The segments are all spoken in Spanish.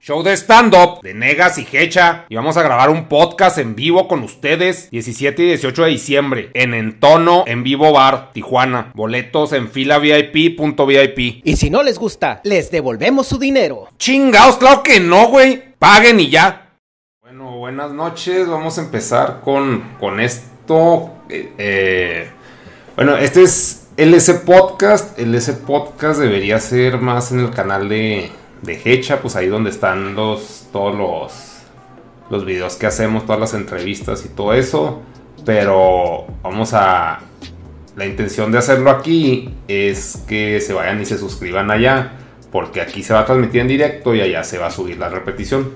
Show de stand-up de Negas y Hecha y vamos a grabar un podcast en vivo con ustedes 17 y 18 de diciembre en Entono en Vivo Bar, Tijuana. Boletos en fila VIP.vip. Y si no les gusta, les devolvemos su dinero. Chingaos, claro que no, güey. Paguen y ya. Bueno, buenas noches. Vamos a empezar con, con esto. Eh, eh, bueno, este es LS Podcast. LS Podcast debería ser más en el canal de, de Hecha, pues ahí donde están los, todos los, los videos que hacemos, todas las entrevistas y todo eso. Pero vamos a... La intención de hacerlo aquí es que se vayan y se suscriban allá. Porque aquí se va a transmitir en directo y allá se va a subir la repetición.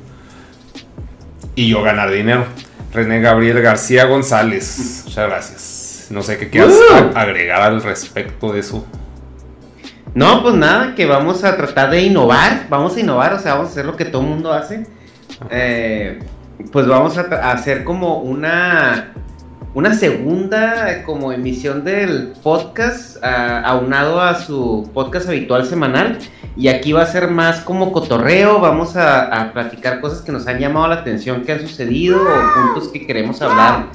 Y yo ganar dinero. René Gabriel García González. Muchas gracias. No sé qué quieras Uh. agregar al respecto de eso. No, pues nada, que vamos a tratar de innovar, vamos a innovar, o sea, vamos a hacer lo que todo el mundo hace. Eh, pues vamos a, hacer como una, una segunda como emisión del podcast, a- aunado a su podcast habitual semanal. Y aquí va a ser más como cotorreo, vamos a, a platicar cosas que nos han llamado la atención, que han sucedido, o puntos que queremos hablar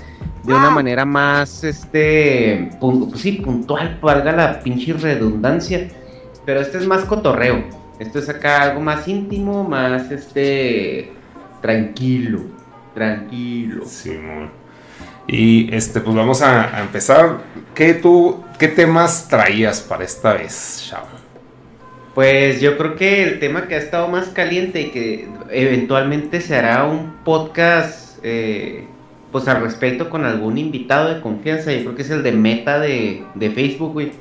de una manera más, este, pues sí, puntual, valga la pinche redundancia. Pero este es más cotorreo. Esto es acá algo más íntimo, más este tranquilo. Tranquilo. Simón. Y este, pues vamos a, a empezar. ¿Qué tú, qué temas traías para esta vez, Shao? Pues yo creo que el tema que ha estado más caliente y que eventualmente se hará un podcast eh, pues al respecto con algún invitado de confianza. Yo creo que es el de meta de, de Facebook, güey.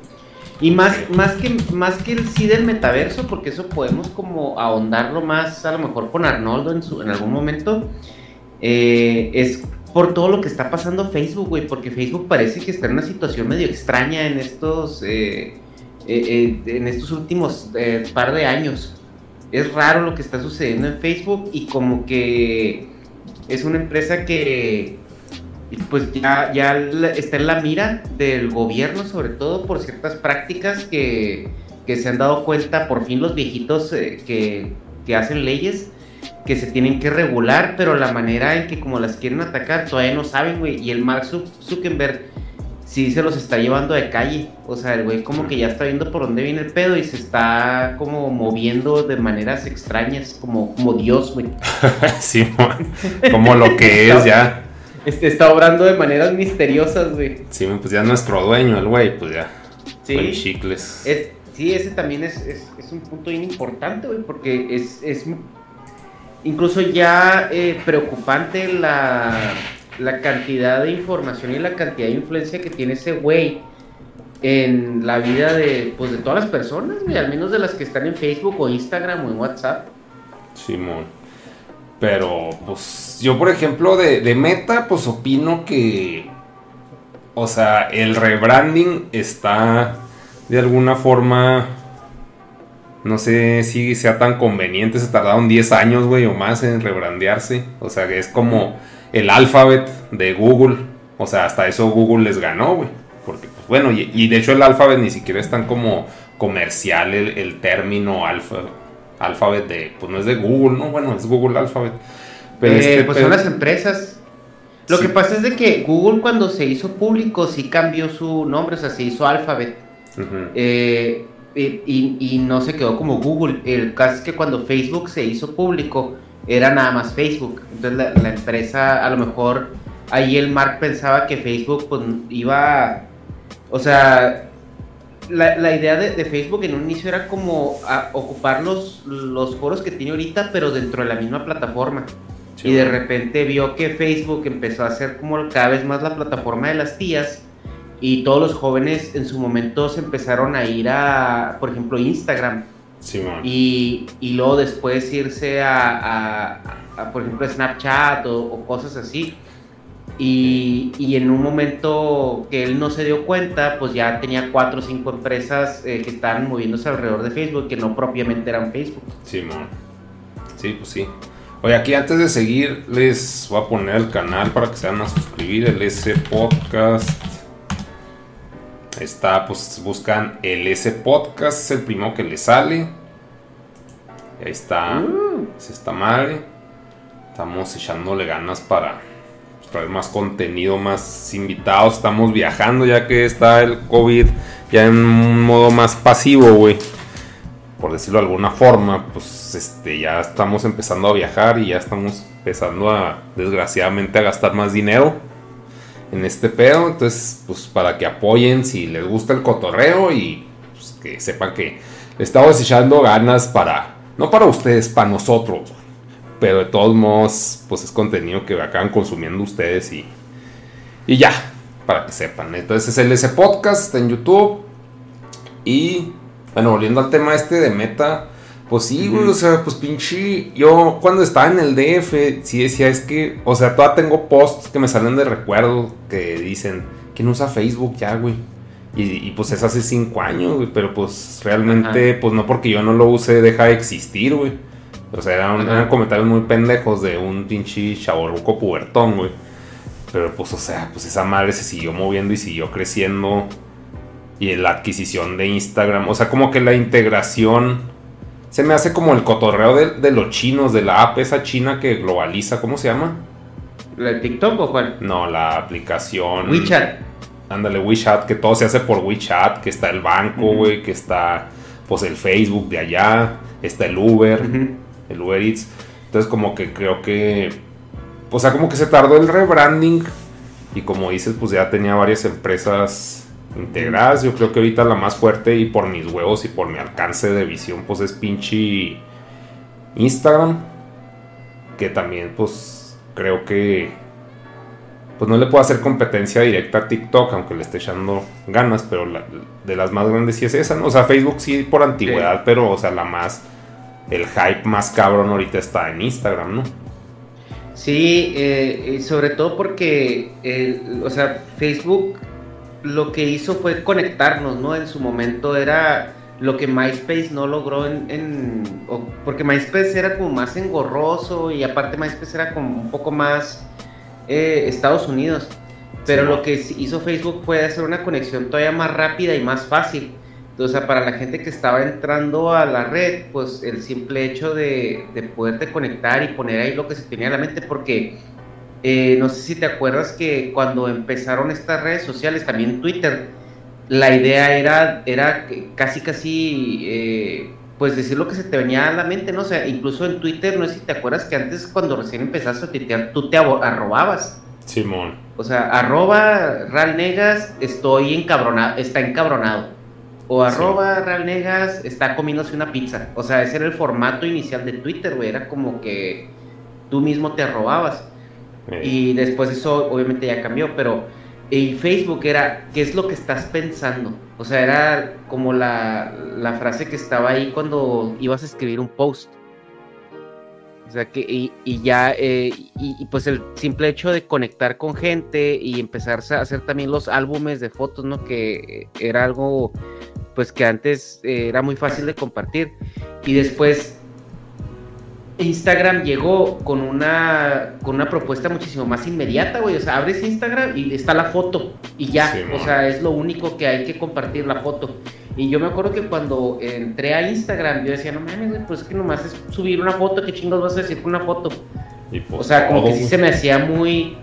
Y más, más, que, más que el sí del metaverso, porque eso podemos como ahondarlo más a lo mejor con Arnoldo en, su, en algún momento, eh, es por todo lo que está pasando Facebook, güey, porque Facebook parece que está en una situación medio extraña en estos, eh, eh, en estos últimos par de años. Es raro lo que está sucediendo en Facebook y como que es una empresa que pues ya, está en la mira del gobierno, sobre todo por ciertas prácticas que, que se han dado cuenta por fin los viejitos eh, que, que hacen leyes que se tienen que regular, pero la manera en que como las quieren atacar todavía no saben, güey. Y el Mark Zuck- Zuckerberg sí se los está llevando de calle. O sea, el güey como que ya está viendo por dónde viene el pedo y se está como moviendo de maneras extrañas, como, como Dios, güey. Simón. Como lo que es ya. Este está obrando de maneras misteriosas, güey. Simón, pues ya es nuestro dueño, el güey, pues ya. Sí. Chicles. Es- sí, ese también es, es- es un punto bien importante, güey, porque es, es incluso ya eh, preocupante la, la cantidad de información y la cantidad de influencia que tiene ese güey en la vida de, pues, de todas las personas, güey, al menos de las que están en Facebook o Instagram o en WhatsApp. Simón. Pero, pues, yo, por ejemplo, de, de Meta, pues opino que. O sea, el rebranding está de alguna forma No sé si sea tan conveniente, se tardaron 10 años, güey, o más en rebrandearse. O sea, que es como el alfabet de Google. O sea, hasta eso Google les ganó, güey. Porque, pues bueno, y, de hecho el alfabet ni siquiera es tan como comercial el, término alfa, alfabet de, pues no es de Google, ¿no? Bueno, es Google Alphabet. Pero eh, este pues son las empresas. Lo que pasa es de que Google cuando se hizo público sí cambió su nombre, o sea, se hizo Alphabet. Eh, y, no se quedó como Google. El caso es que cuando Facebook se hizo público era nada más Facebook. Entonces la, empresa a lo mejor ahí el Mark pensaba que Facebook pues, iba, o sea, la, idea de, Facebook en un inicio era como ocupar los, los foros que tiene ahorita, pero dentro de la misma plataforma. y de repente vio que Facebook empezó a ser como cada vez más la plataforma de las tías y todos los jóvenes en su momento se empezaron a ir a, por ejemplo, Instagram. Sí, y, y, luego después irse a, a, por ejemplo, Snapchat o, cosas así. Y, y, en un momento que él no se dio cuenta, pues ya tenía cuatro o cinco empresas eh, que estaban moviéndose alrededor de Facebook, que no propiamente eran Facebook. Sí, Sí, pues sí. Oye, aquí antes de seguir, les voy a poner el canal para que se van a suscribir, el S Podcast Está, pues buscan el S Podcast, es el primero que le sale. Ahí está, uh. es esta madre. Estamos echándole ganas para traer más contenido, más invitados. Estamos viajando ya que está el COVID ya en un modo más pasivo, güey. Por decirlo de alguna forma, pues este, ya estamos empezando a viajar y ya estamos empezando a, desgraciadamente, a gastar más dinero en este pedo. Entonces, pues para que apoyen si les gusta el cotorreo y pues, que sepan que le estamos echando ganas para, no para ustedes, para nosotros. Pero de todos modos, pues es contenido que acaban consumiendo ustedes y, y ya, para que sepan. Entonces es el ese podcast, en YouTube. Y bueno, volviendo al tema este de meta, pues sí, güey, o sea, pues pinche. Yo cuando estaba en el DF, sí decía, es que, o sea, todavía tengo posts que me salen de recuerdo que dicen, ¿quién usa Facebook ya, güey? Y, pues es hace cinco años, güey, pero pues realmente, pues no porque yo no lo use, deja de existir, güey. O sea, eran, comentarios muy pendejos de un pinche chaborruco pubertón, güey. Pero pues, o sea, pues esa madre se siguió moviendo y siguió creciendo. Y la adquisición de Instagram, o sea, como que la integración se me hace como el cotorreo de, los chinos, de la app esa china que globaliza, ¿cómo se llama? ¿La de TikTok o cuál? No, la aplicación. WeChat. Ándale, WeChat, que todo se hace por WeChat, que está el banco, güey, que está pues el Facebook de allá, está el Uber, el Uber Eats. Entonces como que creo que, o sea, como que se tardó el rebranding y como dices, pues ya tenía varias empresas integradas. Yo creo que ahorita la más fuerte y por mis huevos y por mi alcance de visión, pues es pinche Instagram. Que también, pues creo que pues no le puedo hacer competencia directa a TikTok, aunque le esté echando ganas, pero de las más grandes sí es esa, ¿no? O sea, Facebook sí por antigüedad, pero, o sea, la más, el hype más cabrón ahorita está en Instagram, ¿no? Sí, eh, sobre todo porque, o sea, Facebook lo que hizo fue conectarnos, ¿no? En su momento era lo que MySpace no logró en... porque MySpace era como más engorroso y aparte MySpace era como un poco más eh, Estados Unidos. Pero lo que hizo Facebook fue hacer una conexión todavía más rápida y más fácil. Entonces, para la gente que estaba entrando a la red, pues el simple hecho de, de poderte conectar y poner ahí lo que se tenía en la mente, porque eh, no sé si te acuerdas que cuando empezaron estas redes sociales, también Twitter, la idea era, era casi, casi, eh, pues decir lo que se te venía a la mente, ¿no? O sea, incluso en Twitter, no sé si te acuerdas que antes cuando recién empezaste a tuitear, tú te arrobabas. Simón. O sea, arroba Negas, estoy encabronado, está encabronado. O arroba Negas, está comiéndose una pizza. O sea, ese era el formato inicial de Twitter, güey. Era como que tú mismo te arrobabas. Y después eso obviamente ya cambió, pero en Facebook era, ¿qué es lo que estás pensando? O sea, era como la, frase que estaba ahí cuando ibas a escribir un post. O sea, que, y, ya, eh, y, pues el simple hecho de conectar con gente y empezar a hacer también los álbumes de fotos, ¿no? Que era algo pues que antes eh, era muy fácil de compartir. Y después Instagram llegó con una, con una propuesta muchísimo más inmediata, güey. O sea, abres Instagram y está la foto y ya. o sea, es lo único que hay que compartir, la foto. Y yo me acuerdo que cuando entré a Instagram, yo decía, no mames, güey, pues es que nomás es subir una foto, ¿qué chingos vas a decir con una foto? Pues, o sea, como que sí se me hacía muy...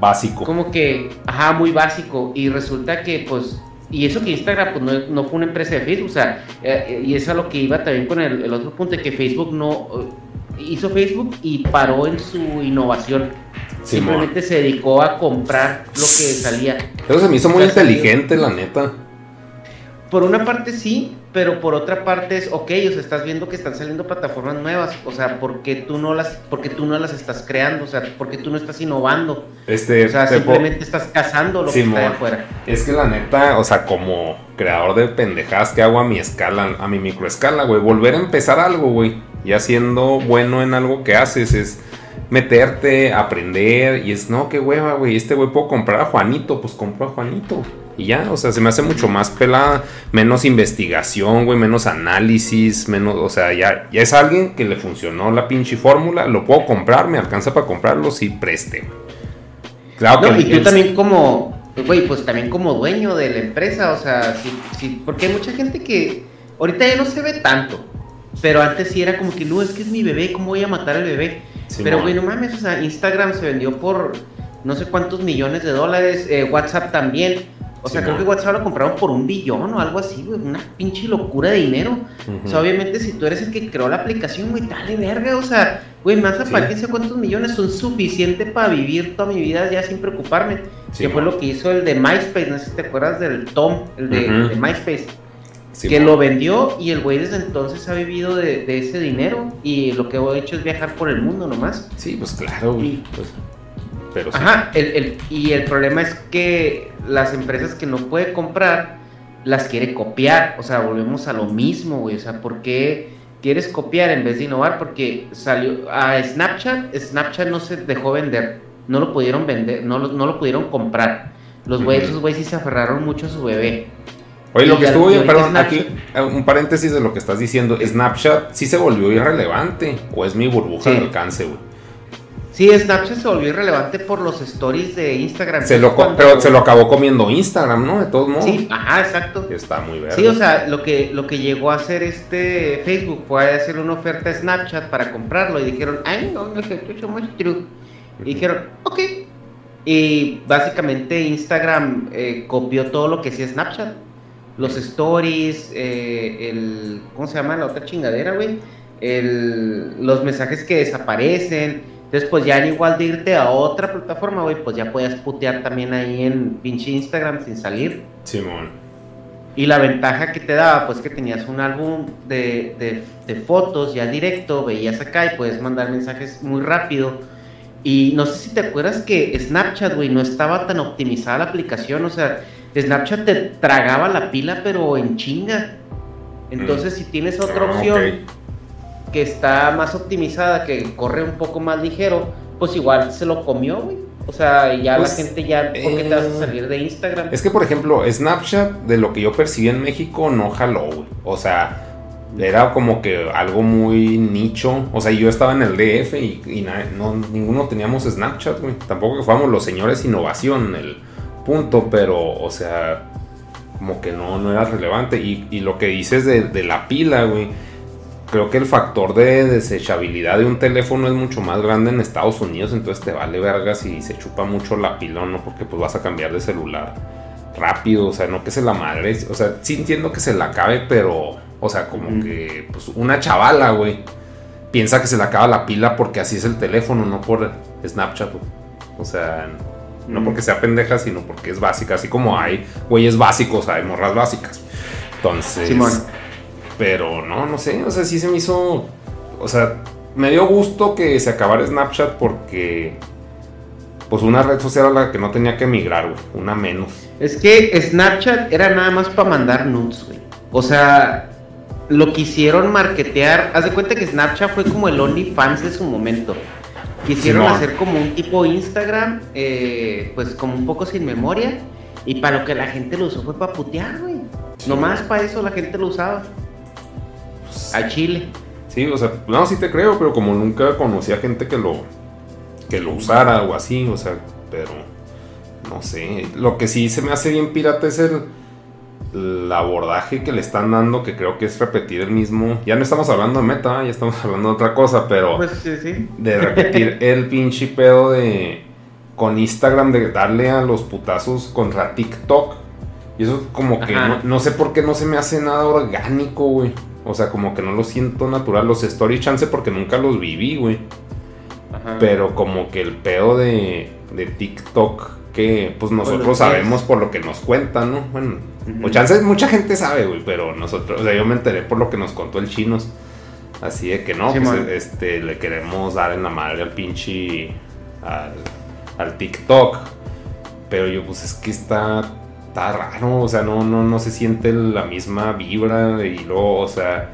Básico. Como que, ajá, muy básico. Y resulta que, pues, y eso que Instagram pues, no, no, fue una empresa de Facebook, o sea, eh, y eso es a lo que iba también con el, el otro punto, de que Facebook no hizo Facebook y paró en su innovación. Simplemente se dedicó a comprar lo que salía. Eso se me hizo muy inteligente, la neta. Por una parte sí, pero por otra parte es, ok, o sea, estás viendo que están saliendo plataformas nuevas, o sea, porque tú no las, porque tú no las estás creando, o sea, porque tú no estás innovando. Este, o sea, simplemente estás cazando lo que está de afuera. Es que la neta, o sea, como creador de pendejadas que hago a mi escala, a mi microescala, güey, volver a empezar algo, güey, ya siendo bueno en algo que haces es meterte, aprender y es, no, qué hueva, güey, este güey puedo comprar a Juanito, pues compro a Juanito. Y ya, o sea, se me hace mucho más pelada, menos investigación, güey, menos análisis, menos, o sea, ya, ya es alguien que le funcionó la pinche fórmula, lo puedo comprar, me alcanza para comprarlo, sí, preste. Claro que y tú también como, güey, pues también como dueño de la empresa, o sea, sí, sí, porque hay mucha gente que ahorita ya no se ve tanto, pero antes sí era como que, no, es que es mi bebé, ¿cómo voy a matar al bebé? pero, güey, no mames, o sea, Instagram se vendió por no sé cuántos millones de dólares, eh, WhatsApp también. O sea, creo que WhatsApp lo compraron por un billón o algo así, güey. Una pinche locura de dinero. O sea, obviamente, si tú eres el que creó la aplicación, güey, dale verga. O sea, güey, más para sé cuántos millones son suficientes para vivir toda mi vida ya sin preocuparme. que fue lo que hizo el de MySpace. No sé si te acuerdas del Tom, el de, MySpace. que lo vendió y el güey desde entonces ha vivido de, ese dinero. Y lo que ha hecho es viajar por el mundo nomás. Sí, pues claro, güey. Pues, pero Ajá, el, y el problema es que las empresas que no puede comprar las quiere copiar. O sea, volvemos a lo mismo, güey. O sea, ¿por qué quieres copiar en vez de innovar? Porque salió a Snapchat, Snapchat no se dejó vender. No lo pudieron vender, no lo, no lo pudieron comprar. Los güeyes, esos güeyes sí se aferraron mucho a su bebé. Oye, lo que estuvo bien, perdón, aquí eh, un paréntesis de lo que estás diciendo. Snapchat sí se volvió irrelevante o es mi burbuja de alcance, güey. Sí, Snapchat se volvió irrelevante por los stories de Instagram. Se lo, Pero se lo acabó comiendo Instagram, ¿no? De todos modos. Sí, ajá, exacto. Está muy verde. Sí, o sea, lo que, lo que llegó a hacer este Facebook fue hacer una oferta a Snapchat para comprarlo y dijeron, ay, no, no sé, somos true. Y dijeron, ok. Y básicamente Instagram eh, copió todo lo que hacía Snapchat. Los stories, eh, el. ¿Cómo se llama la otra chingadera, güey? los mensajes que desaparecen entonces, pues ya igual de irte a otra plataforma, güey, pues ya podías putear también ahí en pinche Instagram sin salir. Simón. Y la ventaja que te daba, pues que tenías un álbum de, fotos ya directo, veías acá y puedes mandar mensajes muy rápido. Y no sé si te acuerdas que Snapchat, güey, no estaba tan optimizada la aplicación. O sea, Snapchat te tragaba la pila, pero en chinga. Entonces, si tienes otra ah, opción que está más optimizada, que corre un poco más ligero, pues igual se lo comió, güey. O sea, ya la pues, gente ya, ¿por qué te vas a eh, salir de Instagram? Es que, por ejemplo, Snapchat, de lo que yo percibí en México, no jaló, güey. O sea, era como que algo muy nicho. O sea, yo estaba en el DF y, no, ninguno teníamos Snapchat, güey. Tampoco que fuéramos los señores innovación, el punto, pero, o sea, como que no, no era relevante. Y, lo que dices de, de la pila, güey creo que el factor de desechabilidad de un teléfono es mucho más grande en Estados Unidos, entonces te vale verga si se chupa mucho la pila o no, porque pues vas a cambiar de celular rápido, o sea, no que se la madre, o sea, sí entiendo que se la acabe, pero, o sea, como que, pues una chavala, güey, piensa que se le acaba la pila porque así es el teléfono, no por Snapchat, o sea, no porque sea pendeja, sino porque es básica, así como hay güeyes básicos, hay morras básicas. Entonces... Pero no, no sé, o sea, sí se me hizo, o sea, me dio gusto que se acabara Snapchat porque pues una red social a la que no tenía que migrar, güey, una menos. Es que Snapchat era nada más para mandar nudes, güey. O sea, lo quisieron marketear, haz de cuenta que Snapchat fue como el OnlyFans de su momento. Quisieron hacer como un tipo Instagram, eh, pues como un poco sin memoria, y para lo que la gente lo usó fue para putear, güey. Nomás para eso la gente lo usaba. Pues, A Chile. Sí, o sea, no, sí te creo, pero como nunca conocí a gente que lo, que lo usara o así, o sea, pero no sé. Lo que sí se me hace bien pirata es el, el abordaje que le están dando, que creo que es repetir el mismo. Ya no estamos hablando de meta, ya estamos hablando de otra cosa, pero Pues sí, sí. de repetir el pinche pedo de con Instagram de darle a los putazos contra TikTok. Y eso como que no, no sé por qué no se me hace nada orgánico, güey. O sea, como que no lo siento natural. Los story chance porque nunca los viví, güey. Ajá. Pero como que el pedo de, de TikTok que pues nosotros sabemos por lo que nos cuentan, ¿no? Bueno, Ujú. o chance mucha gente sabe, güey, pero nosotros, o sea, yo me enteré por lo que nos contó el chinos. Así de que no, Sí, pues este, le queremos dar en la madre al pinche al, al TikTok. Pero yo, pues es que está, está raro, o sea, no, no, no se siente la misma vibra y luego, o sea,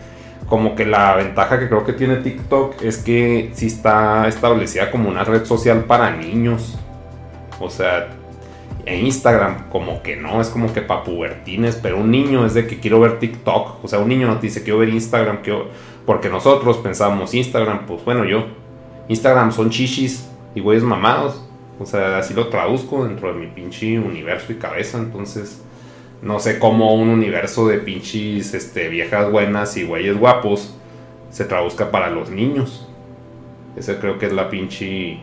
como que la ventaja que creo que tiene TikTok es que sí está establecida como una red social para niños. O sea, en Instagram como que no, es como que para pubertines, pero un niño es de que quiero ver TikTok. O sea, un niño no te dice quiero ver Instagram, quiero... porque nosotros pensamos Instagram, pues bueno, yo, Instagram son chichis y güeyes mamados. O sea, así lo traduzco dentro de mi pinche universo y cabeza, entonces no sé cómo un universo de pinches este, viejas buenas y güeyes guapos se traduzca para los niños. Ese creo que es la pinche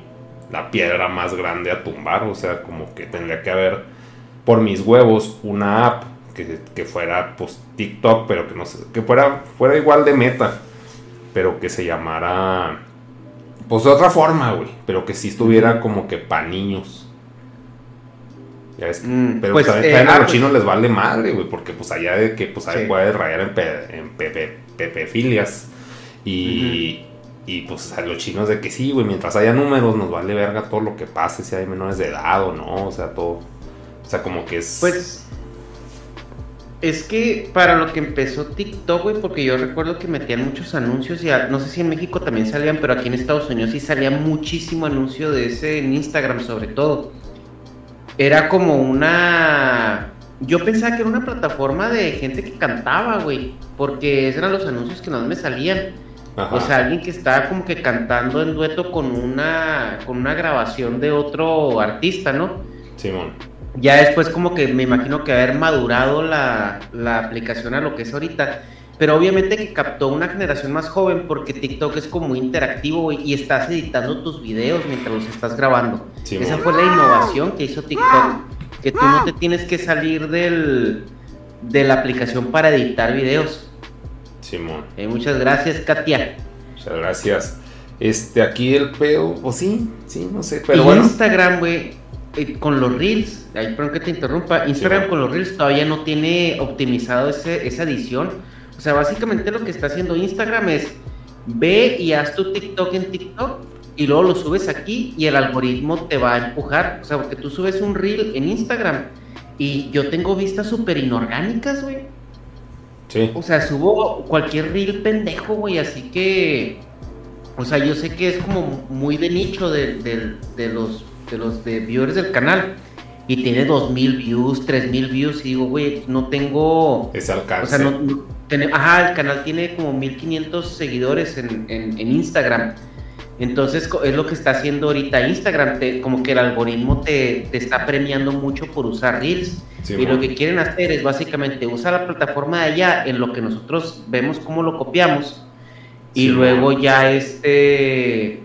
la piedra más grande a tumbar. O sea, como que tendría que haber por mis huevos una app que, que fuera pues TikTok, pero que no sé, que fuera, fuera igual de meta, pero que se llamara pues de otra forma, güey, pero que sí estuviera como que para niños. Ya ves, Mm, pero pues, también, eh, también a ah, los pues- chinos les vale madre, güey, porque pues allá de que pues ahí Sí. puede rayar en, pe- en pepe- pepefilias. Y, y pues a los chinos de que sí, güey, mientras haya números nos vale verga todo lo que pase, si hay menores de edad o no, o sea, todo. O sea, como que es... Pues es que para lo que empezó TikTok, güey, porque yo recuerdo que metían muchos anuncios y a- no sé si en México también salían, pero aquí en Estados Unidos sí salía muchísimo anuncio de ese en Instagram sobre todo. Era como una... Yo pensaba que era una plataforma de gente que cantaba, güey, porque esos eran los anuncios que no me salían. Ajá. O sea, alguien que estaba como que cantando en dueto con una, con una grabación de otro artista, ¿no? Simón. Ya después como que me imagino que haber madurado la, la aplicación a lo que es ahorita. Pero obviamente que captó una generación más joven porque TikTok es como muy interactivo y estás editando tus videos mientras los estás grabando. Sí, Esa fue la innovación que hizo TikTok. Que tú no te tienes que salir del, de la aplicación para editar videos. Simón. Eh, muchas gracias, Katia. Muchas gracias. Este, aquí el pedo, o sí, sí, no sé, pero y bueno. Instagram, güey, con los Reels, ay, perdón que te interrumpa, Instagram Sí. con los Reels todavía no tiene optimizado ese, esa edición. O sea, básicamente lo que está haciendo Instagram es ve y haz tu TikTok en TikTok y luego lo subes aquí y el algoritmo te va a empujar. O sea, porque tú subes un Reel en Instagram y yo tengo vistas súper inorgánicas, güey. Sí, O sea, subo cualquier reel pendejo, güey, así que... O sea, yo sé que es como muy de nicho de, de- de los, de los de viewers del canal. Y tiene 2000 views, 3000 views. Y digo, güey, no tengo... ese O alcance. sea, no, no- ajá, el canal tiene como 1500 seguidores en, en- en Instagram. Entonces es lo que está haciendo ahorita Instagram, te- como que el algoritmo te, te está premiando mucho por usar Reels. Sí, y lo que quieren hacer es básicamente usar la plataforma de allá en lo que nosotros vemos cómo lo copiamos y Sí, luego ya este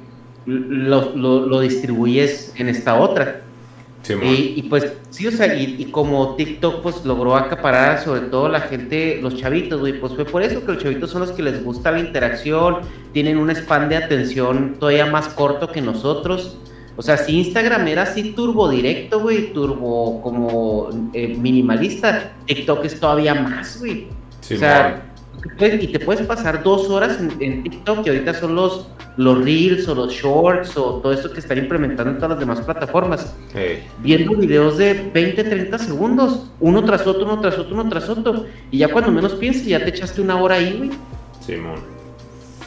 lo, lo- lo distribuyes en esta otra. Sí. Y, y pues sí, o sea, y, y como TikTok pues logró acaparar sobre todo la gente, los chavitos, güey, pues fue por eso que los chavitos son los que les gusta la interacción, tienen un span de atención todavía más corto que nosotros. O sea, si Instagram era así turbo directo, güey, turbo como eh, minimalista, TikTok es todavía más, güey. Sí, o sea, y te puedes pasar dos horas en, en TikTok, que ahorita son los, los Reels o los Shorts o todo esto que están implementando en todas las demás plataformas viendo videos de 20, 30 segundos, uno tras otro, uno tras otro, uno tras otro. Y ya cuando menos pienses, ya te echaste una hora ahí, güey. Simón.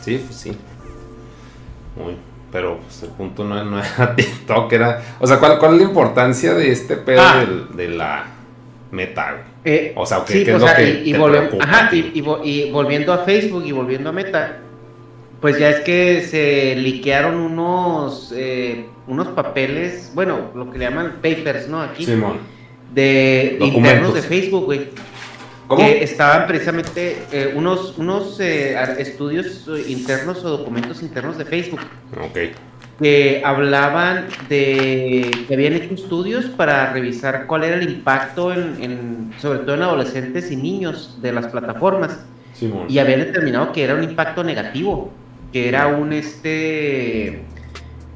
Sí, pues sí. Muy. Pero pues, el punto no, no era TikTok, era. O sea, ¿cuál, cuál es la importancia de este pedo Ah. de la. Meta, güey. Eh, o sea, ¿qué, sí, o sea, que y, y te volve- preocupa ajá, y, y vo- y volviendo a Facebook y volviendo a Meta, pues ya es que se liquearon unos, eh, unos papeles, bueno, lo que le llaman papers, ¿no? Aquí, Simón. de Documentos. internos de Facebook, güey. ¿Cómo? Que estaban precisamente eh, unos, unos eh, estudios internos o documentos internos de Facebook Ok. Que hablaban de que habían hecho estudios para revisar cuál era el impacto en, en- sobre todo en adolescentes y niños de las plataformas. Y habían determinado que era un impacto negativo que era un este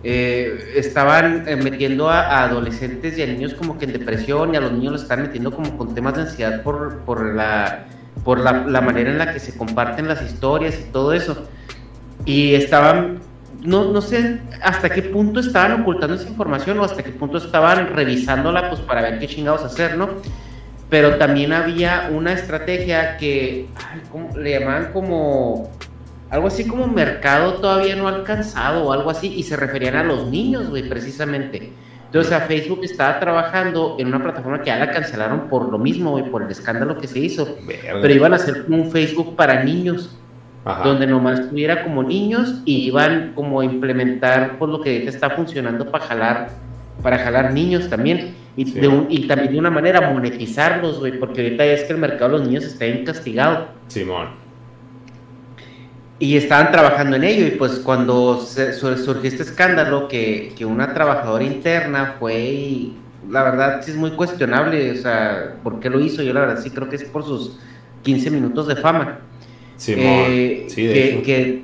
eh, estaban eh, metiendo a, a adolescentes y a niños como que en depresión y a los niños los están metiendo como con temas de ansiedad por, por la por la, la manera en la que se comparten las historias y todo eso. Y estaban no, no sé hasta qué punto estaban ocultando esa información o hasta qué punto estaban revisándola pues para ver qué chingados hacer, ¿no? Pero también había una estrategia que ay, ¿cómo? le llamaban como algo así como mercado todavía no alcanzado o algo así y se referían a los niños, güey, precisamente. Entonces, a Facebook estaba trabajando en una plataforma que ya la cancelaron por lo mismo, güey, por el escándalo que se hizo. Pero iban a hacer un Facebook para niños Ajá. donde nomás tuviera como niños y iban como a implementar pues lo que ahorita está funcionando para jalar para jalar niños también y, Sí. de un- y también de una manera monetizarlos, güey, porque ahorita es que el mercado de los niños está bien castigado Simón. y estaban trabajando en ello y pues cuando se- sur- surgió este escándalo que, que una trabajadora interna fue y la verdad sí es muy cuestionable, o sea, ¿por qué lo hizo? Yo la verdad sí creo que es por sus 15 minutos de fama. Eh, sí, de que, que,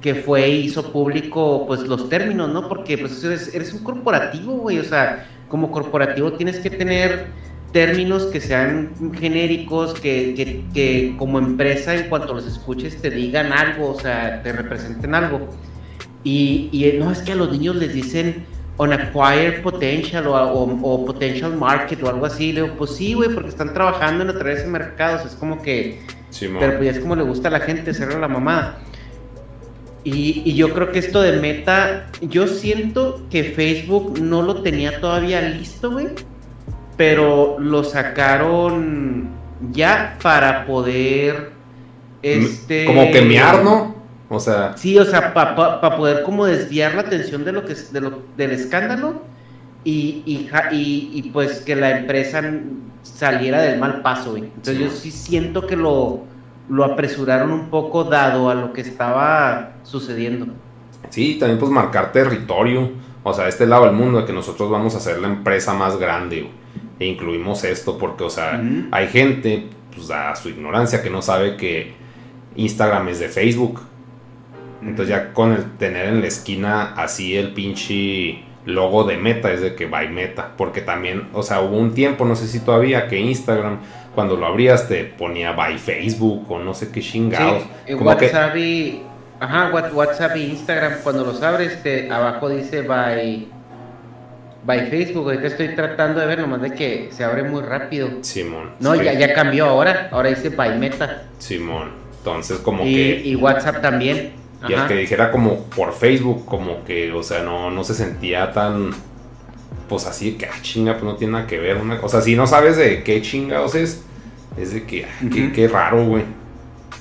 que fue e hizo público pues los términos, ¿no? Porque pues eres, eres un corporativo, güey, o sea, como corporativo tienes que tener términos que sean genéricos, que, que, que como empresa en cuanto los escuches te digan algo, o sea, te representen algo. Y, y no es que a los niños les dicen on acquire potential o, o- o potential market o algo así. Le digo, pues sí, güey, porque están trabajando en atraer ese mercado. o sea, es como que Pero pues ya es como le gusta a la gente hacerle la mamada. Y, y yo creo que esto de meta, yo siento que Facebook no lo tenía todavía listo, güey. Pero lo sacaron ya para poder. Este. Como que mear, ¿no? O sea, Sí, o sea, para poder como desviar la atención de lo que es de lo, del escándalo y, y, y- y, pues que la empresa saliera del mal paso, güey. Entonces Sí. yo sí siento que lo, lo apresuraron un poco dado a lo que estaba sucediendo. sí, también pues marcar territorio. O sea, este lado del mundo de que nosotros vamos a ser la empresa más grande, güey. E incluimos esto porque, o sea, hay gente, pues a su ignorancia, que no sabe que Instagram es de Facebook. Entonces ya con el tener en la esquina así el pinche logo de Meta es de que by Meta. Porque también, o sea, hubo un tiempo, no sé si todavía, que Instagram, cuando lo abrías, te ponía by Facebook o no sé qué chingados. Sí, que- WhatsApp y. Ajá, What- WhatsApp y Instagram, cuando los abres, te, abajo dice by, by Facebook. Ahorita estoy tratando de ver nomás de que se abre muy rápido. Simón. No, sí, ya, ya cambió ahora. Ahora dice by Meta. Simón. Entonces como Y, que... y WhatsApp también. Y Ajá. que dijera como por Facebook, como que, o sea, no, no se sentía tan... Pues así, que, ah, chinga, pues no tiene nada que ver. Una, o sea, si no sabes de qué chingados es, es de que, ah, qué, qué raro, güey.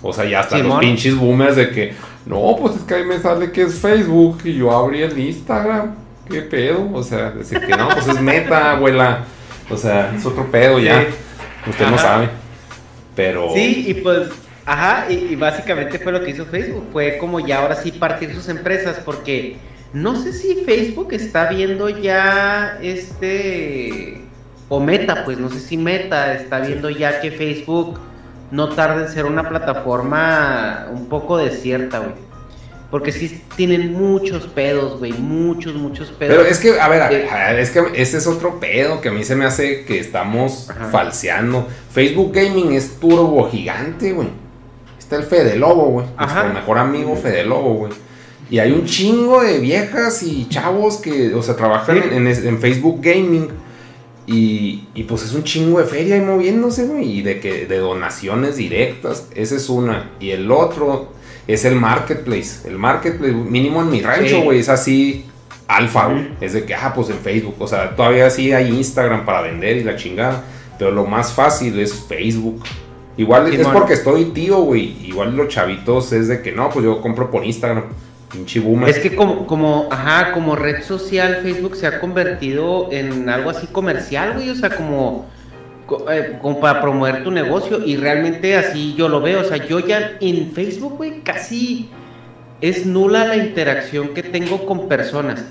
O sea, ya hasta los pinches boomers de que, no, pues es que ahí me sale que es Facebook y yo abrí el Instagram. ¿Qué pedo? O sea, decir que no, pues es meta, abuela. O sea, es otro pedo ya. Usted no sabe. Pero... Sí, y pues, ajá, y, y básicamente fue lo que hizo Facebook, fue como ya ahora sí partir sus empresas, porque no sé si Facebook está viendo ya este, o Meta, pues no sé si Meta está viendo ya que Facebook no tarda en ser una plataforma un poco desierta, güey. Porque sí tienen muchos pedos, güey, muchos, muchos pedos. Pero es que, a ver, a- a- es que ese es otro pedo que a mí se me hace que estamos Ajá. falseando. Facebook Gaming es turbo gigante, güey. Está el Fede Lobo, güey. Nuestro mejor amigo Fede Lobo, güey. Y hay un chingo de viejas y chavos que, o sea, trabajan Sí. en, en- en Facebook Gaming. Y, y, pues es un chingo de feria ahí moviéndose, güey. Y de que de donaciones directas. Esa es una. Y el otro es el marketplace. El marketplace, mínimo en mi rancho, Sí. güey, es así alfa, güey. Es de que, ah, pues en Facebook. O sea, todavía sí hay Instagram para vender y la chingada. Pero lo más fácil es Facebook. Igual es porque estoy tío, güey. Igual los chavitos es de que no, pues yo compro por Instagram. Pinche boomer. Es que como, como, ajá, como red social, Facebook se ha convertido en algo así comercial, güey. O sea, como, eh, como para promover tu negocio. Y realmente así yo lo veo. O sea, yo ya en Facebook, güey, casi es nula la interacción que tengo con personas.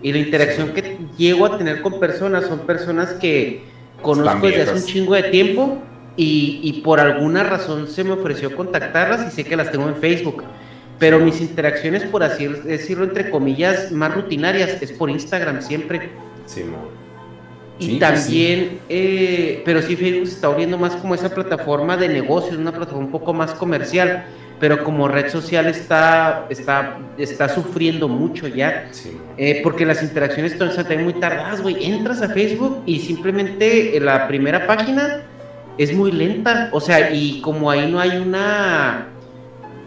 Y la interacción que llego a tener con personas son personas que conozco desde hace un chingo de tiempo y, y, por alguna razón se me ofreció contactarlas y sé que las tengo en Facebook. Pero mis interacciones, por así decirlo, entre comillas, más rutinarias, es por Instagram siempre. Sí, y también, eh, pero sí, Facebook se está volviendo más como esa plataforma de negocios, una plataforma un poco más comercial pero como red social está, está, está sufriendo mucho ya, eh, porque las interacciones están muy tardadas, güey. Entras a Facebook y simplemente la primera página es muy lenta, o sea, y como ahí no hay una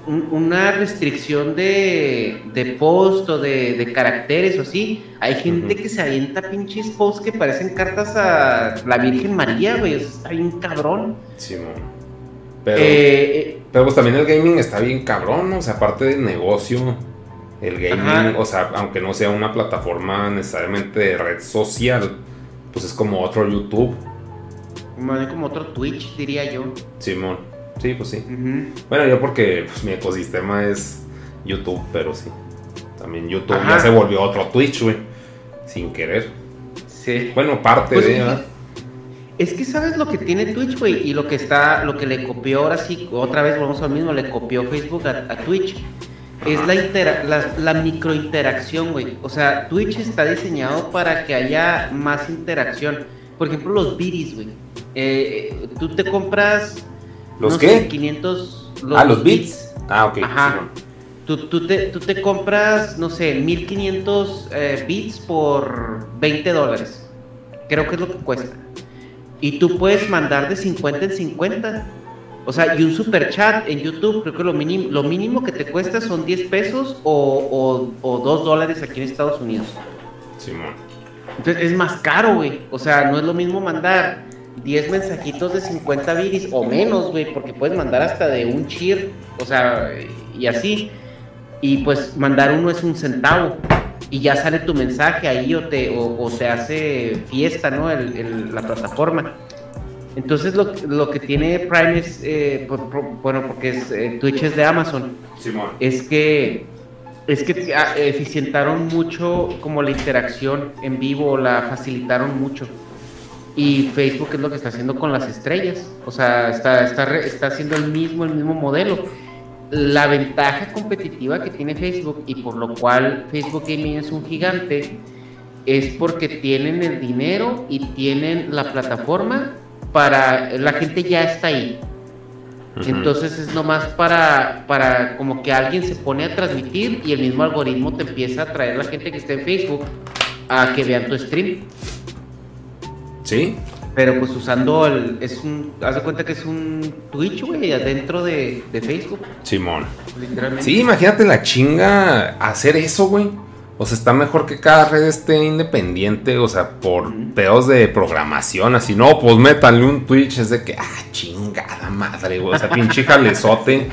una restricción de, de post o de, caracteres o así, hay gente que se avienta pinches posts que parecen cartas a la Virgen María, güey, o sea, está bien cabrón. Sí, pero, eh, pero pues también el gaming está bien cabrón, O sea, aparte del negocio, el gaming, o sea, aunque no sea una plataforma necesariamente de red social, pues es como otro YouTube. Como otro Twitch, diría yo. Simón, sí, pues sí. Bueno, yo porque pues, mi ecosistema es YouTube, pero sí. También YouTube ya se volvió otro Twitch, güey. Sin querer. Sí. Bueno, parte pues de... Es que sabes lo que tiene Twitch, güey, y lo que está, lo que le copió ahora sí, otra vez vamos al mismo, le copió Facebook a, Twitch. Es la, la, la microinteracción, güey. O sea, Twitch está diseñado para que haya más interacción. Por ejemplo, los bidis, güey. Eh, tú te compras. ¿Los qué? 500. ah, los bits. Ah, ok. Ajá. Tú, tú, te, tú, te, compras, no sé, 1500 eh, bits por 20 dólares. Creo que es lo que cuesta. Y tú puedes mandar de 50 en 50. O sea, y un super chat en YouTube, creo que lo mínimo, lo mínimo que te cuesta son 10 pesos o, o, 2 dólares aquí en Estados Unidos. Simón. Entonces es más caro, güey. O sea, no es lo mismo mandar 10 mensajitos de 50 viris o menos, güey, porque puedes mandar hasta de un cheer, o sea, y así. Y pues mandar uno es un centavo y ya sale tu mensaje ahí o te, o, te hace fiesta, ¿no? la plataforma. Entonces lo, lo, que tiene Prime es, eh, bueno, porque es, eh, Twitch es de Amazon, es que es que ah, eficientaron mucho como la interacción en vivo, la facilitaron mucho. Y Facebook es lo que está haciendo con las estrellas, o sea, está, está, está haciendo el mismo, el mismo modelo la ventaja competitiva que tiene Facebook y por lo cual Facebook Gaming es un gigante es porque tienen el dinero y tienen la plataforma para la gente ya está ahí. Entonces es nomás para, para como que alguien se pone a transmitir y el mismo algoritmo te empieza a traer la gente que está en Facebook a que vean tu stream. Sí, pero pues usando el. Es un. Haz de cuenta que es un Twitch, güey, adentro de, de Facebook. Simón. Literalmente. Sí, imagínate la chinga hacer eso, güey. O sea, está mejor que cada red esté independiente, o sea, por pedos de programación, así. No, pues métanle un Twitch, es de que, ah, chingada madre, güey. O sea, pinche jalezote.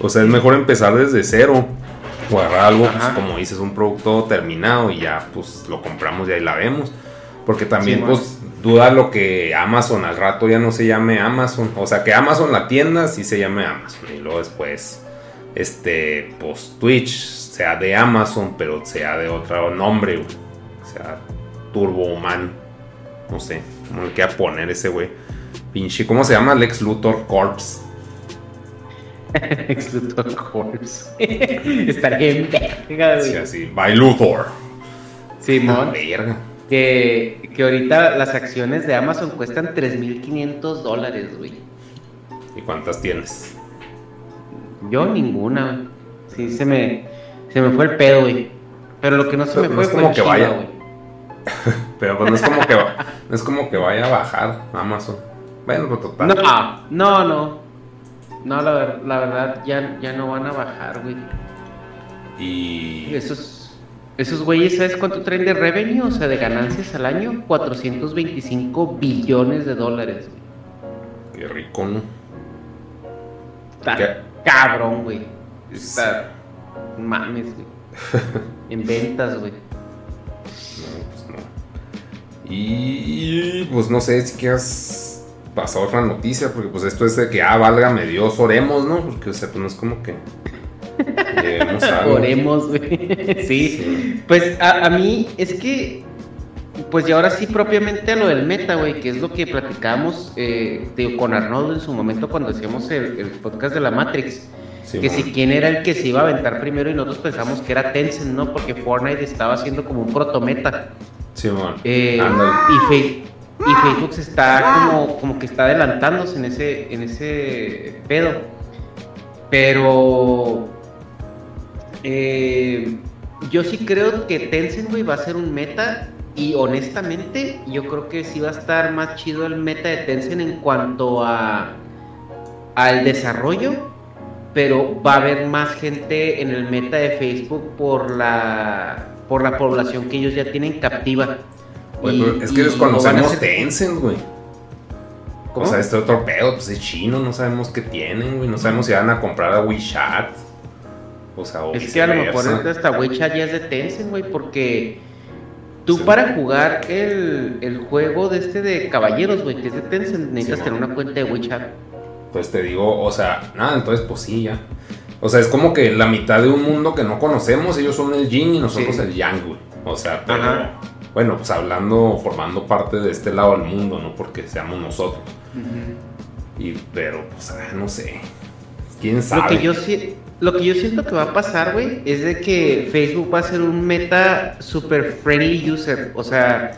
O sea, es mejor empezar desde cero. O agarrar algo, pues, como dices, un producto terminado y ya, pues, lo compramos y ahí la vemos. Porque también, pues, duda lo que Amazon al rato ya no se llame Amazon. O sea, que Amazon la tienda sí se llame Amazon. Y luego después, este, pues Twitch sea de Amazon, pero sea de otro nombre, O sea, Turbo Human. No sé, cómo le queda poner ese güey. Pinche, ¿cómo se llama? Lex Luthor Corps. Lex Luthor Corps. Estaría en verga, güey. Sí, así. By Luthor. Simón. verga. Que, que ahorita las acciones de Amazon cuestan 3.500 dólares, güey. ¿Y cuántas tienes? Yo ninguna, güey. Sí, se me, se me fue el pedo, güey. Pero lo que no se me fue es como que vaya, güey. Pero pues no es como que no es como que vaya a bajar Amazon. Bueno, pues total. No, no, no. No, la, la verdad ya, ya no van a bajar, güey. Y eso es Esos güeyes, ¿sabes cuánto traen de revenue? O sea, de ganancias al año. 425 billones de dólares. Qué rico, ¿no? Está ¿Qué? cabrón, güey. Está... Mames, güey. en ventas, güey. No, pues no. Y pues no sé si quieras pasar otra noticia, porque pues esto es de que, ah, válgame Dios, oremos, ¿no? Porque, o sea, pues no es como que... algo. Oremos, güey. sí. Pues a, a mí es que, pues y ahora sí propiamente a lo del meta, güey, que es lo que platicábamos eh, con Arnoldo en su momento cuando hacíamos el, el podcast de la Matrix. Sí, que man. si quién era el que se iba a aventar primero y nosotros pensamos que era Tencent, ¿no? Porque Fortnite estaba haciendo como un protometa. Sí, man. Eh, y, Fe- y Facebook se está como, como que está adelantándose en ese, en ese pedo. Pero eh, yo sí creo que Tencent, güey, va a ser un meta. Y honestamente, yo creo que sí va a estar más chido el meta de Tencent en cuanto a al desarrollo. Pero va a haber más gente en el meta de Facebook por la por la población que ellos ya tienen captiva. Güey, Y- es que desconocemos hacer- Tencent, güey. ¿Cómo? O sea, este otro pedo, pues es chino, no sabemos qué tienen, güey. No sabemos si van a comprar a WeChat. O sea, o Es que a lo mejor hasta WeChat ya es de Tencent, güey, porque tú para jugar el, el juego de este de caballeros, güey, que es de Tencent, necesitas Sí, tener una cuenta de WeChat. Entonces te digo, o sea, nada, entonces pues sí, ya. O sea, es como que la mitad de un mundo que no conocemos, ellos son el yin y nosotros Sí. el yang, güey. O sea, pero, Ajá. bueno, pues hablando, formando parte de este lado del mundo, no porque seamos nosotros. Y, pero, pues, ah, no sé. ¿Quién sabe? Lo que yo lo que yo siento que va a pasar, güey, es de que Facebook va a ser un meta super friendly user, o sea,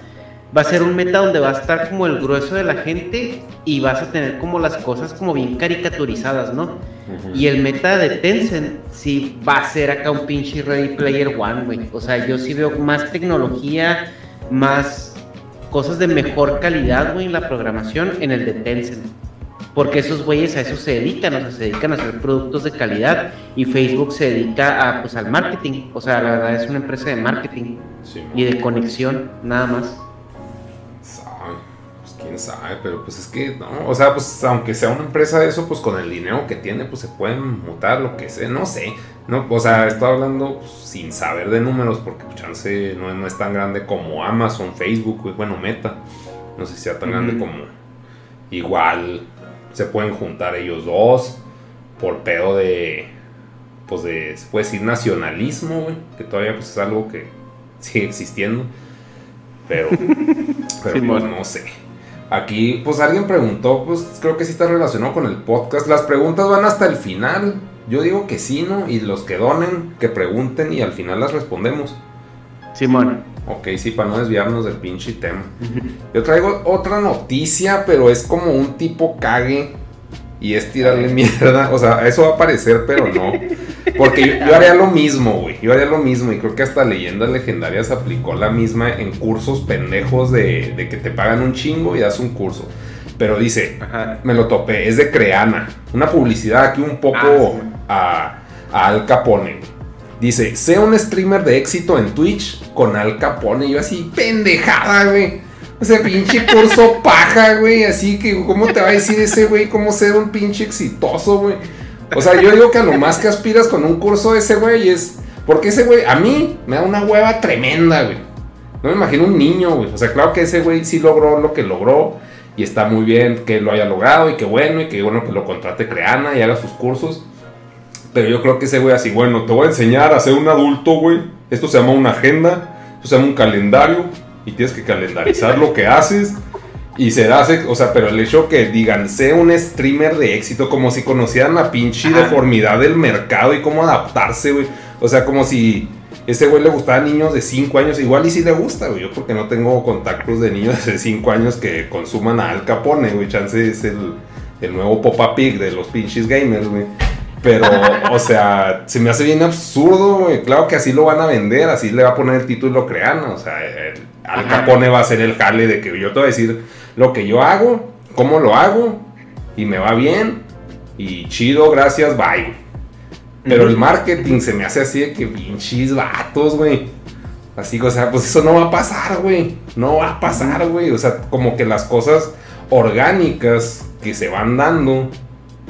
va a ser un meta donde va a estar como el grueso de la gente y vas a tener como las cosas como bien caricaturizadas, ¿no? Ujú. Y el meta de Tencent sí va a ser acá un pinche Ready Player One, güey. O sea, yo sí veo más tecnología, más cosas de mejor calidad, güey, en la programación en el de Tencent. Porque esos güeyes a eso se dedican, o sea, se dedican a hacer productos de calidad y Facebook se dedica a, pues, al marketing. O sea, la verdad es una empresa de marketing Sí, y de conexión, nada más. Sabe, quién sabe, pero pues es que no, o sea, pues aunque sea una empresa de eso, pues con el dinero que tiene, pues se pueden mutar lo que sea, no sé, no, o sea, estoy hablando pues, sin saber de números, porque pues, chance no, no es tan grande como Amazon, Facebook, bueno, Meta, no sé si sea tan grande como, igual se pueden juntar ellos dos, por pedo de, pues de, se puede decir nacionalismo, güey, que todavía pues es algo que sigue existiendo. Pero, pero pues no sé. Aquí, pues alguien preguntó, pues creo que sí está relacionado con el podcast. Las preguntas van hasta el final. Yo digo que sí, ¿no? Y los que donen, que pregunten y al final las respondemos. Simón. Ok, sí, para no desviarnos del pinche tema. Yo traigo otra noticia, pero es como un tipo cague y es tirarle mierda. O sea, eso va a aparecer, pero no. Porque yo, yo haría lo mismo, güey. Yo haría lo mismo y creo que hasta Leyendas Legendarias aplicó la misma en cursos pendejos de, de que te pagan un chingo y das un curso. Pero dice, Ajá. me lo topé, es de Creana. Una publicidad aquí un poco Ah, sí. a, a Al Capone. Dice, sé un streamer de éxito en Twitch con Al Capone. Y yo así, pendejada, güey. O sea, pinche curso paja, güey. Así que, ¿cómo te va a decir ese güey cómo ser un pinche exitoso, güey? O sea, yo digo que a lo más que aspiras con un curso de ese güey es... Porque ese güey, a mí, me da una hueva tremenda, güey. No me imagino un niño, güey. O sea, claro que ese güey sí logró lo que logró. Y está muy bien que lo haya logrado y que bueno, y que bueno que lo contrate Creana y haga sus cursos. Pero yo creo que ese güey así, bueno, te voy a enseñar a ser un adulto, güey. Esto se llama una agenda, esto se llama un calendario. Y tienes que calendarizar lo que haces. Y se hace, o sea, pero el hecho que digan, sé un streamer de éxito, como si conocieran la pinche Ajá. deformidad del mercado y cómo adaptarse, güey. O sea, como si ese güey le gustaba a niños de 5 años, igual y sí le gusta, güey. Yo porque no tengo contactos de niños de 5 años que consuman a Al Capone, güey. Chance es el, el nuevo Popa Pig de los pinches gamers, güey. Pero, o sea, se me hace bien absurdo, güey. Claro que así lo van a vender, así le va a poner el título Creana. O sea, el- Al. Capone va a ser el jale de que yo te voy a decir lo que yo hago, cómo lo hago, y me va bien, y chido, gracias, bye. Pero el marketing se me hace así de que pinches vatos, güey. Así, o sea, pues eso no va a pasar, güey. No va a pasar, güey. O sea, como que las cosas orgánicas que se van dando,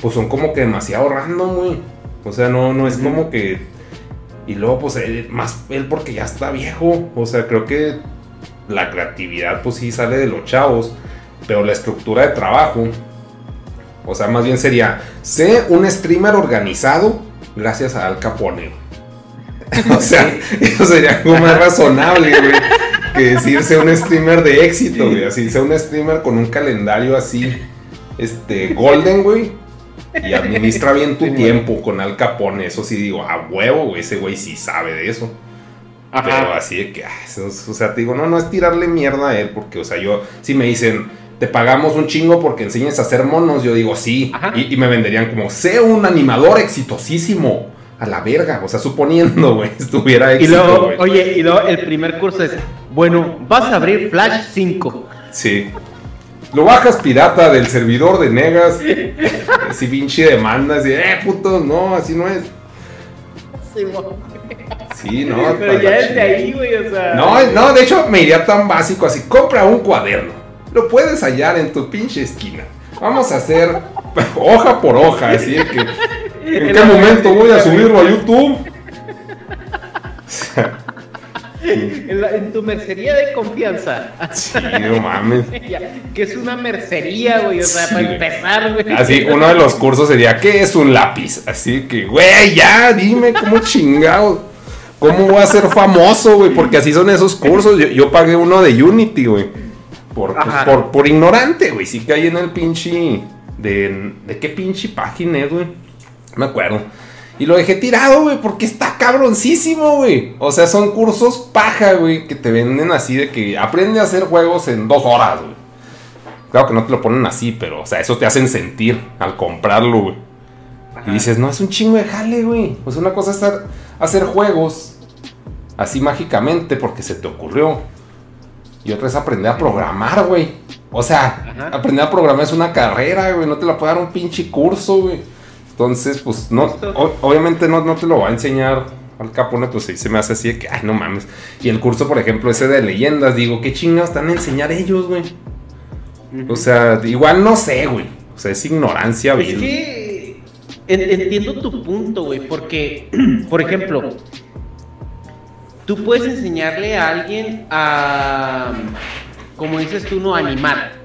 pues son como que demasiado random, güey. O sea, no, no es como que. Y luego, pues, él, más él porque ya está viejo. O sea, creo que la creatividad, pues sí sale de los chavos. Pero la estructura de trabajo. O sea, más bien sería. Sé un streamer organizado gracias a Al Capone. o sea, eso sería algo más razonable, güey. Que decirse un streamer de éxito, güey. Así, sea un streamer con un calendario así. Este, golden, güey y administra bien tu tiempo con Al Capone. Eso sí digo, a huevo, güey, ese güey sí sabe de eso. Pero así de que, o sea, te digo, no, no es tirarle mierda a él, porque, o sea, yo, si me dicen, te pagamos un chingo porque enseñes a hacer monos, yo digo, sí. Y, me venderían como, sé un animador exitosísimo. A la verga, o sea, suponiendo, güey, estuviera éxito, Y luego, oye, y luego el primer curso es, bueno, vas a abrir Flash 5. Sí. Lo bajas pirata del servidor de Negas. así pinche demandas. Y, eh, puto, no, así no es. Sí, no. Pero ya es de ahí, güey, o sea. No, no, de hecho me iría tan básico así. Compra un cuaderno. Lo puedes hallar en tu pinche esquina. Vamos a hacer hoja por hoja, así que. ¿En qué momento voy a subirlo a YouTube? En, tu mercería de confianza. Sí, no mames. que es una mercería, güey. O sea, para empezar, güey. Así, uno de los cursos sería: ¿qué es un lápiz? Así que, güey, ya, dime cómo chingado. ¿Cómo voy a ser famoso, güey? Porque así son esos cursos. Yo, pagué uno de Unity, güey. Por, pues, por, por, ignorante, güey. Sí que hay en el pinche. ¿De, de qué pinche página güey? No me acuerdo. Y lo dejé tirado, güey, porque está cabroncísimo, güey. O sea, son cursos paja, güey, que te venden así de que aprende a hacer juegos en dos horas, güey. Claro que no te lo ponen así, pero, o sea, eso te hacen sentir al comprarlo, güey. Y dices, no, es un chingo de jale, güey. O sea, una cosa es hacer juegos así mágicamente porque se te ocurrió. Y otra es aprender a programar, güey. O sea, aprender a programar es una carrera, güey. No te la puede dar un pinche curso, güey. Entonces, pues, no, obviamente no, no te lo va a enseñar al Capone, pues se me hace así de que, ay, no mames. Y el curso, por ejemplo, ese de leyendas, digo, ¿qué chingados están a enseñar ellos, güey? O sea, igual no sé, güey. O sea, es ignorancia, güey. Es que entiendo tu punto, güey, porque, por ejemplo, tú puedes enseñarle a alguien a, como dices tú, no animar.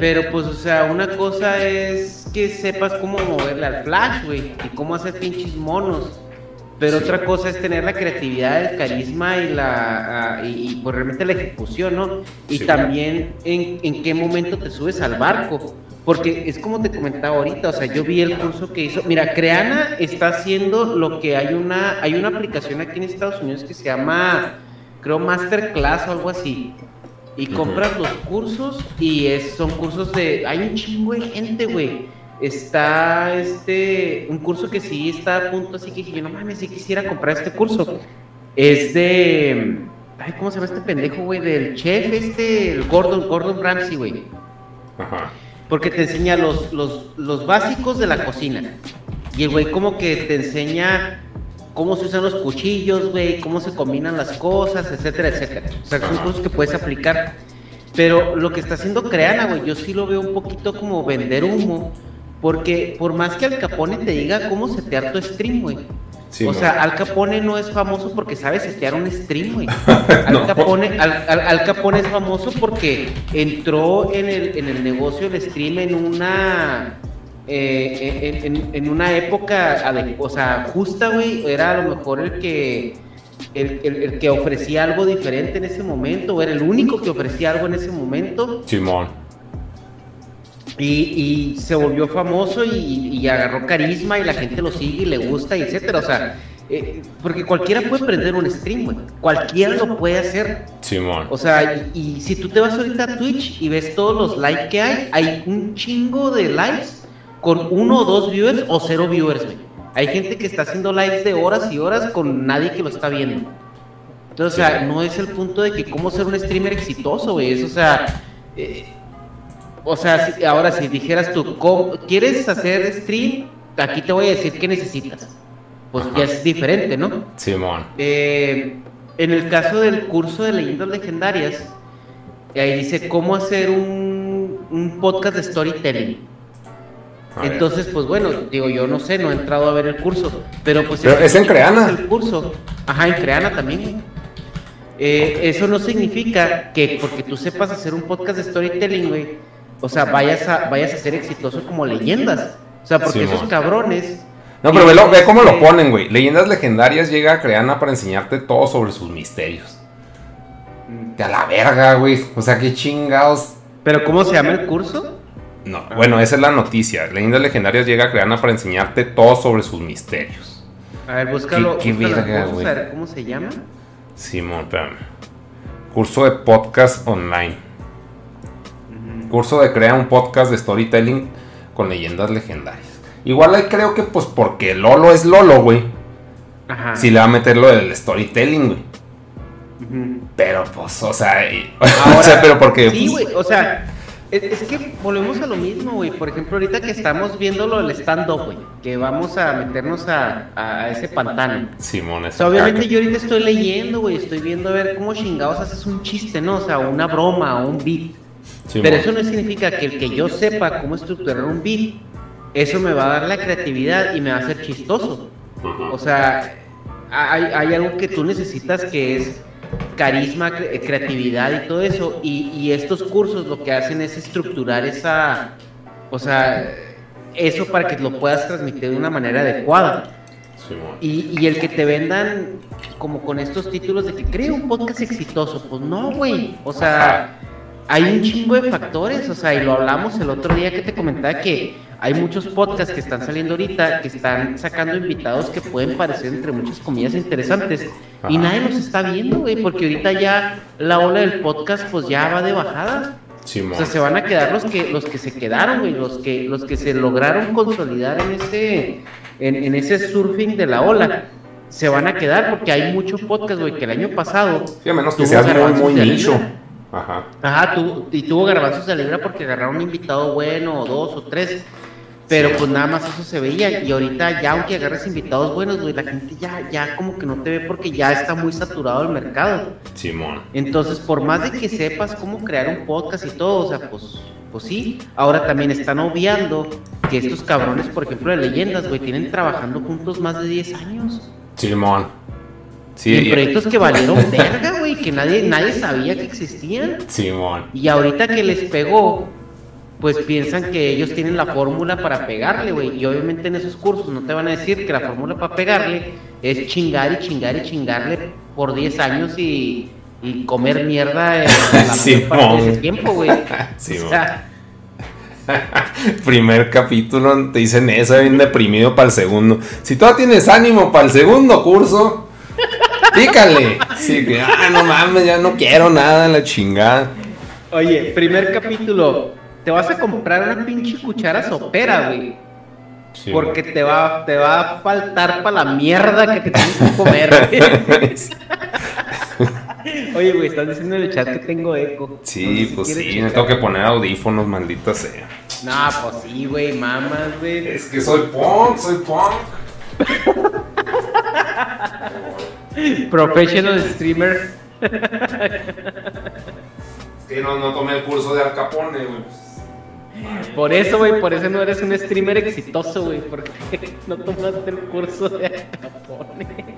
Pero pues, o sea, una cosa es que sepas cómo moverle al flash, güey, y cómo hacer pinches monos. Pero otra cosa es tener la creatividad, el carisma y la ah, y, pues realmente la ejecución, ¿no? Y también en, en, qué momento te subes al barco. Porque es como te comentaba ahorita, o sea, yo vi el curso que hizo. Mira, Creana está haciendo lo que hay una, hay una aplicación aquí en Estados Unidos que se llama, creo, Masterclass o algo así y compras los cursos y es, son cursos de... Hay un chingo de gente, güey. Está este... Un curso que sí está a punto, así que yo no mames, si quisiera comprar este curso. Es de... Ay, ¿cómo se llama este pendejo, güey? Del chef este, el Gordon, Gordon Ramsay, güey. Ajá. Porque te enseña los, los, los básicos de la cocina. Y el güey como que te enseña cómo se usan los cuchillos, güey, cómo se combinan las cosas, etcétera, etcétera. O sea, son cosas que puedes aplicar. Pero lo que está haciendo Creana, güey, yo sí lo veo un poquito como vender humo. Porque por más que Al Capone te diga cómo setear tu stream, güey. o sea, Al Capone no es famoso porque sabe setear un stream, güey. Al, Capone, Al, Capone es famoso porque entró en el, en el negocio del stream en una eh, en, una época o sea, justa, güey, era a lo mejor el que el, que ofrecía algo diferente en ese momento, o era el único que ofrecía algo en ese momento. Simón. Y, se volvió famoso y, agarró carisma y la gente lo sigue y le gusta, y etcétera. O sea, eh, porque cualquiera puede prender un stream, güey. Cualquiera lo puede hacer. Simón. O sea, y, y, si tú te vas ahorita a Twitch y ves todos los likes que hay, hay un chingo de likes con uno o dos viewers o cero viewers, güey. Hay gente que está haciendo lives de horas y horas con nadie que lo está viendo. Entonces, o sea, no es el punto de que cómo ser un streamer exitoso, güey. Es, o sea, eh, o sea, ahora si dijeras tú, ¿quieres hacer stream? Aquí te voy a decir qué necesitas. Pues ya es diferente, ¿no? Simón. Eh, en el caso del curso de leyendas legendarias, ahí dice cómo hacer un, un podcast de storytelling. A ver. Entonces, pues bueno, digo, yo no sé, no he entrado a ver el curso, pero pues... Pero es en Creana. El curso. Ajá, en Creana también. Eh, eso no significa que porque tú sepas hacer un podcast de storytelling, güey, o sea, vayas a, vayas a ser exitoso como leyendas. O sea, porque Sí, esos cabrones... No, pero ve, lo- ve cómo lo Este, ponen, güey. Leyendas legendarias llega a Creana para enseñarte todo sobre sus misterios. De a la verga, güey. O sea, qué chingados. ¿Pero cómo se llama el curso? No, bueno, esa es la noticia. Leyendas legendarias llega a Creana para enseñarte todo sobre sus misterios. A ver, búscalo. Qué- qué búscalo verga, güey. ¿Cómo se llama? Simón, espérame. Curso de podcast online. Curso de crea un podcast de storytelling con leyendas legendarias. Igual ahí creo que pues porque Lolo es Lolo, güey. Ajá. Si le va a meter lo del storytelling, güey. Pero pues, o sea, y- o sea, pero porque Sí, pues, güey, o sea, es, es que volvemos a lo mismo, güey. Por ejemplo, ahorita que estamos viendo lo del stand-up, güey, que vamos a meternos a, a ese pantano. Simón O es sea, obviamente yo ahorita estoy leyendo, güey, estoy viendo a ver cómo chingados haces un chiste, ¿no? O sea, una broma o un beat. Pero eso no significa que el que yo sepa cómo estructurar un beat, eso me va a dar la creatividad y me va a hacer chistoso. O sea, hay, hay algo que tú necesitas que es carisma, cre- creatividad y todo eso. Y, y estos cursos lo que hacen es estructurar esa, o sea, eso para que lo puedas transmitir de una manera adecuada. Y el que te vendan como con estos títulos de que crea un podcast exitoso, pues no, güey. O sea, hay un chingo de factores, o sea, y lo hablamos el otro día que te comentaba que hay muchos podcasts que están saliendo ahorita, que están sacando invitados que pueden parecer entre muchas comillas interesantes. Y nadie los está viendo, güey, porque ahorita ya la ola del podcast pues ya va de bajada. Simón. O sea, se van a quedar los que los que se quedaron, güey, los que los que se lograron consolidar en ese en, en ese surfing de la ola. Se van a quedar porque hay mucho podcast, güey, que el año pasado Sí, a menos que seas muy, muy nicho. Ajá. Ajá, tu- y tuvo garbanzos de libra porque agarraron un invitado bueno o dos o tres. Pero pues nada más eso se veía. Y ahorita ya aunque agarres invitados buenos, güey, la gente ya, ya como que no te ve porque ya está muy saturado el mercado. Simón. Entonces, por más de que sepas cómo crear un podcast y todo, o sea, pues, pues sí. Ahora también están obviando que estos cabrones, por ejemplo, de leyendas, güey, tienen trabajando juntos más de 10 años. Simón. Y Sí, en proyectos que valieron verga, güey, que nadie, nadie sabía que existían. Simón. Y ahorita que les pegó, pues piensan que ellos tienen la fórmula para pegarle, güey. Y obviamente en esos cursos no te van a decir que la fórmula para pegarle es chingar y chingar y chingarle por 10 años y, y comer mierda en la parte de ese tiempo, güey. Simón. O sea, Primer capítulo te dicen eso, bien deprimido para el segundo. Si todavía tienes ánimo para el segundo curso, pícale. Sí, que, ah, no mames, ya no quiero nada, la chingada. oye, primer capítulo, te vas a comprar una pinche cuchara sopera, güey. Sí, Porque te va, te va a faltar para la mierda que te tienes que comer, güey. Oye, güey, están diciendo en el chat que tengo eco. Sí, No sé si pues sí, me tengo que poner audífonos, maldita sea. No, pues sí, güey, mamas, güey. Es que soy punk, soy punk. Professional streamer. Es que no, no tomé el curso de Al Capone, güey. Por eso, güey, por eso no eres un streamer exitoso, güey, porque no tomaste el curso de Al Capone.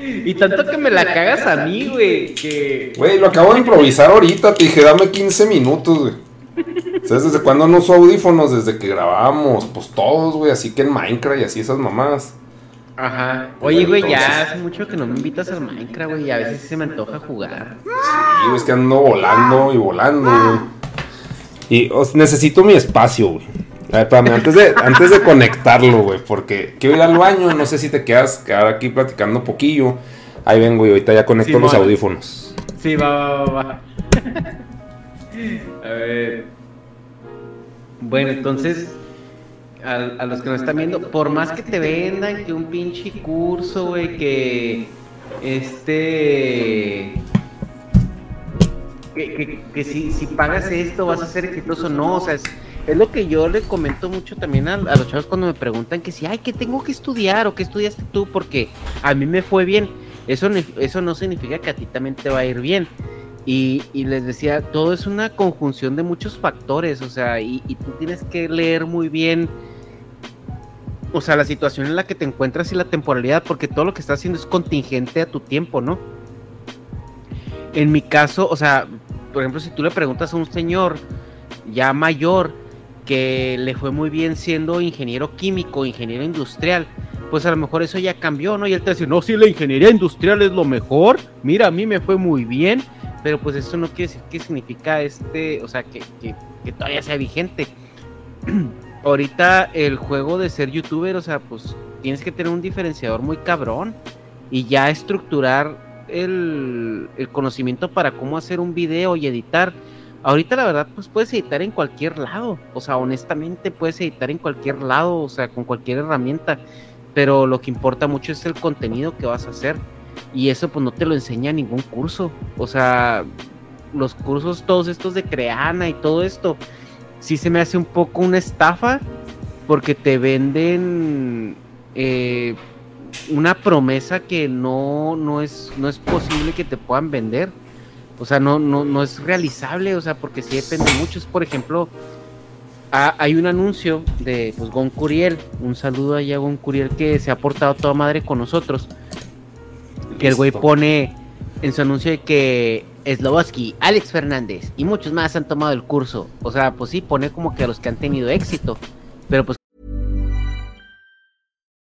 Y tanto que me la cagas a mí, güey, que... Güey, lo acabo de improvisar ahorita, te dije, dame 15 minutos, güey. ¿Sabes desde cuándo no uso audífonos? Desde que grabábamos, pues todos, güey, así que en Minecraft y así esas mamadas. Ajá. Oye, güey, ya hace mucho que no me invitas al Minecraft, güey, y a veces sí se me antoja jugar. Y güey, es que ando volando y volando, güey. Y os, necesito mi espacio, güey. A ver, espérame, antes de, antes de conectarlo, güey, porque quiero ir al baño, no sé si te quedas quedar aquí platicando un poquillo. Ahí vengo y ahorita ya conecto los audífonos. Sí, va, va, va, va. A ver. Bueno, entonces, a, los que nos están viendo, por más que te vendan que un pinche curso, güey, que este. Que, que- que si, si pagas esto vas a ser exitoso, no, o sea, es, lo que yo le comento mucho también a, los chavos cuando me preguntan que si, ay, ¿qué tengo que estudiar o qué estudiaste tú? Porque a mí me fue bien. Eso, eso no significa que a ti también te va a ir bien. Y, les decía, todo es una conjunción de muchos factores, o sea, y, tú tienes que leer muy bien, o sea, la situación en la que te encuentras y la temporalidad, porque todo lo que estás haciendo es contingente a tu tiempo, ¿no? En mi caso, o sea, por ejemplo, si tú le preguntas a un señor ya mayor, que le fue muy bien siendo ingeniero químico, ingeniero industrial, pues a lo mejor eso ya cambió, ¿no? Y él te dice, no, si la ingeniería industrial es lo mejor, mira, a mí me fue muy bien, pero pues eso no quiere decir que significa este, o sea, que, que, todavía sea vigente. Ahorita el juego de ser youtuber, o sea, pues tienes que tener un diferenciador muy cabrón y ya estructurar el, el conocimiento para cómo hacer un video y editar Ahorita la verdad, pues puedes editar en cualquier lado. O sea, honestamente puedes editar en cualquier lado, o sea, con cualquier herramienta. Pero lo que importa mucho es el contenido que vas a hacer. Y eso pues no te lo enseña ningún curso. O sea, los cursos todos estos de Creana y todo esto, sí se me hace un poco una estafa porque te venden eh, una promesa que no, no, es, no es posible que te puedan vender. O sea, no, no, no es realizable, o sea, porque sí depende mucho. Por ejemplo, hay un anuncio de pues, Gon Curiel, un saludo ahí a Gon Curiel que se ha portado toda madre con nosotros. Que el güey pone en su anuncio de que Sloboski, Alex Fernández y muchos más han tomado el curso. O sea, pues sí, pone como que a los que han tenido éxito. Pero pues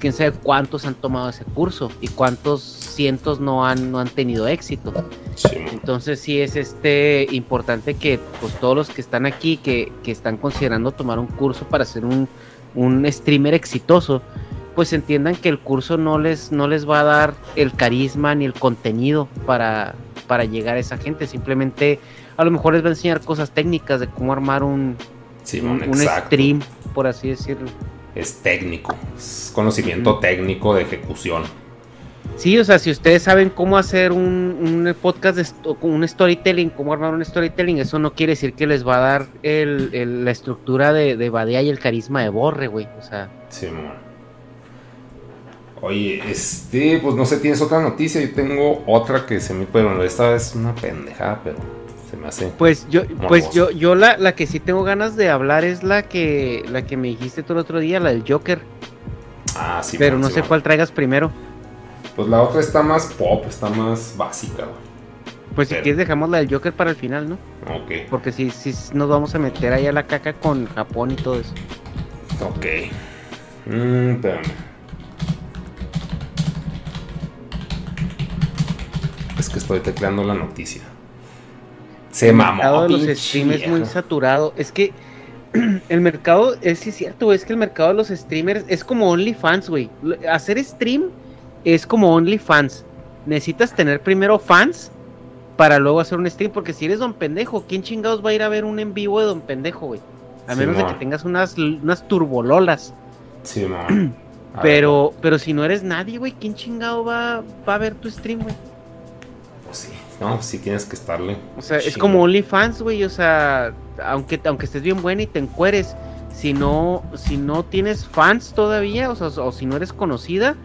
Quién sabe cuántos han tomado ese curso y cuántos cientos no han, no han tenido éxito. Sí. Entonces sí es este importante que pues todos los que están aquí, que, que están considerando tomar un curso para ser un, un streamer exitoso, pues entiendan que el curso no les, no les va a dar el carisma ni el contenido para, para llegar a esa gente. Simplemente a lo mejor les va a enseñar cosas técnicas de cómo armar un, un, stream, por así decirlo. Es técnico, es conocimiento técnico de ejecución. Sí, o sea, si ustedes saben cómo hacer un, un podcast, de, un storytelling, cómo armar un storytelling, eso no quiere decir que les va a dar el, la estructura de, de Badea y el carisma de Borre, güey. O sea. Sí, Oye, este, pues no sé, tienes otra noticia. Yo tengo otra que se me. Bueno, esta es una pendejada, pero se me hace. Pues yo, pues yo, yo la, la que sí tengo ganas de hablar es la que, la que me dijiste tú el otro día, la del Joker. Ah, sí. Pero no sé cuál traigas primero. Pues la otra está más pop, está más básica. Pues si quieres dejamos la del Joker para el final, ¿no? Ok. Porque si, si nos vamos a meter ahí a la caca con Japón y todo eso. Ok. Mmm, espérame. Es que estoy tecleando la noticia. Se mamó. El mercado de los streamers muy saturado. Es que el mercado, es cierto, es que el mercado de los streamers es como OnlyFans, güey. Hacer stream es como OnlyFans. Necesitas tener primero fans para luego hacer un stream, porque si eres don pendejo, ¿quién chingados va a ir a ver un en vivo de don pendejo, güey? A menos de que tengas unas, unas turbololas. Sí, Pero, pero si no eres nadie, güey, ¿quién chingado va, va a ver tu stream, güey? sí, no, sí tienes que estarle. O sea, es como OnlyFans, güey, o sea, aunque, aunque estés bien buena y te encueres, si no, si no tienes fans todavía, o, sea, o si no eres conocida,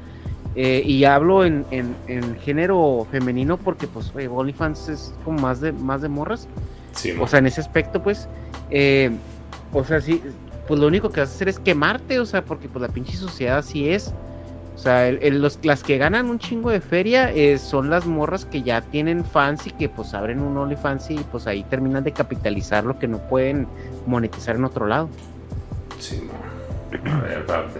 eh, y hablo en, en, género femenino porque, pues, güey, OnlyFans es como más de, más de morras. Sí, O sea, en ese aspecto, pues, eh, o sea, sí, pues lo único que vas a hacer es quemarte, o sea, porque pues la pinche sociedad así es. O sea, el- el- los, las que ganan un chingo de feria eh, son las morras que ya tienen fans y que pues abren un OnlyFans y pues ahí terminan de capitalizar lo que no pueden monetizar en otro lado. Sí. A ver, espérate.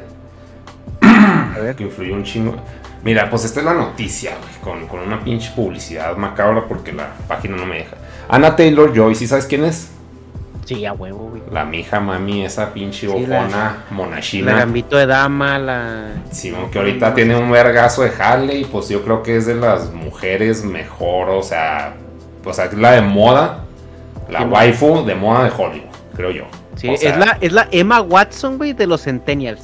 A ver. Que influyó un chingo. Mira, pues esta es la noticia, güey, con, con una pinche publicidad macabra porque la página no me deja. Ana Taylor Joy, ¿sí sabes quién es? Sí, a huevo, güey. La mija mami, esa pinche Sí, la- ojona La monachina. gambito de dama, la... Sí, que ahorita tiene un vergazo de jale y pues yo creo que es de las mujeres mejor, o sea, o sea, es la de moda, la Sí, waifu de moda de Hollywood, creo yo. Sí, O sea, es, la, es la Emma Watson, güey, de los Centennials.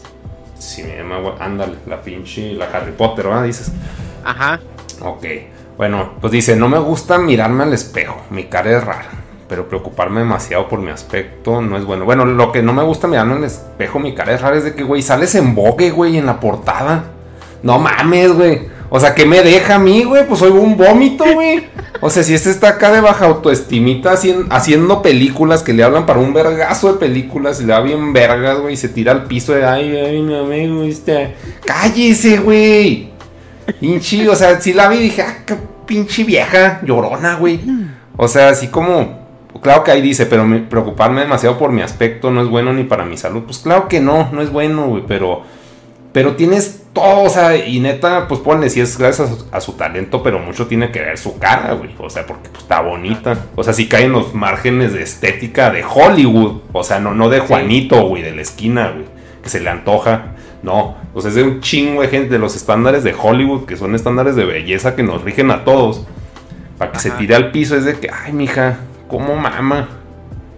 Sí, Emma Wa- ándale, la pinche, la Harry Potter, ¿verdad? Dices. Ajá. Ok, bueno, pues dice, no me gusta mirarme al espejo, mi cara es rara, pero preocuparme demasiado por mi aspecto no es bueno. Bueno, lo que no me gusta mirarme al espejo, mi cara es rara, es de que, güey, sales en bogue, güey, en la portada. No mames, güey. O sea, ¿qué me deja a mí, güey? Pues soy un vómito, güey. O sea, si este está acá de baja autoestimita hacien- haciendo películas que le hablan para un vergazo de películas y le da bien vergas, güey, y se tira al piso de, ay, ay, no me gusta. Cállese, güey. Pinche, o sea, sí la vi dije, ah, qué pinche vieja, llorona, güey. O sea, así como, claro que ahí dice, pero me- preocuparme demasiado por mi aspecto no es bueno ni para mi salud. Pues claro que no, no es bueno, güey, pero, pero tienes todo, o sea, y neta, pues ponle, si es gracias a su, a su talento, pero mucho tiene que ver su cara, güey. O sea, porque pues, está bonita. O sea, sí caen los márgenes de estética de Hollywood. O sea, no, no de Juanito, güey, de la esquina, güey, que se le antoja. No, pues es de un chingo de gente, de los estándares de Hollywood, que son estándares de belleza que nos rigen a todos. Para que se tire al piso es de que, ay, mija, ¿cómo mama?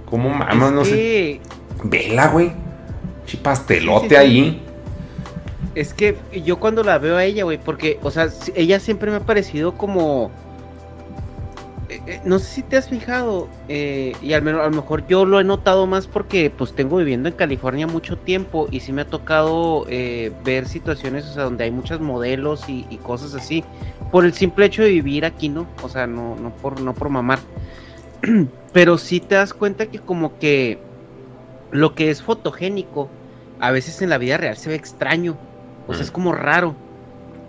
¿Cómo mama? Es no sé. que- Vela, güey. Chi pastelote Sí, sí, sí. ahí. Es que yo cuando la veo a ella, güey, porque, o sea, ella siempre me ha parecido como... eh, eh, no sé si te has fijado, eh, y al menos a lo mejor yo lo he notado más porque pues tengo viviendo en California mucho tiempo y sí me ha tocado ver situaciones, o sea, donde hay muchos modelos y, y cosas así, por el simple hecho de vivir aquí, ¿no? O sea, no, no, por, no por mamar. Pero sí te das cuenta que como que lo que es fotogénico, a veces en la vida real se ve extraño. O sea, Mm. es como raro.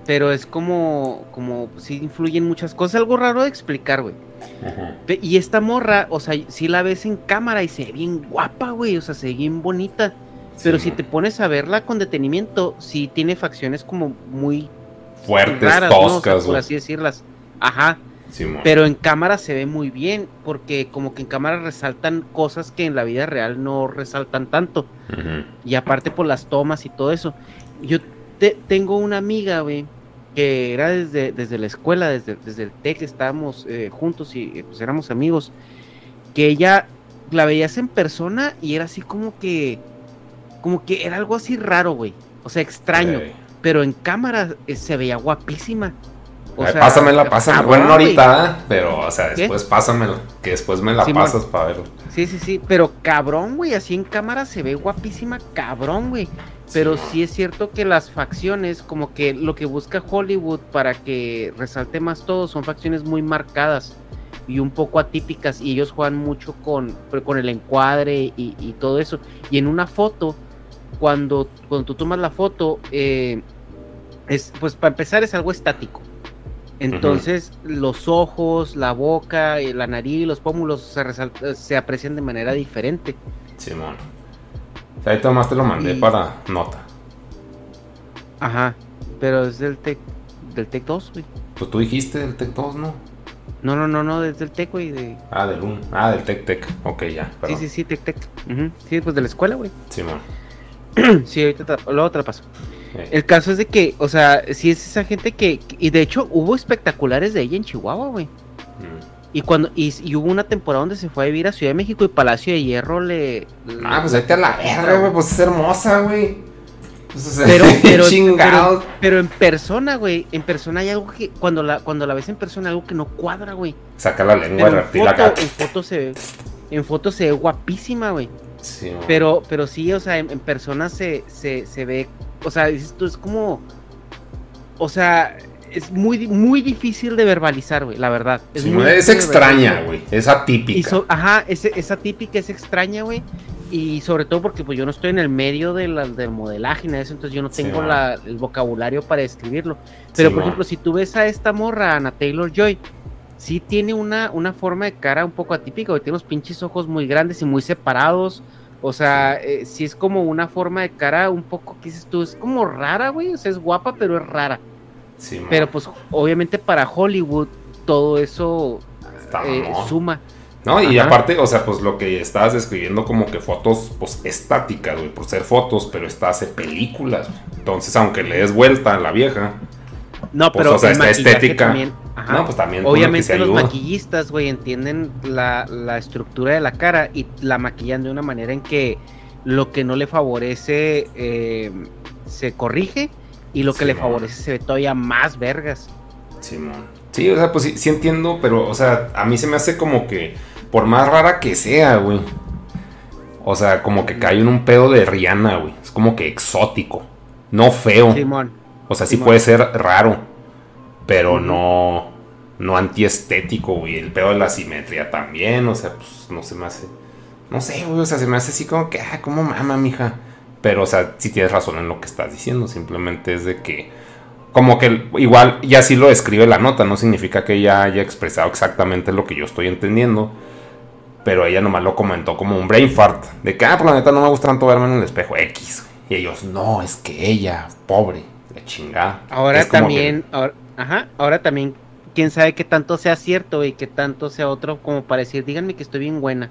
Pero es como, como, sí influyen muchas cosas. Algo raro de explicar, güey. Y esta morra, o sea, si la ves en cámara y se ve bien guapa, güey. O sea, se ve bien bonita. Pero si te pones a verla con detenimiento, sí tiene facciones como muy Fuertes, raras, ¿no? O sea, toscas, por güey. así decirlas. Ajá. Pero en cámara se ve muy bien, porque como que en cámara resaltan cosas que en la vida real no resaltan tanto. Y aparte por las tomas y todo eso. Yo te- tengo una amiga, güey, que era desde, desde la escuela, desde, desde el TEC, estábamos eh, juntos y eh, pues éramos amigos. Que ella la veías en persona y era así como que, como que era algo así raro, güey. O sea, extraño. Pero en cámara eh, se veía guapísima. O Ay, sea, pásamela, pásamela. cabrón, Bueno, no ahorita, ¿eh? pero, o sea, ¿Qué? después pásamela. Que después me la pasas para verlo. Sí, sí, sí, pero cabrón, güey, así en cámara se ve guapísima, cabrón, güey. Pero sí es cierto que las facciones, como que lo que busca Hollywood para que resalte más todo, son facciones muy marcadas y un poco atípicas y ellos juegan mucho con, con el encuadre y, y todo eso. Y en una foto, cuando, cuando tú tomas la foto, eh, es, pues para empezar es algo estático. Entonces los ojos, la boca, eh, la nariz, los pómulos se, resalta- se aprecian de manera diferente. Simón. Sea, ahorita más te lo mandé Y- para nota. Ajá, pero es del Tec, del Tec 2, güey. Pues tú dijiste del Tec 2, ¿no? No, no, no, no, desde el Tec, güey. De... Ah, del 1. Ah, del Tec Tec. Ok, ya. Sí, Perdón. sí, sí, Tec Tec. Sí, pues de la escuela, güey. Simón. sí, ahorita te, luego te la paso. El caso es de que, o sea, sí es esa gente que, y de hecho hubo espectaculares de ella en Chihuahua, güey. mm. Y cuando, y, y hubo una temporada donde se fue a vivir a Ciudad de México y Palacio de Hierro le. Ah, pues ahorita a la verga, güey. Pues es hermosa, güey. Pues, o sea, Pero, pero, pero, pero en persona, güey, en persona hay algo que, cuando la, cuando la ves en persona, algo que no cuadra, güey. Saca la lengua de en reptil acá. en foto se ve, en foto se ve guapísima, güey. Sí. Pero, pero sí, o sea, en, en persona se, se, se ve, o sea, tú, es como, o sea, es muy, muy difícil de verbalizar, güey, la verdad. Es, muy extraña, güey. Es atípica. So- ajá, es, es atípica, es extraña, güey. Y sobre todo porque pues yo no estoy en el medio de la- del modelaje de eso, entonces yo no tengo la- el vocabulario para describirlo. Pero Sí, por man. ejemplo, si tú ves a esta morra, Ana Taylor Joy, sí tiene una, una forma de cara un poco atípica, güey. Tiene unos pinches ojos muy grandes y muy separados. O sea, eh, sí es como una forma de cara un poco, ¿qué dices tú? Es como rara, güey. O sea, es guapa, pero es rara. Sí. Pero pues obviamente para Hollywood todo eso Está eh, suma. No, y Ajá. aparte, o sea, pues lo que estabas describiendo como que fotos, pues estáticas, güey, por ser fotos, pero esta hace películas. Entonces, aunque le des vuelta a la vieja, No, Pues, pero o sea, estética. también, ajá. no, pues también Obviamente los maquillistas, güey, entienden la, la estructura de la cara y la maquillan de una manera en que lo que no le favorece eh, se corrige y lo que Sí, le favorece se ve todavía más vergas. Simón. Sí, o sea, pues sí, sí entiendo, pero, o sea, a mí se me hace como que, por más rara que sea, güey. O sea, como que cae en un pedo de Rihanna, güey. Es como que exótico. No feo. Simón. O sea, sí puede ser raro, pero no, no antiestético, güey. El pedo de la simetría también, o sea, pues no se me hace. No sé, güey, o sea, se me hace así como que, ah, como mama, mija. Pero, o sea, sí tienes razón en lo que estás diciendo, simplemente es de que. Como que igual ya sí lo escribe la nota, no significa que ella haya expresado exactamente lo que yo estoy entendiendo. Pero ella nomás lo comentó como un brain fart. De que, ah, por la neta no me gusta tanto verme en el espejo X. Y ellos, no, es que ella, pobre, la chingada. Ahora Es también, ahora, ajá, ahora también, quién sabe qué tanto sea cierto y qué tanto sea otro como para decir, díganme que estoy bien buena.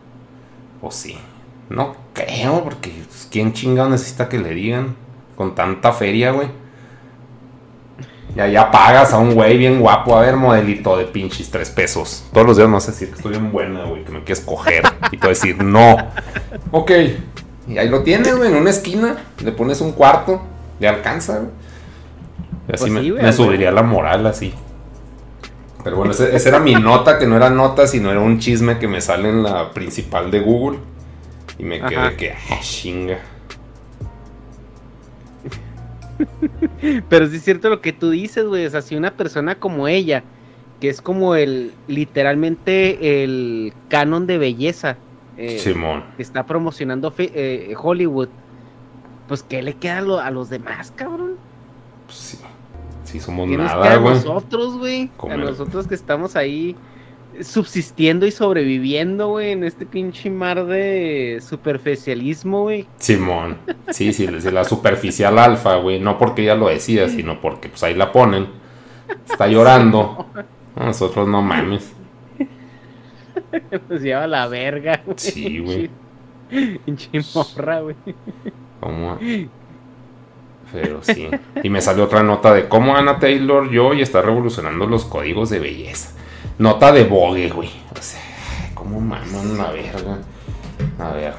O sí. No creo, porque pues, ¿quién chingado necesita que le digan? Con tanta feria, güey. Ya, ya pagas a un güey bien guapo. A ver, modelito de pinches tres pesos. Todos los días me vas a decir que estoy bien buena, güey, que me quieres coger. Y te voy a decir, no. Ok. Y ahí lo tienes, güey, en una esquina. Le pones un cuarto. Le alcanza, güey. Y así Pues me, sí, güey, me al subiría la moral, así. Pero bueno, ese- esa era mi nota, que no era nota, sino era un chisme que me sale en la principal de Google. Y me quedé Ajá. que, ah, chinga. Pero sí es cierto lo que tú dices, güey. O sea, si una persona como ella, que es como el, literalmente el canon de belleza, eh, Simón. que está promocionando eh, Hollywood, pues ¿qué le queda a, lo- a los demás, cabrón? Pues sí. Sí, somos ¿Qué nos queda nada, a güey. nosotros, güey? A nosotros que estamos ahí subsistiendo y sobreviviendo, güey, en este pinche mar de superficialismo, güey. Simón. Sí, sí, la superficial alfa, güey. No porque ella lo decía, sino porque pues ahí la ponen. Está llorando. No, Nosotros no mames. Nos lleva a la verga, güey. Sí, güey. Pinche morra, güey. ¿Cómo? Pero sí. Y me salió otra nota de cómo Ana Taylor Joy está revolucionando los códigos de belleza. Nota de Vogue, güey. O sea, cómo maman la verga. A ver,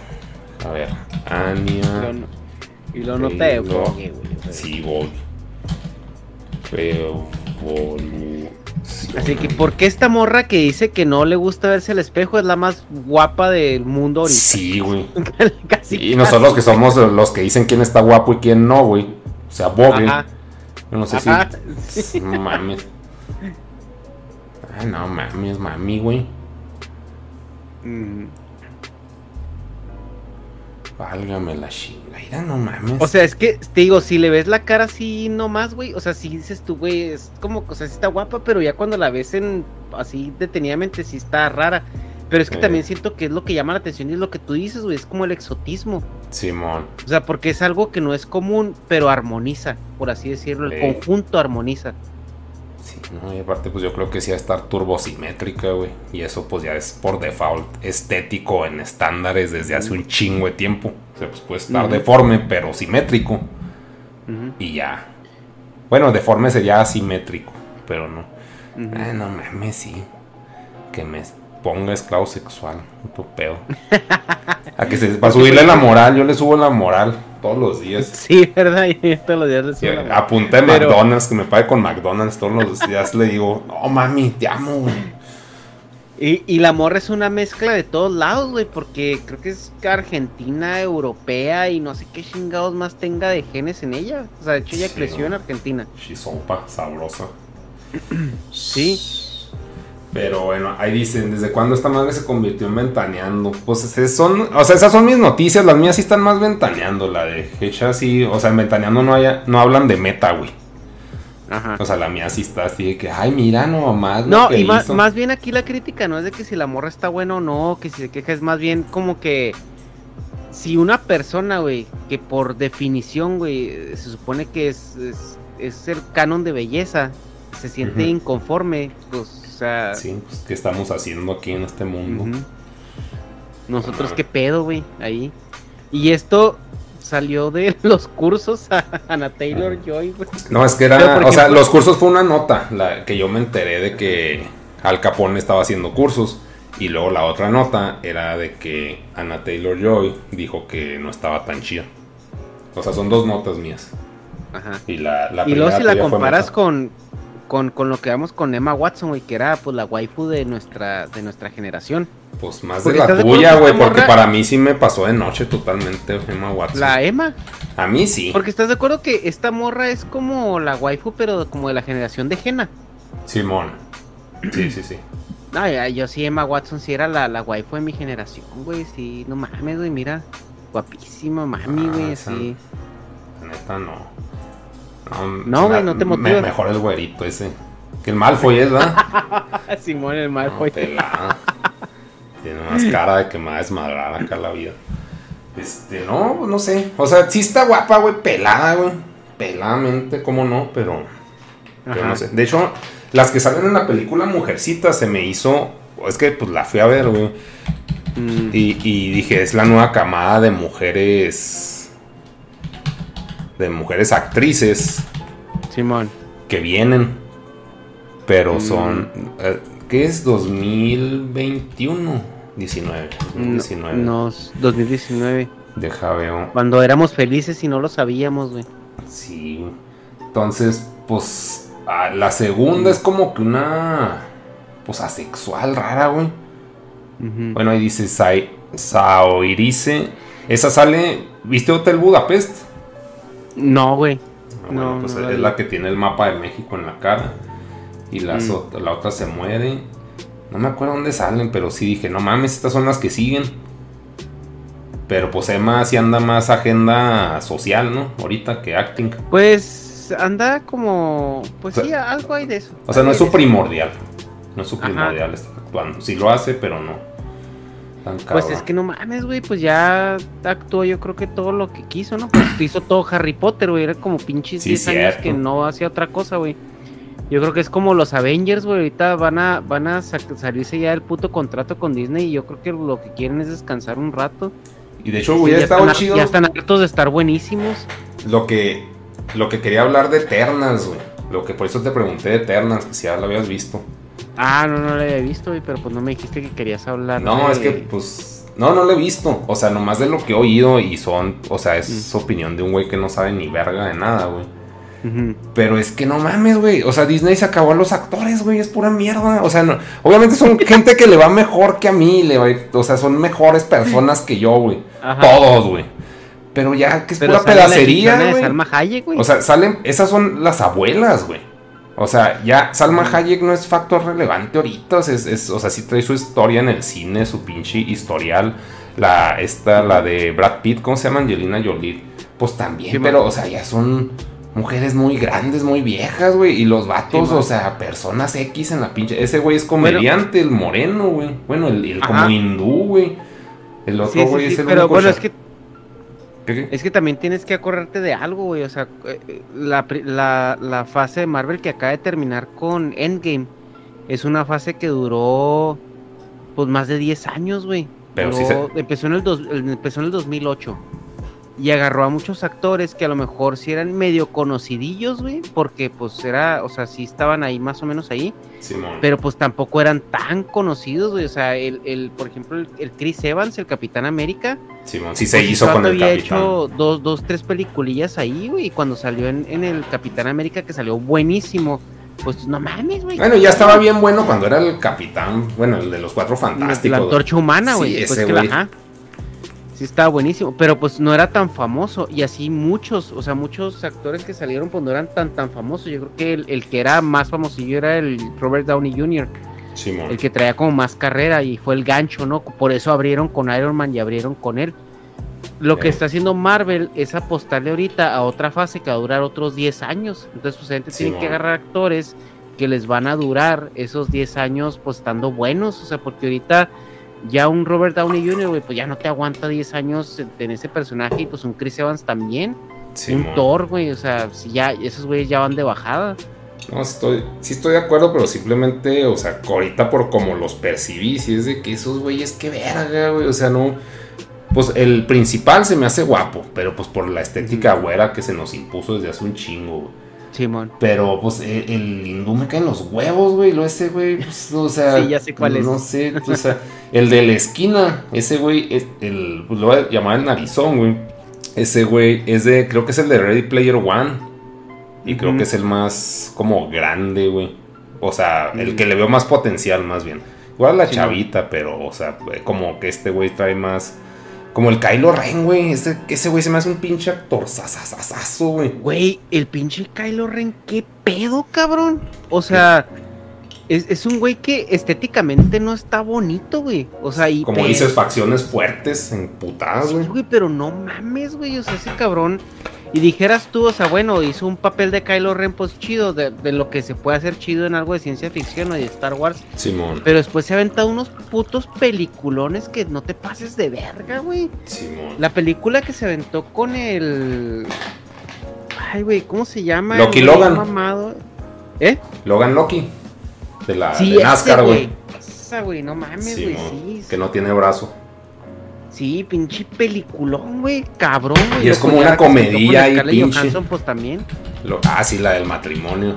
a ver. Lo, Ania. y lo nota de Taylor. Vogue, güey. Sí, Vogue. Revolución. Así que, ¿por qué esta morra que dice que no le gusta verse al espejo es la más guapa del mundo ahorita? Sí, güey. casi. Y nosotros los que somos los que dicen quién está guapo y quién no, güey. O sea, Vogue. Ajá. No sé Ajá, si. No mames. Ah, no mames, mami, güey. Mm. Válgame la chingadera, no mames. O sea, es que te digo, si le ves la cara así nomás, güey, o sea, si dices tú, güey, es como, o sea, sí está guapa, pero ya cuando la ves en así detenidamente sí está rara. Pero es que Sí. también siento que es lo que llama la atención y es lo que tú dices, güey, es como el exotismo. Simón. O sea, porque es algo que no es común, pero armoniza, por así decirlo, el Sí. conjunto armoniza. Sí, no, y aparte, pues yo creo que sí va a estar turbosimétrica, güey. Y eso, pues ya es por default estético en estándares desde hace un chingo de tiempo. O sea, pues puede estar deforme, pero simétrico. Y ya. Bueno, deforme sería asimétrico, pero no. ujú. Ah, no mames, sí. Que me ponga esclavo sexual. Un pedo. A que se, para subirle la moral, yo le subo la moral todos los días. Sí, ¿verdad? Todos los días le Sí, subo la- a Pero- McDonald's, que me pague con McDonald's todos los días, le digo, no mami, te amo, güey. Y, y la morra es una mezcla de todos lados, güey, porque creo que es argentina, europea y no sé qué chingados más tenga de genes en ella. O sea, de hecho ella Sí, creció en Argentina. Chisopa, sabrosa. Sí. Pero bueno, ahí dicen, ¿desde cuándo esta madre se convirtió en ventaneando? Pues es- son, o sea, esas son mis noticias, las mías sí están más ventaneando, la de Hecha sí, o sea, en ventaneando no, haya, no hablan de meta, güey. Ajá. O sea, la mía sí está así de que, ay, mira nomás. lo No, que y más, hizo". más bien aquí la crítica no es de que si la morra está buena o no, que si se queja, es más bien como que si una persona, güey, que por definición, güey, se supone que es, es, es el canon de belleza, se siente inconforme, pues, o sea, Sí, pues, ¿qué estamos haciendo aquí en este mundo? nosotros qué pedo, güey, ahí. Y esto salió de los cursos a Ana Taylor Joy, güey. No, es que era, o sea, los cursos fue una nota, la que yo me enteré de que Al Capone estaba haciendo cursos. Y luego la otra nota era de que Anna Taylor Joy dijo que no estaba tan chida. O sea, son dos notas mías. Ajá. Y la, la Y luego si la comparas con, con, con lo que vamos con Emma Watson, güey, que era pues la waifu de nuestra, de nuestra generación. Pues más de Porque la de tuya, güey, porque morra- para mí sí me pasó de noche totalmente Emma Watson. La Emma. A mí sí. Porque estás de acuerdo que esta morra es como la waifu, pero como de la generación de Jena. Simón. Sí, sí, sí. No, yo sí, Emma Watson sí era la, la waifu de mi generación, güey. Sí, no mames, güey, mira. Guapísima, mami, Ah, güey, esa- sí. Neta no. No, güey, no te me- motiva. mejor el güerito ese. Que el Malfoy es, ¿verdad? Simón, el mal, No. Tiene más cara de que me va a desmadrar acá la vida. Este, no, pues no sé. O sea, sí está guapa, güey, pelada, güey. Peladamente, cómo no, pero. pero no sé. De hecho, las que salen en la película Mujercita se me hizo. Es que pues la fui a ver, güey. Mm, Y, y dije, es la nueva camada de mujeres. De mujeres actrices Simón. que vienen. Pero Mm. son. eh, ¿Qué es? 2021. 19. No, 2019. no, 2019. Deja veo. Cuando éramos felices y no lo sabíamos, güey. Sí. Entonces, pues. la segunda es como que una. Pues asexual rara, güey. Ujú. Bueno, ahí dice Saoirice. Esa sale. ¿Viste Hotel Budapest? No, güey. Ah, Bueno, No, pues no es la que tiene el mapa de México en la cara. Y Mm. la otra se muere. No me acuerdo dónde salen, pero sí dije, no mames, estas son las que siguen. Pero pues Emma sí anda más agenda social, ¿no? Ahorita que acting. Pues anda como. Pues O sea, sí, algo hay de eso. O sea, no es su primordial. No es su primordial estar actuando. Sí lo hace, pero no. Tan Pues es que no mames, güey. Pues ya actuó, yo creo que todo lo que quiso, ¿no? Pues hizo todo Harry Potter, güey. Era como pinches Sí, 10 años que no hacía otra cosa, güey. Yo creo que es como los Avengers, güey. Ahorita van a, van a salirse ya del puto contrato con Disney. Y yo creo que lo que quieren es descansar un rato. Y de hecho, Sí, hubiera ya, están, chido. ya están hartos de estar buenísimos. Lo que, lo que quería hablar de Eternals, güey. Lo que por eso te pregunté de Eternals, que si ya lo habías visto. Ah, no, no lo había visto, güey. Pero pues no me dijiste que querías hablar. No, de- es que, pues. No, no lo he visto. O sea, nomás de lo que he oído y son. O sea, es Mm. opinión de un güey que no sabe ni verga de nada, güey. Pero es que no mames, güey. O sea, Disney se acabó a los actores, güey. Es pura mierda. O sea, no, obviamente son gente que le va mejor que a mí. Le va, o sea, son mejores personas que yo, güey. Todos, güey. Pero ya que es Pero pura la pedacería, güey. O sea, salen, esas son las abuelas, güey. O sea, ya Salma Hayek no es factor relevante ahorita. O sea, es, es- o sea, sí trae su historia en el cine, su pinche historial. La, esta, la de Brad Pitt, ¿cómo se llama? Angelina Jolie. Pues también, Sí, pero, man. o sea, ya son mujeres muy grandes, muy viejas, güey. Y los vatos, Sí, o sea, personas X en la pinche. Ese güey es comediante, el moreno, güey. Bueno, el, el como hindú, güey. El otro güey sí, es el pero único bueno, es que Es que también tienes que acordarte de algo, güey. O sea, eh, eh, la, la, la fase de Marvel que acaba de terminar con Endgame es una fase que duró pues más de 10 años, güey. Pero sí Duró- empezó, en el dos- empezó en el 2008 y agarró a muchos actores que a lo mejor sí eran medio conocidillos, güey, porque pues era, o sea, sí estaban ahí más o menos ahí, Simón. pero pues tampoco eran tan conocidos, güey. O sea, el, el por ejemplo, el, el Chris Evans, el Capitán América, Simón, sí se pues, hizo con el había capitán. hecho dos, dos, tres peliculillas ahí, güey. Y cuando salió en, en el Capitán América, que salió buenísimo, pues no mames, güey. Bueno, ya estaba bien bueno cuando era el capitán, bueno, el de los cuatro fantásticos. La antorcha humana, Sí, güey. ese pues que la- ajá. Sí estaba buenísimo, pero pues no era tan famoso y así muchos, o sea, muchos actores que salieron pues no eran tan tan famosos. Yo creo que el, el que era más famosillo era el Robert Downey Jr., Simón. el que traía como más carrera y fue el gancho, ¿no? Por eso abrieron con Iron Man y abrieron con él. Lo que Ok. está haciendo Marvel es apostarle ahorita a otra fase que va a durar otros 10 años. Entonces, pues, gente tiene que agarrar actores que les van a durar esos 10 años, pues, estando buenos. O sea, porque ahorita ya un Robert Downey Jr., güey, pues ya no te aguanta 10 años en, ese personaje. Y pues un Chris Evans también. Simón. Un Thor, güey. O sea, si ya esos güeyes ya van de bajada. No, estoy, sí estoy de acuerdo, pero simplemente, o sea, ahorita por como los percibí, si es de que esos güeyes, qué verga, güey, o sea, no... Pues el principal se me hace guapo, pero pues por la estética güera que se nos impuso desde hace un chingo, güey. Simón. Pero pues el, el hindú me cae en los huevos, güey, lo ese, güey, pues, o sea... Sí, ya sé cuál es. No sé, o sea, el de la esquina, ese güey, es el, pues lo voy a llamar el narizón, güey. Ese güey es de, creo que es el de Ready Player One. Y creo que es el más como grande, güey. O sea, el Mm. que le veo más potencial, más bien. Igual la Sí, chavita, pero, o sea, como que este güey trae más. Como el Kylo Ren, güey. Ese, ese güey se me hace un pinche actor sasasasazo, güey. Güey, el pinche Kylo Ren, qué pedo, cabrón. O sea, es, es un güey que estéticamente no está bonito, güey. O sea, y Como pero- dices, facciones fuertes, emputadas, Sí, güey. güey, pero no mames, güey. O sea, ese cabrón. Y dijeras tú, o sea, bueno, hizo un papel de Kylo Ren, pues chido, de, de lo que se puede hacer chido en algo de ciencia ficción o de Star Wars. Simón. Pero después se ha aventado unos putos peliculones que no te pases de verga, güey. Simón. La película que se aventó con el. Ay, güey, ¿cómo se llama? Loki El Logan. mamado? ¿Eh? Logan Loki. De la Sí, de NASCAR, güey. Esa, güey, no mames, güey, sí. Que no tiene brazo. Sí, pinche peliculón, güey, cabrón, güey. Y es como una ahí, Scarlett pinche. Johansson, pues también. Lo- ah, sí, la del matrimonio.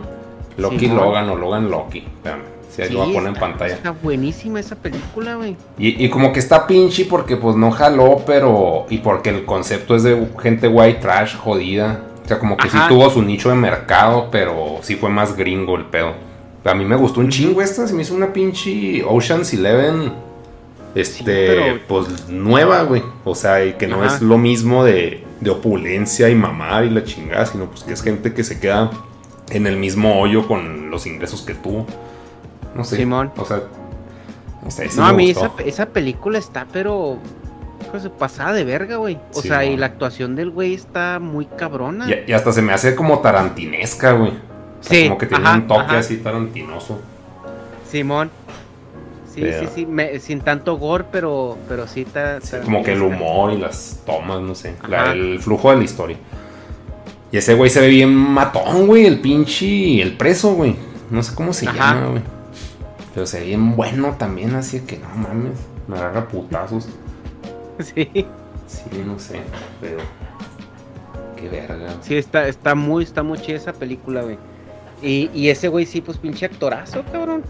Loki. Logan o Logan Loki. Espérame. Si ahí Sí, lo voy a poner en pantalla. Está buenísima esa película, güey. Y, y como que está pinche porque pues no jaló, pero... Y porque el concepto es de gente white trash jodida. O sea, como que sí tuvo su nicho de mercado, pero sí fue más gringo el pedo. A mí me gustó un chingo esta, se me hizo una pinche Ocean's Eleven. Este, Sí, pero- pues nueva, güey. O sea, y que no Ajá. es lo mismo de, de opulencia y mamar y la chingada, sino pues que es gente que se queda en el mismo hoyo con los ingresos que tuvo. No sé. Simón. O sea, no a mí esa, esa película está, pero. De pasada de verga, güey. O Sí, sea, y la actuación del güey está muy cabrona. Y, y hasta se me hace como tarantinesca, güey. O sea, Sí, como que tiene ajá, un toque ajá. así tarantinoso. Simón. Sí, Pero- sí, sí. me- sin tanto gore, pero, pero sí está. Sí, como que el humor y las tomas, no sé. la- el flujo de la historia. Y ese güey se ve bien matón, güey. El pinche. El preso, güey. No sé cómo se Ajá. llama, güey. Pero se ve bien bueno también, así que no mames. Me agarra putazos. Sí, Sí, no sé. Pero. Qué verga. sí, está, está muy, está muy chida esa película, güey. Y, y ese güey sí, pues pinche actorazo, cabrón.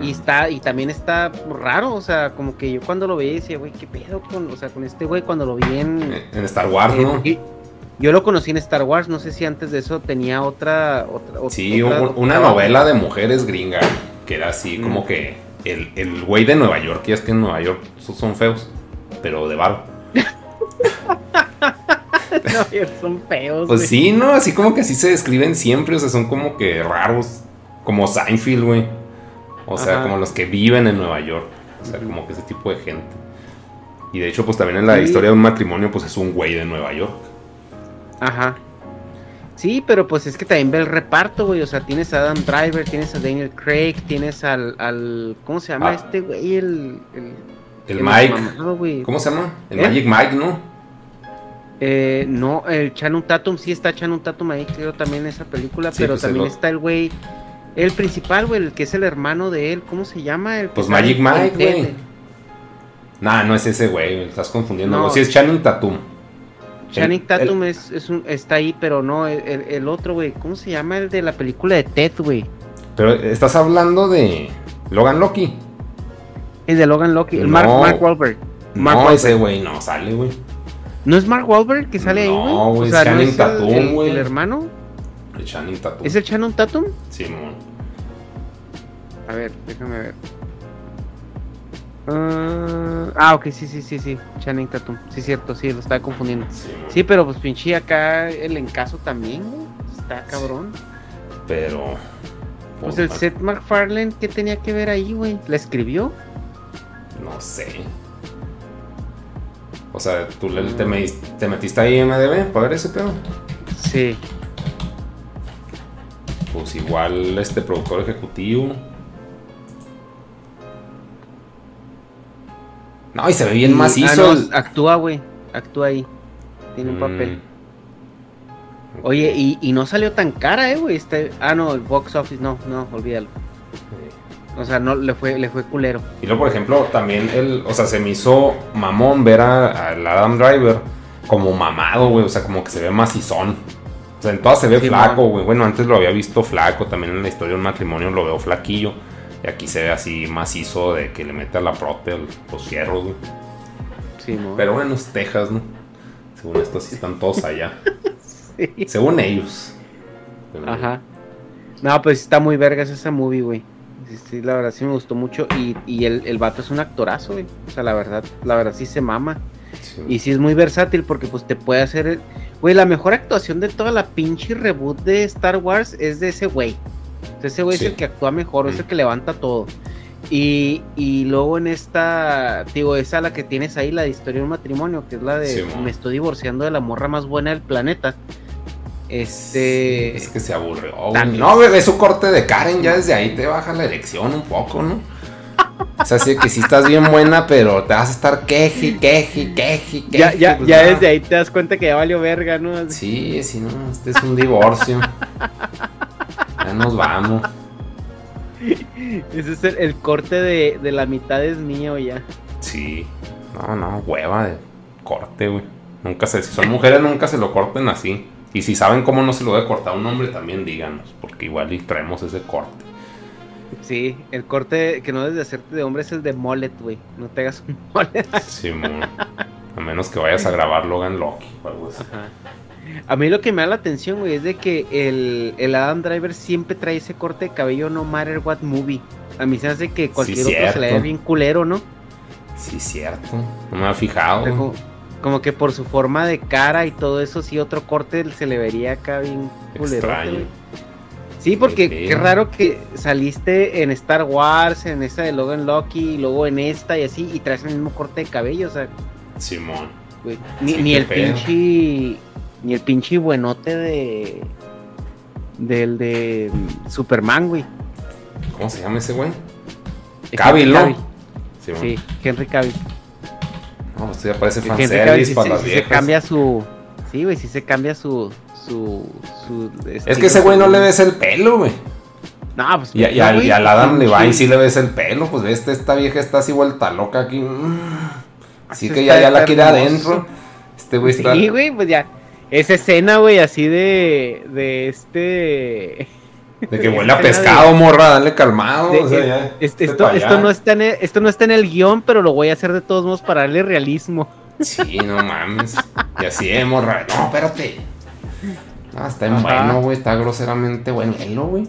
Y Mm. está, y también está raro, o sea, como que yo cuando lo veía decía, güey, qué pedo con, o sea, con este güey cuando lo vi en. En Star Wars, ¿no? y- yo lo conocí en Star Wars, no sé si antes de eso tenía otra, otra, ot- Sí, otra- un- una otra- novela de mujeres gringa que era así Mm. como que el, el güey de Nueva York, y es que en Nueva York so- son feos, pero de varo. No, son feos. Pues güey. sí, ¿no? Así como que así se describen siempre, o sea, son como que raros, como Seinfeld, güey. O sea, como los que viven en Nueva York, o sea, como que ese tipo de gente. Y de hecho, pues también en la Sí. historia de un matrimonio, pues es un güey de Nueva York. Ajá. Sí, pero pues es que también ve el reparto, güey. O sea, tienes a Adam Driver, tienes a Daniel Craig, tienes al. al ¿Cómo se llama Ah. este güey? El. El, El el Mike, mamado. ¿cómo se llama? El ¿Eh? Magic Mike, ¿no? Eh, no, el Channing Tatum, sí está Channing Tatum ahí, creo también en esa película, Sí, pero pues, también está el güey, el principal, güey, el que es el hermano de él, ¿cómo se llama? El Pues Magic Mike, güey. Nah, no es ese güey, estás confundiendo. No. No. Sí es Channing Tatum. Channing El- Tatum es, es un, está ahí, pero no, el, otro, güey, ¿cómo se llama? El de la película de Ted, güey. Pero estás hablando de Logan Loki. El de Logan Loki, el No. Mark, Mark Wahlberg. Mark no, Wahlberg. ese güey no sale, güey. ¿No es Mark Wahlberg que sale ahí, güey? No, güey, o es sea, ¿no Channing Tatum, güey. el hermano? Channing Tatum. ¿Es el Channing Tatum? Simón. A ver, déjame ver. Ah, ah, ok, sí, sí, sí, sí. Channing Tatum. Sí, cierto, sí, lo estaba confundiendo. Sí, Sí, pero pues pinche acá el encaso también, güey. Está cabrón. Pero. Pues el Seth MacFarlane, ¿qué tenía que ver ahí, güey? ¿La escribió? No sé. O sea, tú le- te, me- te metiste ahí en MDB para ver ese pedo. Sí. Pues igual este productor ejecutivo. No, y se ve bien macizo. ah, no, actúa, güey. Actúa ahí. Tiene un Mm. papel. Oye, y, y no salió tan cara, eh, güey. Este... Ah, no, el box office, no, no, olvídalo. O sea, no, le fue, le fue culero. Y luego, por ejemplo, también el. O sea, se me hizo mamón ver a- al Adam Driver como mamado, güey. O sea, como que se ve macizón. O sea, en todas se ve Sí, flaco, güey. Bueno, antes lo había visto flaco. También en la historia de un matrimonio lo veo flaquillo. Y aquí se ve así macizo de que le mete a la prote los fierros, güey. Sí, no. Pero bueno, es Texas, ¿no? Según esto, sí están todos allá. Sí. Según ellos. Ajá. No, pues está muy vergas esa movie, güey. Sí, sí, la verdad sí me gustó mucho. Y, y el, el vato es un actorazo, güey. O sea, la verdad, la verdad sí se mama. Sí. Y sí es muy versátil porque pues te puede hacer... Güey, la mejor actuación de toda la pinche reboot de Star Wars es de ese güey. Ese güey Sí. es el que actúa mejor, es Mm. el que levanta todo. Y, y luego en esta, digo, esa la que tienes ahí, la de historia de un matrimonio, que es la de Sí, me estoy divorciando de la morra más buena del planeta. Este... Es que se aburrió. No, ve su corte de Karen, ya desde ahí te baja la erección un poco, ¿no? O sea, sí que sí estás bien buena, pero te vas a estar queje, queje, queje, queje. Ya, ya, pues, ya desde ahí te das cuenta que ya valió verga, ¿no? Así. Sí, sí, no, este es un divorcio. Ya nos vamos. Ese es el, el corte de, de la mitad es mío ya. Sí. No, no, hueva de corte, güey. Nunca se, si son mujeres, nunca se lo corten así. Y si saben cómo no se lo debe cortar a un hombre, también díganos, porque igual y traemos ese corte. Sí, el corte que no debes de hacerte de hombre es el de mullet, güey. No te hagas un mullet. Simón. A menos que vayas a grabar Logan Loki o algo así. Ajá. A mí lo que me da la atención, güey, es de que el, el Adam Driver siempre trae ese corte de cabello no matter what movie. A mí se hace que cualquier otro se le ve bien culero, ¿no? Sí, cierto. No me había fijado. Como, como que por su forma de cara y todo eso, sí, otro corte se le vería acá bien culero. Extraño. Sí, porque Qué raro que saliste en Star Wars, en esa de Logan Lucky, y luego en esta y así, y traes el mismo corte de cabello, o sea, Simón. ni, Sí, ni qué el pedo. pinche, ni el pinche buenote de, del de Superman, güey. ¿Cómo se llama ese güey? Cavill. Sí, Henry Cavill. No, esto ya parece Henry Cavill fanservice para las sí se cambia su, sí, güey, sí se cambia su, su, su Es que ese güey no le ves el pelo, güey. No, pues, Y, a- y no, al, y al Adam Levine sí le ves el pelo. Pues ves, esta vieja está así vuelta loca aquí. mm. Así que ya, ya la quiere adentro. Este güey está. Sí, güey, pues ya. Esa escena, güey, así de. De este. De que huele a de- pescado, morra, dale calmado. de- o sea, es- ya, es- vete esto, no está en el, esto no está en el guion, pero lo voy a hacer de todos modos para darle realismo. Sí, no mames. Y así, eh, morra. No, espérate. Ah, está en Ajá. bueno, güey. Está groseramente bueno, güey.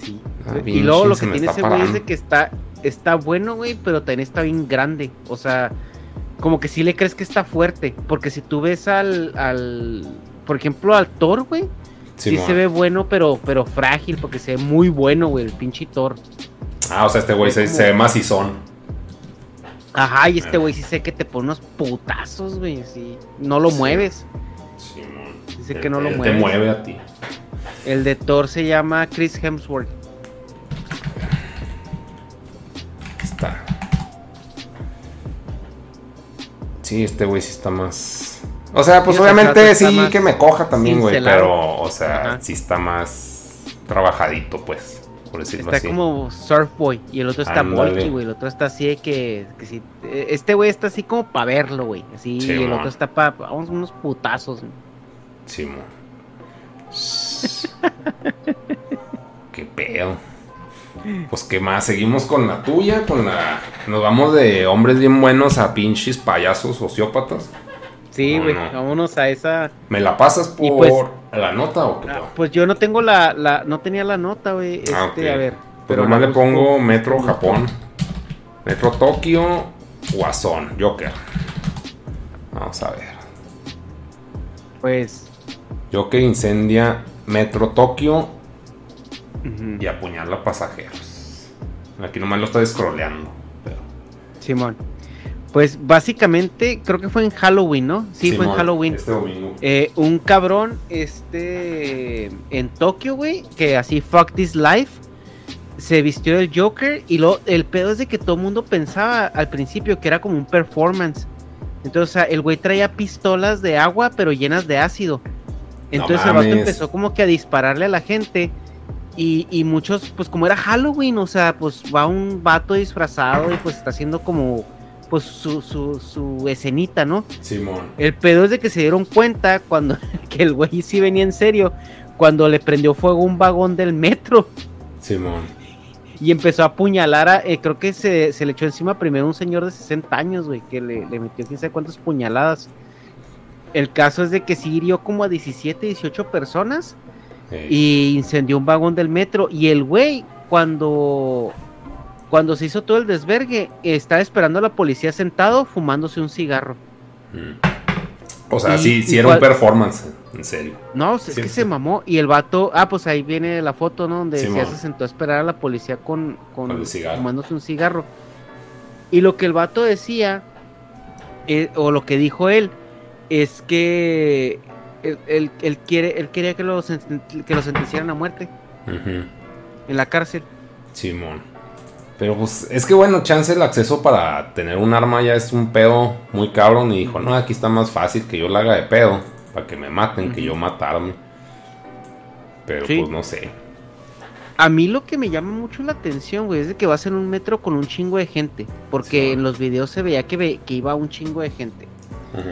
Sí. Ah, y luego lo que tiene ese güey es de que está, está bueno, güey, pero también está bien grande. O sea, como que sí le crees que está fuerte. Porque si tú ves al. al por ejemplo, al Thor, güey. Sí, Simón. se ve bueno, pero, pero frágil, porque se ve muy bueno, güey, el pinche Thor. Ah, o sea, este güey se, se ve macizón. Ajá, y Ah. este güey sí sé que te pone unos putazos, güey, así. No lo Sí. mueves. Dice que no lo él mueves. Te mueve a ti. El de Thor se llama Chris Hemsworth. Está. Sí, este güey sí está más. O sea, pues Sí, obviamente sí que me coja también, güey. Pero, o sea, Ajá. sí está más trabajadito, pues. Por decirlo Está así. como Surf Boy. Y el otro está. Bulky, güey. El otro está así de que. que sí, eh, este güey está así como para verlo, güey. Así. Sí, y el otro está para. Vamos, unos putazos. güey. Simón. Qué pedo. Pues qué más, seguimos con la tuya, con la. Nos vamos de hombres bien buenos a pinches payasos sociópatas. Sí, güey. no. Vámonos a esa. ¿Me la pasas por pues- la nota o qué? Ah, pedo? pues yo no tengo la, la. No tenía la nota, güey. Este, Ah, ok. a ver. Pues nomás la le pongo Metro Japón. Metro Tokio, Guasón, Joker. Vamos a ver. Pues. Joker incendia Metro Tokio y apuñala pasajeros. Aquí nomás lo estoy scrolleando. pero- Simón. Pues básicamente, creo que fue en Halloween, ¿no? Sí, fue en Halloween. Este domingo. Eh, un cabrón, este, en Tokio, güey, que así, fuck this life, se vistió del Joker y lo, el pedo es de que todo el mundo pensaba al principio que era como un performance. Entonces, el güey traía pistolas de agua, pero llenas de ácido. Entonces el vato empezó como que a dispararle a la gente. Y, y muchos, pues como era Halloween, o sea, pues va un vato disfrazado y pues está haciendo como, pues su, su, su escenita, ¿no? Simón. El pedo es de que se dieron cuenta cuando que el güey sí venía en serio, cuando le prendió fuego un vagón del metro Simón. y empezó a apuñalar a, eh, creo que se, se le echó encima primero un señor de 60 años, güey, que le, le metió quién sabe cuántas puñaladas. El caso es de que sí hirió como a 17, 18 personas Ey. y incendió un vagón del metro. Y el güey, cuando, cuando se hizo todo el desvergue, estaba esperando a la policía sentado fumándose un cigarro. Mm. O sea, Y- sí, y sí era un performance, en serio. No, es Sí, que sí. se mamó. Y el vato, ah, pues ahí viene la foto, ¿no? Donde se sentó a esperar a la policía con, con, Con el cigarro. fumándose un cigarro. Y lo que el vato decía, eh, o lo que dijo él, es que él, él- él quiere, él quería que lo, que lo sentenciaran a muerte en la cárcel. Simón. Pero pues es que bueno, chance el acceso para tener un arma ya es un pedo muy cabrón. Y dijo, no, aquí está más fácil que yo la haga de pedo. Para que me maten, que yo matarme. Pero Sí. pues no sé. A mí lo que me llama mucho la atención, güey, es de que va a ser un metro con un chingo de gente. Porque Sí. en los videos se veía que, ve- que iba un chingo de gente. Ujú.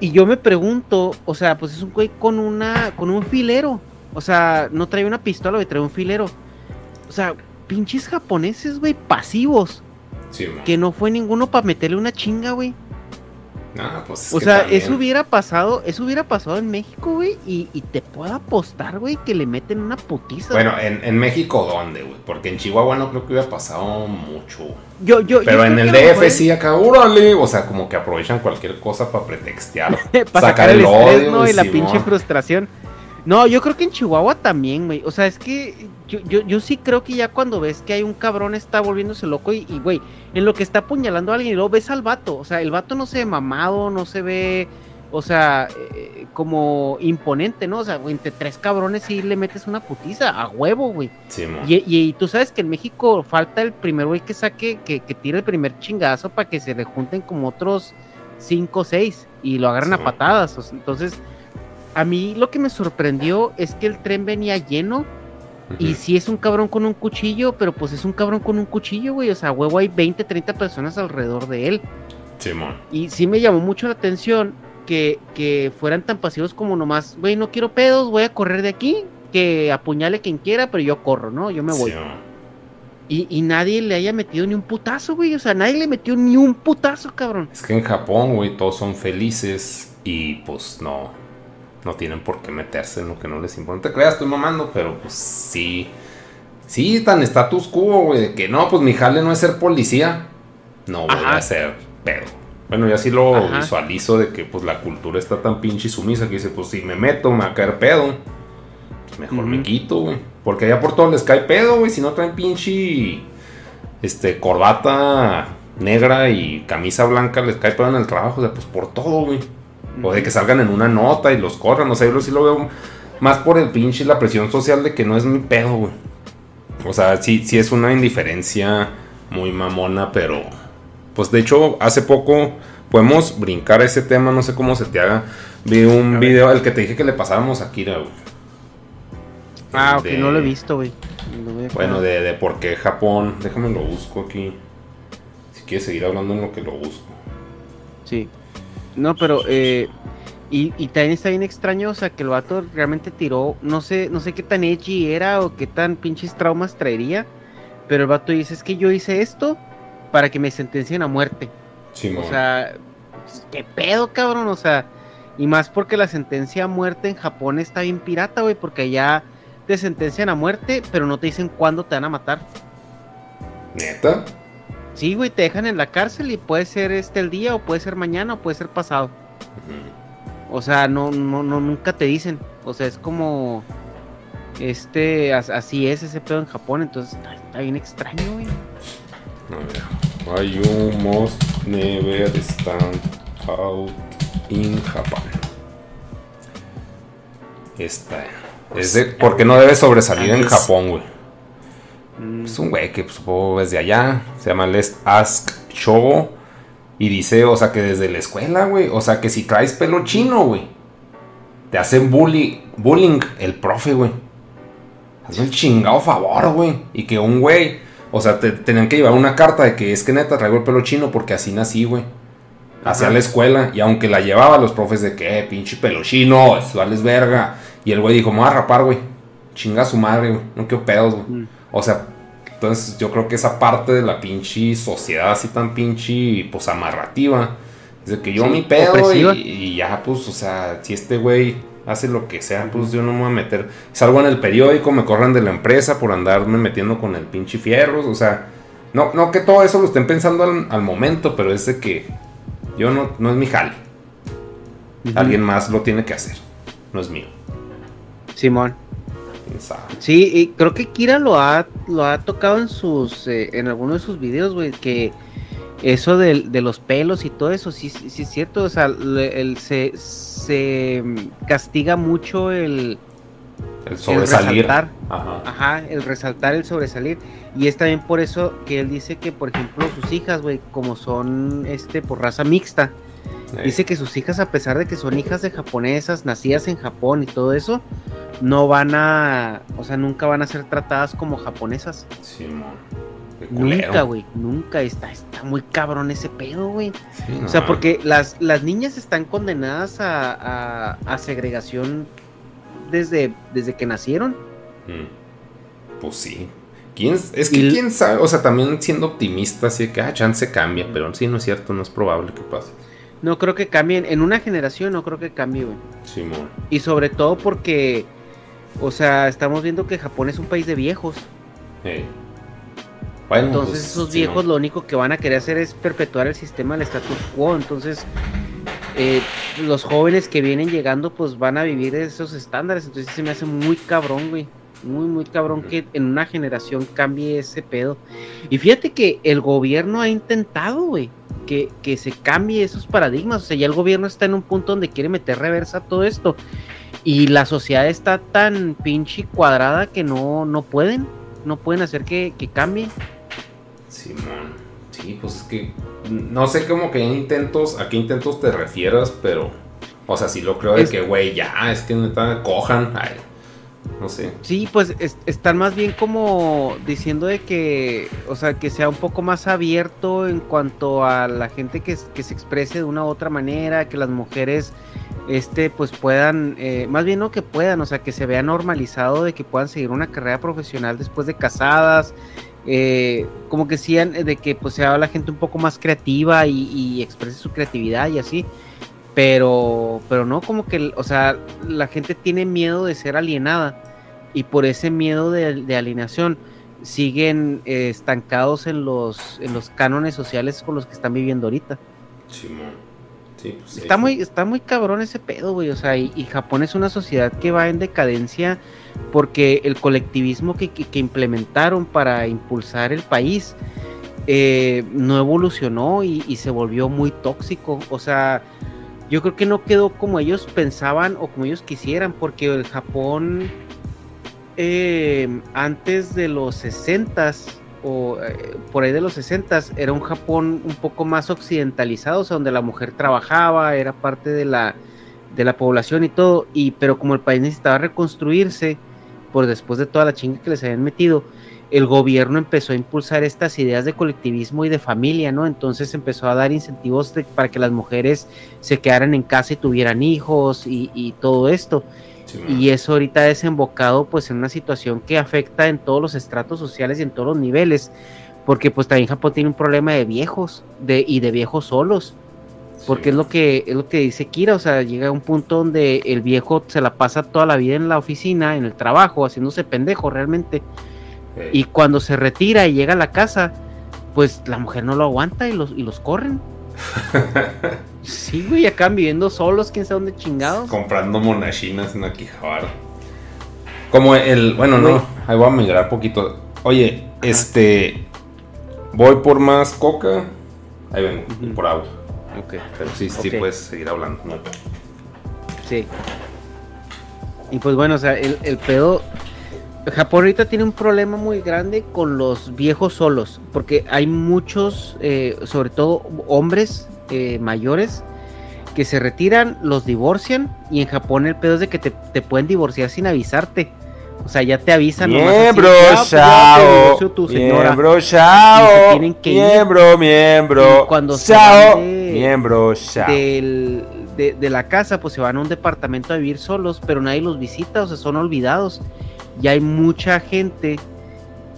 Y yo me pregunto, o sea, pues es un güey con una, con un filero. O sea, no trae una pistola, güey, trae un filero. O sea, pinches japoneses, güey, pasivos. Simón. Que no fue ninguno para meterle una chinga, güey. Pues es O sea, también- eso hubiera pasado, eso hubiera pasado en México, güey. Y, y te puedo apostar, güey, que le meten una putiza. Bueno, en, en México, ¿dónde, güey? Porque en Chihuahua no creo que hubiera pasado mucho. yo, yo, Pero yo en el DF sí, acá, órale. O sea, como que aprovechan cualquier cosa para pretextear. para sacar el estrés, ¿no? güey, Y la Simón. pinche frustración. No, yo creo que en Chihuahua también, güey. O sea, es que yo, yo, yo sí creo que ya cuando ves que hay un cabrón está volviéndose loco y, y, güey, en lo que está apuñalando a alguien y luego ves al vato. O sea, el vato no se ve mamado, no se ve, o sea, eh, como imponente, ¿no? O sea, güey, entre tres cabrones sí le metes una putiza a huevo, güey. Simón. Y, y, y tú sabes que en México falta el primer güey que saque, que, que tire el primer chingazo para que se le junten como otros cinco o seis y lo agarren a Sí. patadas. o sea, entonces, a mí lo que me sorprendió es que el tren venía lleno y sí es un cabrón con un cuchillo, pero pues es un cabrón con un cuchillo, güey. O sea, huevo, hay 20, 30 personas alrededor de él. Simón. Y sí me llamó mucho la atención que, que fueran tan pasivos como nomás, güey, no quiero pedos, voy a correr de aquí, que apuñale quien quiera, pero yo corro, ¿no? Yo me voy. Simón. Y, y nadie le haya metido ni un putazo, güey. O sea, nadie le metió ni un putazo, cabrón. Es que en Japón, güey, todos son felices y pues no, no tienen por qué meterse en lo que no les importa. No te creas, estoy mamando, pero pues sí, sí, tan status quo, güey, de que no, pues mi jale no es ser policía, no voy Ajá. a ser pedo. Bueno, yo así lo Ajá. visualizo de que pues la cultura está tan pinche y sumisa que dice, pues si me meto, me va a caer pedo. Pues, mejor me quito, güey. Porque allá por todo les cae pedo, güey. Si no traen pinche este, corbata negra y camisa blanca, les cae pedo en el trabajo. O sea, pues por todo, güey. O de que salgan en una nota y los corran. O sea, yo sí lo veo más por el pinche y la presión social de que no es mi pedo, güey. O sea, sí, sí es una indiferencia muy mamona, pero. Pues de hecho, hace poco podemos brincar ese tema, no sé cómo se te haga. Vi un video, el que te dije que le pasáramos a Kira, güey. Ah, ok, De- no lo he visto, güey. Bueno, de, de por qué Japón. Déjame lo busco aquí. Si quieres seguir hablando en lo que lo busco. Sí. No, pero, eh. Y, y también está bien extraño, o sea, que el vato realmente tiró, no sé, no sé qué tan edgy era o qué tan pinches traumas traería, pero el vato dice, es que yo hice esto para que me sentencien a muerte. Simón. O sea, pues, qué pedo, cabrón. O sea, y más porque la sentencia a muerte en Japón está bien pirata, güey, porque allá te sentencian a muerte, pero no te dicen cuándo te van a matar. ¿Neta? Sí, güey, te dejan en la cárcel y puede ser este el día, o puede ser mañana, o puede ser pasado. O sea, no, no, no, nunca te dicen. O sea, es como. Este, as- así es ese pedo en Japón, entonces está, está bien extraño, güey. A ver. You must never stand out in Japan. Esta. Es de, porque no debe sobresalir en Japón, güey. Mm, Es un güey que pues, supongo es de allá. Se llama Les Ask Shogo. Y dice, o sea, que desde la escuela, güey. O sea, que si traes pelo chino, güey. Te hacen bully, bullying el profe, güey. Hazme el chingado favor, güey. Y que un güey. O sea, te tenían que llevar una carta de que es que neta traigo el pelo chino porque así nací, güey. Hacia la escuela. Y aunque la llevaba, los profes de que, "Eh, pinche pelo chino, eso vales verga. Y el güey dijo, me voy a rapar, güey. Chinga a su madre, güey. No quiero pedos, güey. Mm. O sea, entonces yo creo que esa parte de la pinche sociedad así tan pinche, pues amarrativa. Es de que yo Sí, mi pedo y, y ya, pues, o sea, si este güey hace lo que sea, pues yo no me voy a meter. Salgo en el periódico, me corran de la empresa por andarme metiendo con el pinche fierros. O sea, no, no que todo eso lo estén pensando al, al momento, pero es de que yo no, no es mi jale. Alguien más lo tiene que hacer. No es mío. Simón. Sí, y creo que Kira lo ha, lo ha tocado en sus, eh, en alguno de sus videos, güey, que eso del- de, los pelos y todo eso, sí, sí, sí es cierto, o sea, le- el- se, se castiga mucho el, El el resaltar, Ajá. ajá, el resaltar, el sobresalir, y es también por eso que él dice que, por ejemplo, sus hijas, güey, como son, este, por raza mixta, Dice que sus hijas, a pesar de que son hijas de japonesas, nacidas en Japón y todo eso, no van a, o sea, nunca van a ser tratadas como japonesas. Culero. Nunca, güey, nunca. Está, está muy cabrón ese pedo, güey. Sí, O sea, porque las, las niñas están condenadas a, a- a segregación desde, desde que nacieron. Mm. Pues sí. ¿Quién, es que Y- quién sabe, o sea, también siendo optimista, así de que, ah, chance cambia, pero sí, no es cierto, no es probable que pase. No creo que cambien. En una generación no creo que cambie, güey. Simón. Y sobre todo porque, o sea, estamos viendo que Japón es un país de viejos. Ey. Bueno, Entonces pues, esos viejos lo único que van a querer hacer es perpetuar el sistema del status quo. Entonces eh, los jóvenes que vienen llegando pues van a vivir esos estándares. Entonces se me hace muy cabrón, güey. Muy, muy cabrón que en una generación cambie ese pedo. Y fíjate que el gobierno ha intentado, güey, que, que se cambie esos paradigmas. O sea, ya el gobierno está en un punto donde quiere meter reversa todo esto. Y la sociedad está tan pinche cuadrada que no, no pueden. No pueden hacer que, que cambie. Simón. Sí, pues es que no sé cómo que intentos, a qué intentos te refieras, pero, o sea, sí lo creo de Es- que, güey, ya, es que neta, cojan, ay, no sé. Sí, pues es- están más bien como diciendo de que, o sea, que sea un poco más abierto en cuanto a la gente que, que se exprese de una u otra manera, que las mujeres, este, pues puedan, eh, más bien no que puedan, o sea, que se vea normalizado de que puedan seguir una carrera profesional después de casadas, eh, como que sean, de que pues sea la gente un poco más creativa y, y exprese su creatividad y así. Pero, pero no, como que, o sea, la gente tiene miedo de ser alienada y por ese miedo de, de alienación siguen eh, estancados en los, en los cánones sociales con los que están viviendo ahorita. Sí, pues sí, Está sí. muy, está muy cabrón ese pedo, güey. O sea, y, y Japón es una sociedad que va en decadencia porque el colectivismo que, que- que implementaron para impulsar el país eh, no evolucionó y, y se volvió muy tóxico. O sea, yo creo que no quedó como ellos pensaban o como ellos quisieran, porque el Japón eh, antes de los 60 o eh, por ahí de los 60 era un Japón un poco más occidentalizado, o sea, donde la mujer trabajaba, era parte de la, de la población y todo, y pero como el país necesitaba reconstruirse por después de toda la chinga que les habían metido, el gobierno empezó a impulsar estas ideas de colectivismo y de familia, ¿no? Entonces empezó a dar incentivos de- para que las mujeres se quedaran en casa y tuvieran hijos y, y todo esto. Y eso ahorita ha desembocado pues en una situación que afecta en todos los estratos sociales y en todos los niveles, porque pues también Japón tiene un problema de viejos de, y de viejos solos, porque es lo que es lo que dice Kira, o sea, llega a un punto donde el viejo se la pasa toda la vida en la oficina, en el trabajo, haciéndose pendejo realmente, y cuando se retira y llega a la casa, pues la mujer no lo aguanta y los, y los corren. sí, güey, acaban viviendo solos, quién sabe dónde chingados. Comprando monachinas en Akihabara. Como el, bueno, no, ahí voy a migrar poquito. Oye, este, voy por más coca. Ahí vengo, por auto. Ok. Pero sí, sí puedes seguir hablando. ¿no? Sí. Y pues bueno, o sea, el, el pedo. Japón ahorita tiene un problema muy grande con los viejos solos, porque hay muchos, eh, sobre todo hombres eh, mayores, que se retiran, los divorcian, y en Japón el pedo es de que te, te pueden divorciar sin avisarte. O sea, ya te avisan. nomás así, Miembro, "Ah, pues te chao. divorció tu señora". Miembro, se chao. ir. Miembro, miembro. Y cuando chao. de- Miembro, chao. del- de, de la casa, pues se van a un departamento a vivir solos, pero nadie los visita, o sea, son olvidados. Y hay mucha gente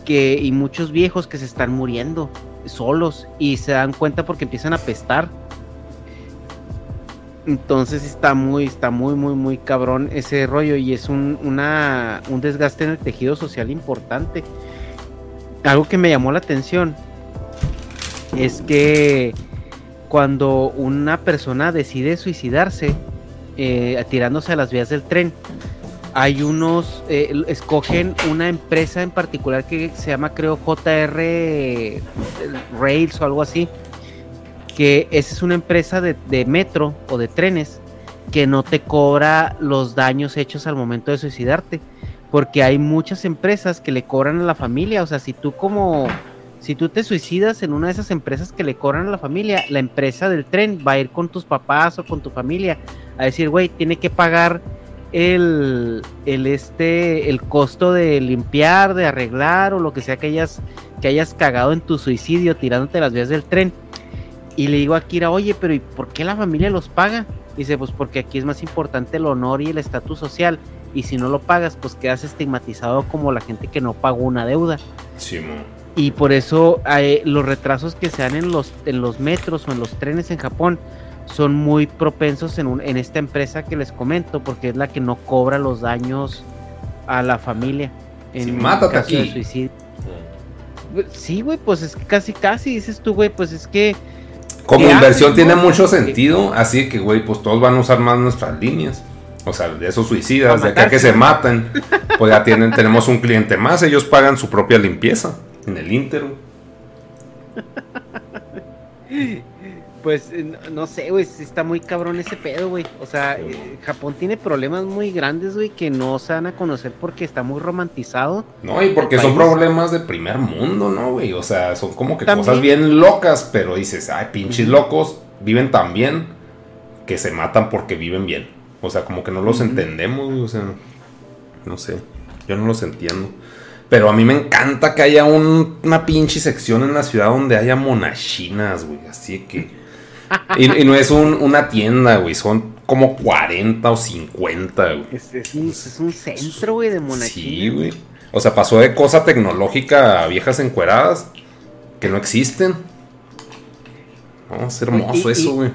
que, y muchos viejos que se están muriendo solos y se dan cuenta porque empiezan a pestar. Entonces está muy, está muy, muy, muy cabrón ese rollo y es un, un desgaste en el tejido social importante. Algo que me llamó la atención es que cuando una persona decide suicidarse eh, tirándose a las vías del tren, hay unos, eh, escogen una empresa en particular que se llama creo JR Rails o algo así, que esa es una empresa de, de metro o de trenes que no te cobra los daños hechos al momento de suicidarte, porque hay muchas empresas que le cobran a la familia, o sea, si tú como si tú te suicidas en una de esas empresas que le cobran a la familia, la empresa del tren va a ir con tus papás o con tu familia a decir, güey, tiene que pagar el, el este el costo de limpiar, de arreglar o lo que sea que hayas que hayas cagado en tu suicidio tirándote las vías del tren. Y le digo a Kira, oye, pero ¿y por qué la familia los paga? Dice, pues porque aquí es más importante el honor y el estatus social. Y si no lo pagas, pues quedas estigmatizado como la gente que no pagó una deuda. Y por eso eh, los retrasos que se dan en los, en los metros o en los trenes en Japón son muy propensos en, un- en esta empresa que les comento, porque es la que no cobra los daños a la familia. En Sí, mátate caso de aquí. suicidio. Sí, güey, pues es que casi, casi dices tú, güey, pues es que Como ¿Qué inversión haces, tiene no? mucho sentido, así que, güey, pues todos van a usar más nuestras líneas. O sea, de esos suicidas, de acá que se matan, pues ya tienen, tenemos un cliente más, ellos pagan su propia limpieza en el Inter. Pues eh, no, sé, güey, sí está muy cabrón ese pedo, güey. O sea, eh, Japón tiene problemas muy grandes, güey, que no se van a conocer porque está muy romantizado. No, y porque son problemas de primer mundo, ¿no, güey? O sea, son como que También. cosas bien locas, pero dices, ay, pinches locos, viven tan bien que se matan porque viven bien. O sea, como que no los entendemos, güey, o sea, no sé, yo no los entiendo. Pero a mí me encanta que haya un- una pinche sección en la ciudad donde haya monachinas, güey, así que... Y, y no es un- una tienda, güey, son como 40 o 50, güey. Es, es un, es un centro, güey, de monachina. Sí, güey. O sea, pasó de cosa tecnológica a viejas encueradas que no existen. No, es hermoso Y- eso, güey.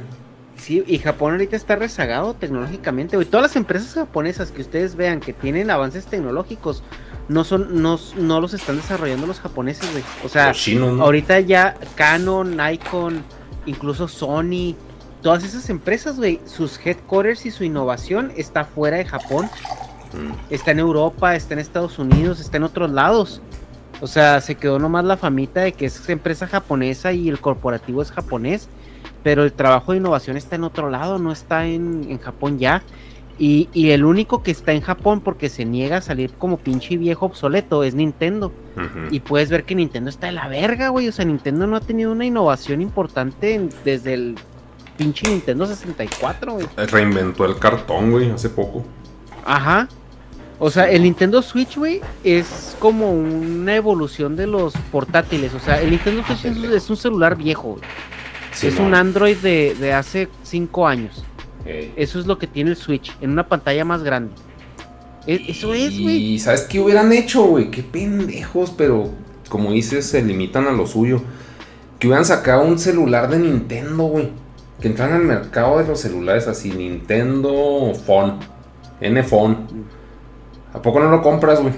Sí, y Japón ahorita está rezagado tecnológicamente, güey. Todas las empresas japonesas que ustedes vean que tienen avances tecnológicos, no son, no, no los están desarrollando los japoneses, güey. O sea, ahorita ya Canon, Nikon, incluso Sony, todas esas empresas, güey, sus headquarters y su innovación está fuera de Japón. Mm. Está en Europa, está en Estados Unidos, está en otros lados. O sea, se quedó nomás la famita de que es empresa japonesa y el corporativo es japonés, pero el trabajo de innovación está en otro lado, no está en, en Japón ya. Y, y el único que está en Japón porque se niega a salir como pinche viejo obsoleto es Nintendo. Y puedes ver que Nintendo está de la verga, güey. O sea, Nintendo no ha tenido una innovación importante en- desde el pinche Nintendo 64, güey. Reinventó el cartón, güey, hace poco. Ajá. O sea, el Nintendo Switch, güey, es como una evolución de los portátiles. O sea, el Nintendo Switch es, es un celular viejo, güey. Sí, es no. un Android de, de hace 5 años. Eso es lo que tiene el Switch, en una pantalla más grande. E- eso es, güey. Y ¿sabes qué hubieran hecho, güey? Qué pendejos, pero como dices, se limitan a lo suyo. Que hubieran sacado un celular de Nintendo, güey. Que entraran al mercado de los celulares así, Nintendo Phone. N-Phone. ¿A poco no lo compras, güey?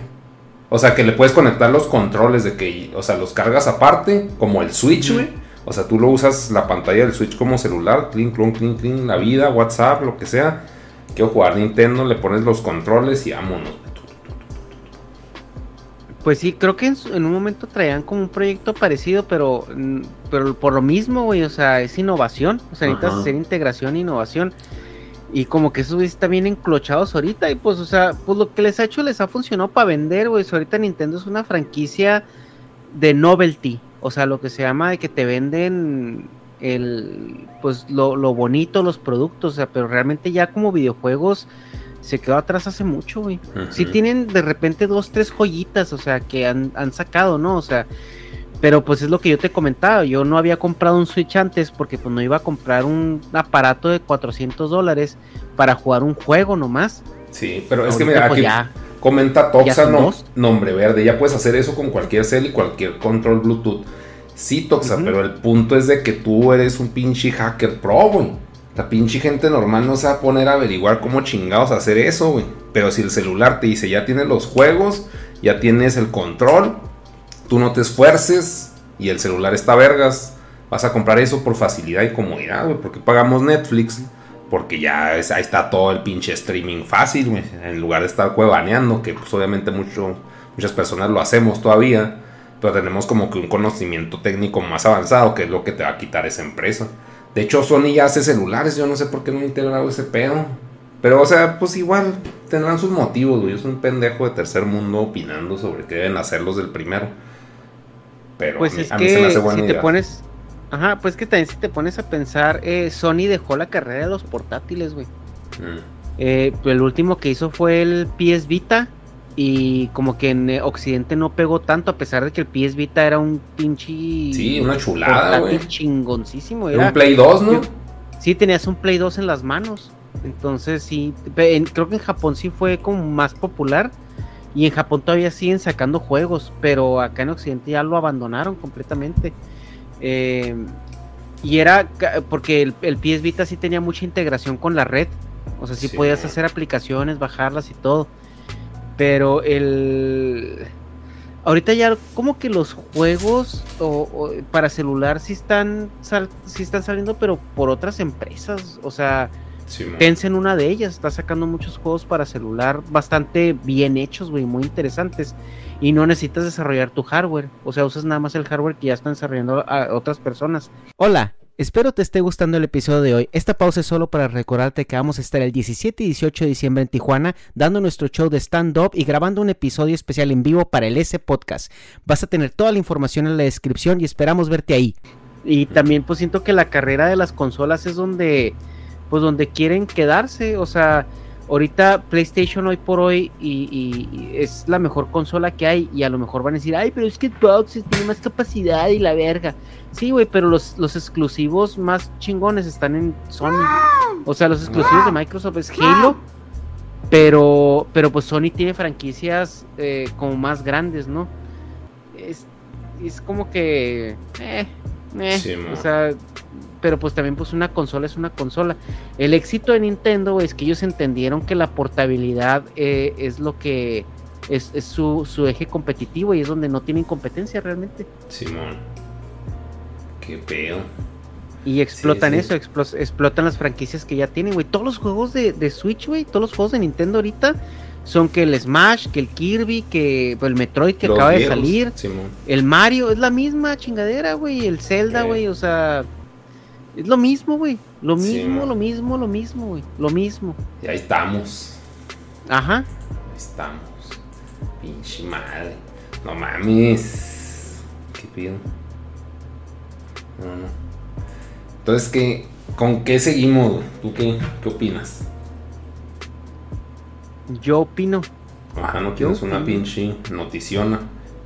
O sea, que le puedes conectar los controles de que, o sea, los cargas aparte, como el Switch, güey. O sea, tú lo usas la pantalla del Switch como celular, clean, clon, clean, clean, la vida, WhatsApp, lo que sea. Quiero jugar Nintendo, le pones los controles y vámonos. Pues sí, creo que en, su- en un momento traían como un proyecto parecido, pero, mm, pero por lo mismo, güey, o sea, es innovación, o sea, necesitas Ajá. hacer integración e innovación. Y como que esos están bien enclochados ahorita, y pues, o sea, pues lo que les ha hecho les ha funcionado para vender, güey. Ahorita Nintendo es una franquicia de novelty, o sea, lo que se llama de que te venden el, pues lo, lo bonito, los productos, o sea, pero realmente ya como videojuegos se quedó atrás hace mucho, güey. Sí Ujú. tienen de repente dos, tres joyitas, o sea, que han, han sacado, ¿no? O sea, pero pues es lo que yo te comentaba, yo no había comprado un Switch antes porque pues no iba a comprar un aparato de 400 dólares para jugar un juego nomás. Sí, pero es que mira, pues, aquí. Comenta Toxa, nombre verde. Ya puedes hacer eso con cualquier cel y cualquier control Bluetooth. Sí, Toxa, pero el punto es de que tú eres un pinche hacker pro, güey. La pinche gente normal no se va a poner a averiguar cómo chingados hacer eso, güey. Pero si el celular te dice, ya tienes los juegos, ya tienes el control, tú no te esfuerces y el celular está vergas, vas a comprar eso por facilidad y comodidad, güey. Porque pagamos Netflix, porque ya es- ahí está todo el pinche streaming fácil, güey. En lugar de estar cuevaneando, que pues obviamente mucho, muchas personas lo hacemos todavía. Pero tenemos como que un conocimiento técnico más avanzado, que es lo que te va a quitar esa empresa. De hecho, Sony ya hace celulares, yo no sé por qué no he integrado ese pedo. Pero, o sea, pues igual tendrán sus motivos, güey. Soy un pendejo de tercer mundo opinando sobre qué deben hacer los del primero. Pero Pues a mí, es a mí se me hace si buena te idea. pones... Ajá, pues que también si te pones a pensar, eh, Sony dejó la carrera de los portátiles, güey. Mm. Eh, el último que hizo fue el PS Vita y como que en eh, Occidente no pegó tanto a pesar de que el PS Vita era un pinche Sí, una chulada, güey. chingoncísimo. Era Era, un Play 2, ¿no? Sí, tenías un Play 2 en las manos. Entonces sí, en- creo que en Japón sí fue como más popular y en Japón todavía siguen sacando juegos, pero acá en Occidente ya lo abandonaron completamente. Eh, y era porque el, el PS Vita sí tenía mucha integración con la red. O sea, sí, Sí. podías hacer aplicaciones, bajarlas y todo. Pero el. Ahorita ya como que los juegos o- o para celular sí están, sal- sí están saliendo, pero por otras empresas. O sea, Sí. Tencent una de ellas está sacando muchos juegos para celular bastante bien hechos, güey, muy interesantes. Y no necesitas desarrollar tu hardware. O sea, usas nada más el hardware que ya están desarrollando a otras personas. Hola, espero te esté gustando el episodio de hoy. Esta pausa es solo para recordarte que vamos a estar el 17 y 18 de diciembre en Tijuana dando nuestro show de stand-up y grabando un episodio especial en vivo para el S Podcast. Vas a tener toda la información en la descripción y esperamos verte ahí. Y también pues siento que la carrera de las consolas es donde pues donde quieren quedarse, o sea, ahorita PlayStation hoy por hoy y, y- y es la mejor consola que hay y a lo mejor van a decir, ay, pero es que Xbox tiene más capacidad y la verga. Sí, güey, pero los, los exclusivos más chingones están en Sony. O sea, los exclusivos de Microsoft es Halo, pero, pero pues Sony tiene franquicias eh, como más grandes, ¿no? Es, es como que... eh, eh, Sí, o sea, pero pues también pues una consola es una consola. El éxito de Nintendo es que ellos entendieron que la portabilidad eh, es lo que es, es su, su eje competitivo y es donde no tienen competencia realmente. Simón. Qué pedo. Y explotan sí. eso, explo- explotan las franquicias que ya tienen, güey. Todos los juegos de, de Switch, güey, todos los juegos de Nintendo ahorita son que el Smash, que el Kirby, que pues, el Metroid que Los acaba de salir, Simón. el Mario, es la misma chingadera, güey, el Zelda, güey, o sea, es lo mismo, güey. Lo mismo, lo mismo, lo mismo, güey. Lo mismo. Y ahí estamos. Ajá. Ahí estamos. Pinche madre. No mames. ¿Qué pido? No, no. Entonces, ¿qué, ¿con qué seguimos? ¿Tú qué, qué opinas? Yo opino. Ajá, no tienes una pinche noticiona.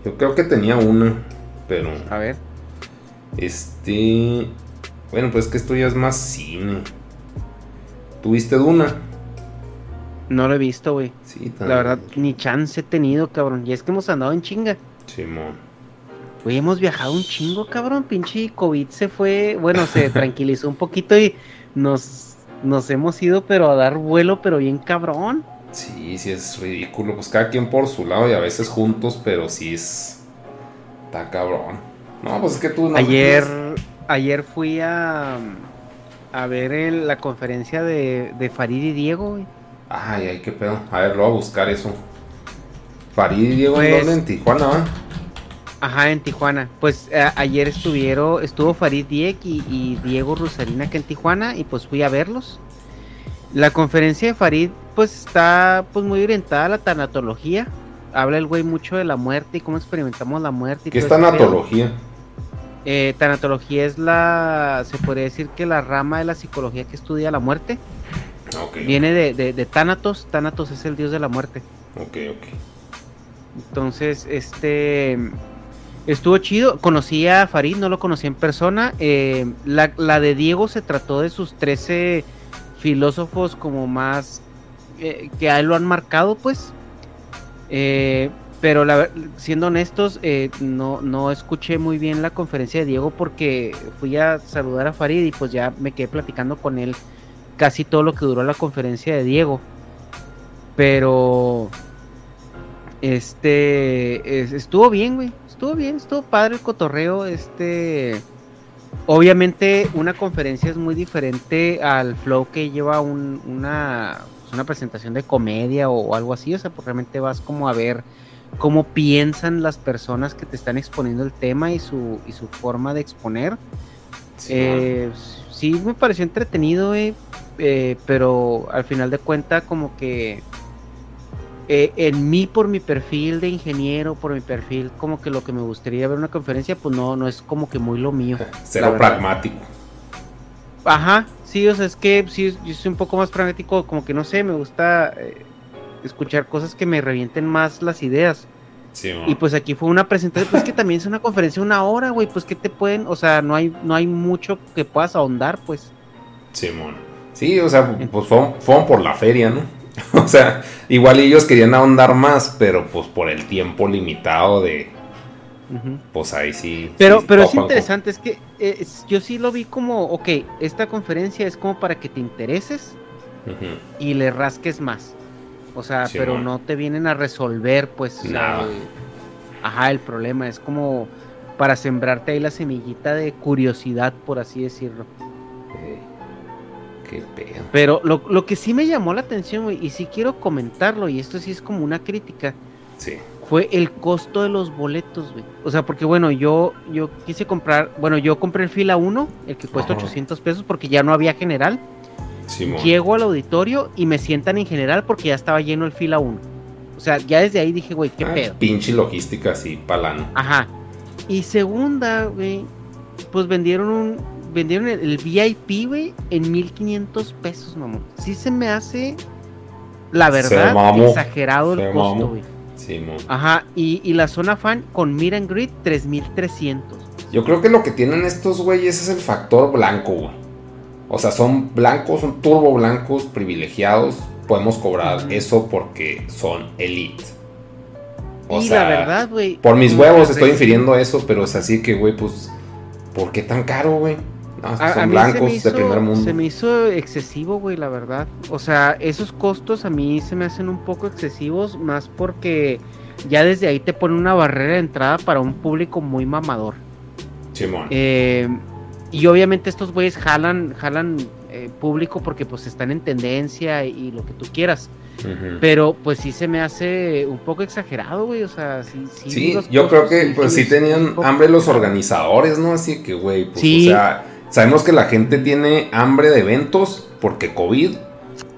Yo creo que tenía una, pero A ver. este. Bueno, pues que esto ya es más cine. ¿Tuviste Duna? No lo he visto, güey. Sí, La verdad, ni chance he tenido, cabrón. Y es que hemos andado en chinga. Simón. Güey, hemos viajado un chingo, cabrón. Pinche COVID se fue. Bueno, se tranquilizó un poquito y nos, nos hemos ido, pero a dar vuelo, pero bien cabrón. Sí, sí es ridículo. Pues cada quien por su lado y a veces juntos, pero sí es. Está cabrón. No, pues es que tú no. Ayer, ayer fui a, a ver el- la conferencia de, de Farid y Diego, güey. Ay, ay, qué pedo. A ver, lo voy a buscar eso. Farid y Diego Pues- ¿en dónde? En Tijuana, ¿va? Ajá, en Tijuana. Pues a- ayer estuvieron, estuvo Farid Diek y, y Diego Rusarina acá en Tijuana y pues fui a verlos. La conferencia de Farid pues está pues muy orientada a la tanatología. Habla el güey mucho de la muerte y cómo experimentamos la muerte. Y ¿Qué es pedo. Tanatología? Eh, tanatología es la, se podría decir que la rama de la psicología que estudia la muerte. Ok. Viene de, de, de Thanatos, Thanatos es el dios de la muerte. Ok, ok. Entonces, este estuvo chido. Conocí a Farid, no lo conocí en persona. Eh, la, la de Diego se trató de sus 13 filósofos como más eh, que a él lo han marcado, pues. Eh, pero la, siendo honestos, eh, no, no escuché muy bien la conferencia de Diego porque fui a saludar a Farid y pues ya me quedé platicando con él casi todo lo que duró la conferencia de Diego. Pero este es- estuvo bien, güey. Estuvo bien, estuvo padre el cotorreo. Este. Obviamente, una conferencia es muy diferente al flow que lleva un- una, pues, una presentación de comedia o, algo así. O sea, pues realmente vas como a ver cómo piensan las personas que te están exponiendo el tema y su, y su forma de exponer. Sí, Eh, sí, me pareció entretenido, güey, eh, pero al final de cuenta como que eh, en mí por mi perfil de ingeniero, por mi perfil como que lo que me gustaría ver en una conferencia, pues no, no es como que muy lo mío. Cero pragmático. Ajá, sí, o sea, es que sí, yo soy un poco más pragmático, como que no sé, me gusta eh, escuchar cosas que me revienten más las ideas. Sí, Y pues aquí fue una presentación, pues que también es una conferencia de una hora, güey, pues que te pueden, o sea, no hay, no hay mucho que puedas ahondar, pues. Simón. Sí, o sea, pues fueron, fueron por la feria, ¿no? O sea, igual ellos querían ahondar más, pero pues por el tiempo limitado de. Pues ahí sí. Pero, sí pero es interesante, es que eh, yo sí lo vi como, ok, esta conferencia es como para que te intereses y le rasques más. O sea, Sí, pero no te vienen a resolver, pues. Nada. eh, ajá, el problema es como para sembrarte ahí la semillita de curiosidad, por así decirlo. Eh, Qué pedo. Pero lo, lo que sí me llamó la atención, y sí quiero comentarlo, y esto sí es como una crítica, Sí. fue el costo de los boletos, güey. O sea, porque bueno, yo, yo quise comprar, bueno, yo compré el fila 1, el que cuesta Ajá. 800 pesos porque ya no había general. Simón. Llego al auditorio y me sientan en general porque ya estaba lleno el fila 1. O sea, ya desde ahí dije, güey, qué Ah, pedo. Pinche logística así, palano. Ajá. Y segunda, güey, pues vendieron un vendieron el, el VIP, güey, en 1500 pesos, mamón. Sí se me hace la verdad mamó. exagerado el costo, güey. Simón. Ajá, y, y la zona fan con and Greet 3300. Yo creo que lo que tienen estos güeyes es el factor blanco, güey. O sea, son blancos, son turbo blancos, privilegiados. Podemos cobrar eso porque son elite. O y sea, la verdad, güey. por mis huevos estoy infiriendo eso, pero es así que, güey, pues, ¿por qué tan caro, güey? No, A- son blancos de primer mundo. Se me hizo excesivo, güey, la verdad. O sea, esos costos a mí se me hacen un poco excesivos, más porque ya desde ahí te pone una barrera de entrada para un público muy mamador. Simón. Eh, y obviamente estos güeyes jalan, jalan eh, público porque pues están en tendencia y, lo que tú quieras. Ujú. Pero pues sí se me hace un poco exagerado, güey. O sea, sí, sí. Sí, yo creo que pues sí tenían hambre los organizadores, ¿no? Así que, güey, pues, Sí. o sea, sabemos que la gente tiene hambre de eventos porque COVID.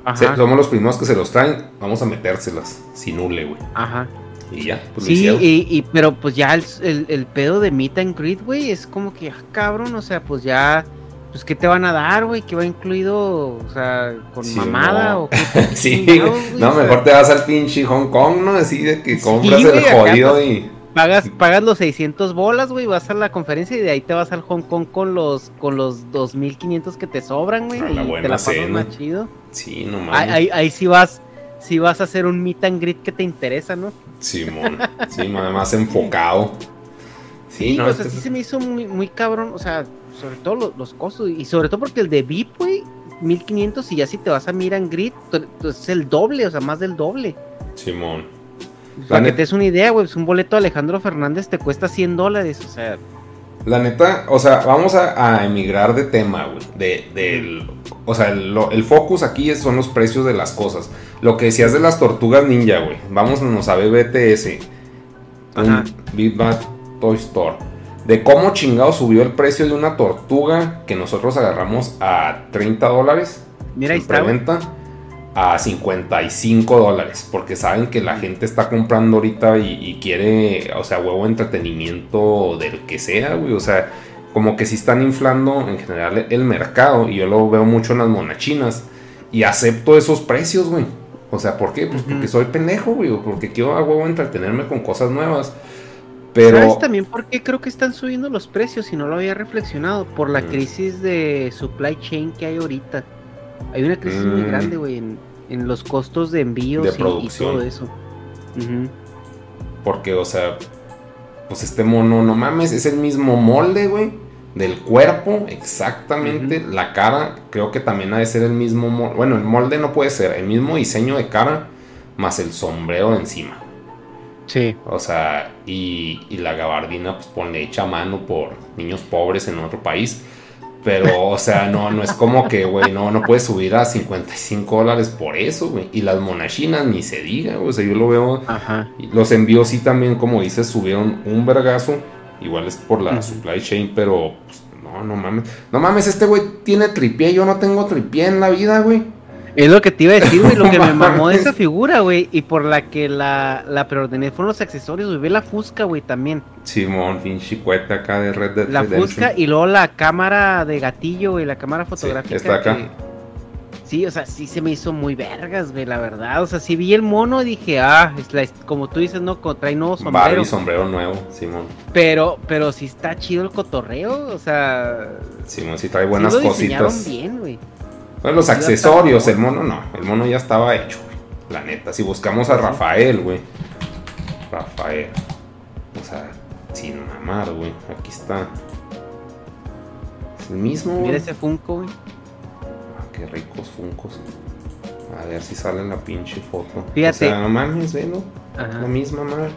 Ajá, se- somos los primeros que se los traen. Vamos a metérselas sin hule, güey. ajá. Y ya, pues Sí, y, y- pero pues ya el, el, el pedo de meet and greet, güey, es como que, ah, cabrón, o sea, pues ya, pues ¿qué te van a dar, güey? ¿Qué va incluido? O sea, con Sí, mamada no. o qué? Sí, güey. No, O sea, mejor te vas al pinche Hong Kong, ¿no? Así de que compras el jodido pues, y. Pagas, pagas los 600 bolas, güey, vas a la conferencia y de ahí te vas al Hong Kong con los con los 2500 que te sobran, güey, y te la pasas cena. más chido. Sí, no ahí, ahí sí vas, sí vas a hacer un meet and greet que te interesa, ¿no? Simón. Sí, más enfocado. Sí, no, o sea, este- sí se me hizo muy, muy cabrón, o sea, sobre todo lo- los, costos, y sobre todo porque el de VIP, güey, 1500 y ya si te vas a Miran Grid, es el doble, o sea, más del doble. Simón. Para que te des una idea, güey, pues un boleto de Alejandro Fernández te cuesta 100 dólares, o sea. La neta, o sea, vamos a, emigrar de tema, güey. De, del, o sea, el, el, focus aquí son los precios de las cosas. Lo que decías de las tortugas ninja, güey. Vámonos a BBTS. Un Big Bad Toy Store. De cómo chingado subió el precio de una tortuga que nosotros agarramos a 30 dólares. Mira, ahí está a 55 dólares, porque saben que la gente está comprando ahorita y, quiere, o sea, huevo entretenimiento del que sea, güey, o sea, como que si están inflando en general el mercado, y yo lo veo mucho en las monachinas, y acepto esos precios, güey. O sea, ¿por qué? Pues porque soy pendejo, güey, porque quiero a huevo entretenerme con cosas nuevas. Pero... ¿Sabes también por qué creo que están subiendo los precios? Si no lo había reflexionado, por la crisis de supply chain que hay ahorita. Hay una crisis muy mm. grande, güey, en, los costos de envíos y, todo eso. Porque, o sea, pues este mono, no mames, es el mismo molde, güey, del cuerpo, exactamente. La cara, creo que también ha de ser el mismo molde. Bueno, el molde no puede ser, el mismo diseño de cara, más el sombrero encima. Sí. O sea, y, y la gabardina, pues ponle hecha a mano por niños pobres en otro país. Pero, o sea, no, no es como que, güey, no, no puedes subir a 55 dólares por eso, güey. Y las monachinas ni se diga, güey. O sea, yo lo veo. Ajá. Los envíos sí también, como dices, subieron un vergazo. Igual es por la supply chain, pero pues, no, no mames. No mames, este güey tiene tripié. Yo no tengo tripié en la vida, güey. Es lo que te iba a decir, güey, lo que me mamó de esa figura, güey, y por la que la, la preordené fueron los accesorios, güey, ve la Fusca, güey, también. Simón, pinche cueta acá de Red Dead La Fusca y luego la cámara de gatillo, güey, la cámara fotográfica. está acá. Sí, o sea, sí se me hizo muy vergas, güey, la verdad. O sea, si vi el mono y dije, ah, es la, como tú dices, no, trae nuevo sombrero. Barbie, sombrero nuevo, Simón. Pero, pero sí está chido el cotorreo, o sea. Simón, sí trae buenas sí lo cositas. bien, güey los accesorios, el mono no, el mono ya estaba hecho, güey. La neta, si buscamos a Rafael, güey. Rafael. O sea, sin mamar, güey. Aquí está. Es el mismo. Mira ese Funko, güey. Ah, qué ricos Funcos. A ver si sale en la pinche foto. Fíjate. O sea, no mames, velo. La misma madre.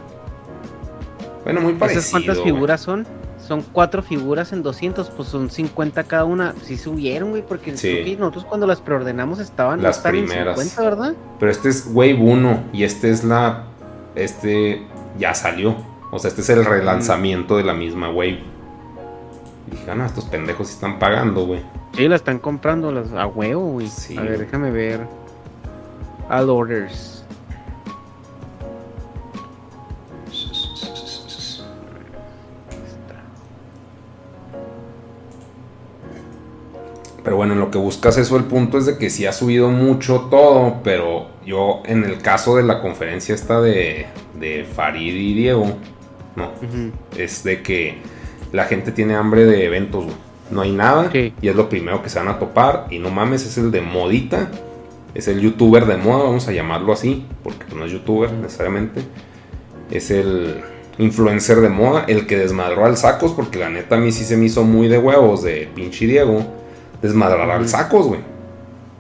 Bueno, muy parecido. ¿Esas cuántas figuras son? Son cuatro figuras en 200, pues son 50 cada una. Sí subieron, güey, porque nosotros cuando las preordenamos estaban las primeras. En 50, ¿verdad? Pero este es Wave 1 y este es la. Este ya salió. O sea, este es el relanzamiento de la misma Wave. Y dije, ah, estos pendejos están pagando, güey. Sí, la están comprando las a huevo, güey. a ver, déjame ver. All orders. Pero bueno, en lo que buscas eso, el punto es de que sí ha subido mucho todo, pero yo en el caso de la conferencia esta de, de Farid y Diego, no, es de que la gente tiene hambre de eventos, No hay nada y es lo primero que se van a topar y no mames, es el de modita, es el youtuber de moda, vamos a llamarlo así, porque no es youtuber necesariamente, es el influencer de moda, el que desmadró al sacos, porque la neta a mí sí se me hizo muy de huevos de pinche Diego desmadrar al sacos, güey.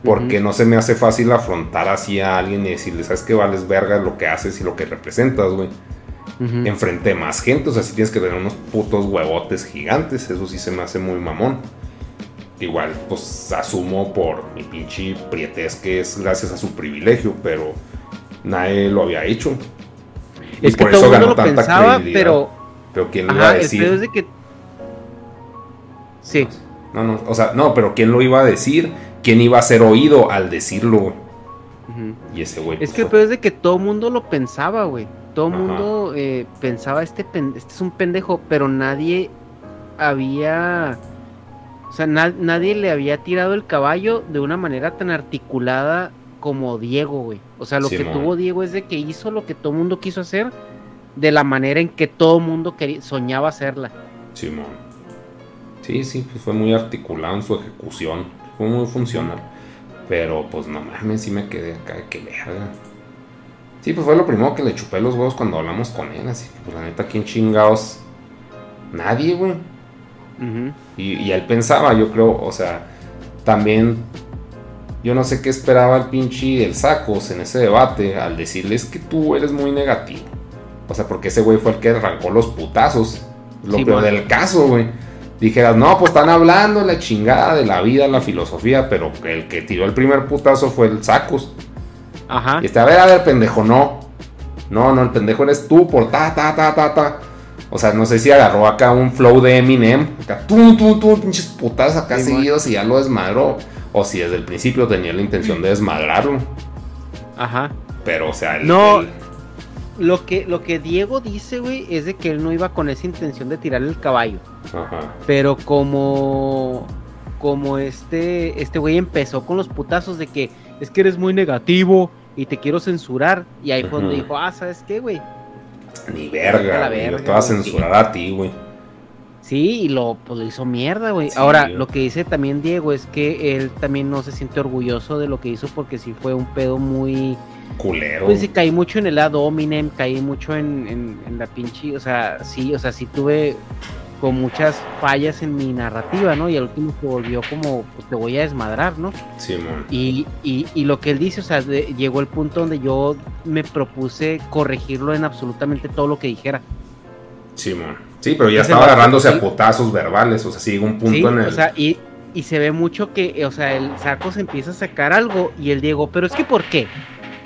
Porque no se me hace fácil afrontar así a alguien y decirle, ¿sabes qué vales verga lo que haces y lo que representas, güey? Enfrente más gente, o sea, si tienes que tener unos putos huevotes gigantes, eso sí se me hace muy mamón. Igual, pues asumo por mi pinche prietez que es gracias a su privilegio, pero nadie lo había hecho. Es que por todo eso ganó lo tanta pensaba, pero. Pero quién lo iba a decir. El es de que. Sí. No, no, o sea, no, pero ¿quién lo iba a decir? ¿Quién iba a ser oído al decirlo, Y ese güey. Es pues, que el peor es de que todo el mundo lo pensaba, güey. Todo el mundo eh, pensaba, este, este es un pendejo, pero nadie había. O sea, nadie le había tirado el caballo de una manera tan articulada como Diego, güey. O sea, lo que tuvo Diego es de que hizo lo que todo el mundo quiso hacer de la manera en que todo el mundo soñaba hacerla. Simón. Sí, sí, pues fue muy articulado en su ejecución. Fue muy funcional. Pero pues no mames, sí me quedé acá de que verga. Sí, pues fue lo primero que le chupé los huevos cuando hablamos con él. Así que, pues la neta, ¿quién chingados? Nadie, güey. y, y, él pensaba, yo creo, o sea, también yo no sé qué esperaba el pinche el Sacos en ese debate al decirles que tú eres muy negativo. O sea, porque ese güey fue el que arrancó los putazos. Lo Sí, peor del caso, güey. Dijeras, no, pues están hablando la chingada de la vida, la filosofía, pero el que tiró el primer putazo fue el Sacos. Ajá. Y este, a ver, a ver, pendejo, no. No, no, el pendejo eres tú por ta, ta, ta, ta, ta. O sea, no sé si agarró acá un flow de Eminem. Acá, tú, tú, tú, pinches putas acá Sí, seguidos y ya lo desmadró. O si desde el principio tenía la intención de desmadrarlo. Ajá. Pero, o sea, el- No. el- Lo que, lo que Diego dice, güey, es de que él no iba con esa intención de tirarle el caballo. Ajá. Pero como. Como este. Este güey empezó con los putazos de que es que eres muy negativo y te quiero censurar. Y ahí fue donde dijo, ah, ¿sabes qué, güey? Ni verga, güey, verga, te voy a censurar a ti, güey. Sí, y lo, pues, lo hizo mierda, güey. Sí, Ahora, lo que dice también Diego es que él también no se siente orgulloso de lo que hizo porque sí fue un pedo muy... Culero. Pues sí, caí mucho en el ad hominem, caí mucho en, en- en la pinche... O sea, sí, o sea, sí tuve con muchas fallas en mi narrativa, ¿no? Y al último se volvió como, pues te voy a desmadrar, ¿no? Simón. Y, y, y lo que él dice, o sea, de- llegó el punto donde yo me propuse corregirlo en absolutamente todo lo que dijera. Simón. Sí, pero ya estaba agarrándose sí. a putazos verbales. O sea, sigue un punto Sí, en el. o sea, y, y se ve mucho que, o sea, el saco se empieza a sacar algo y el Diego, pero es que ¿por qué?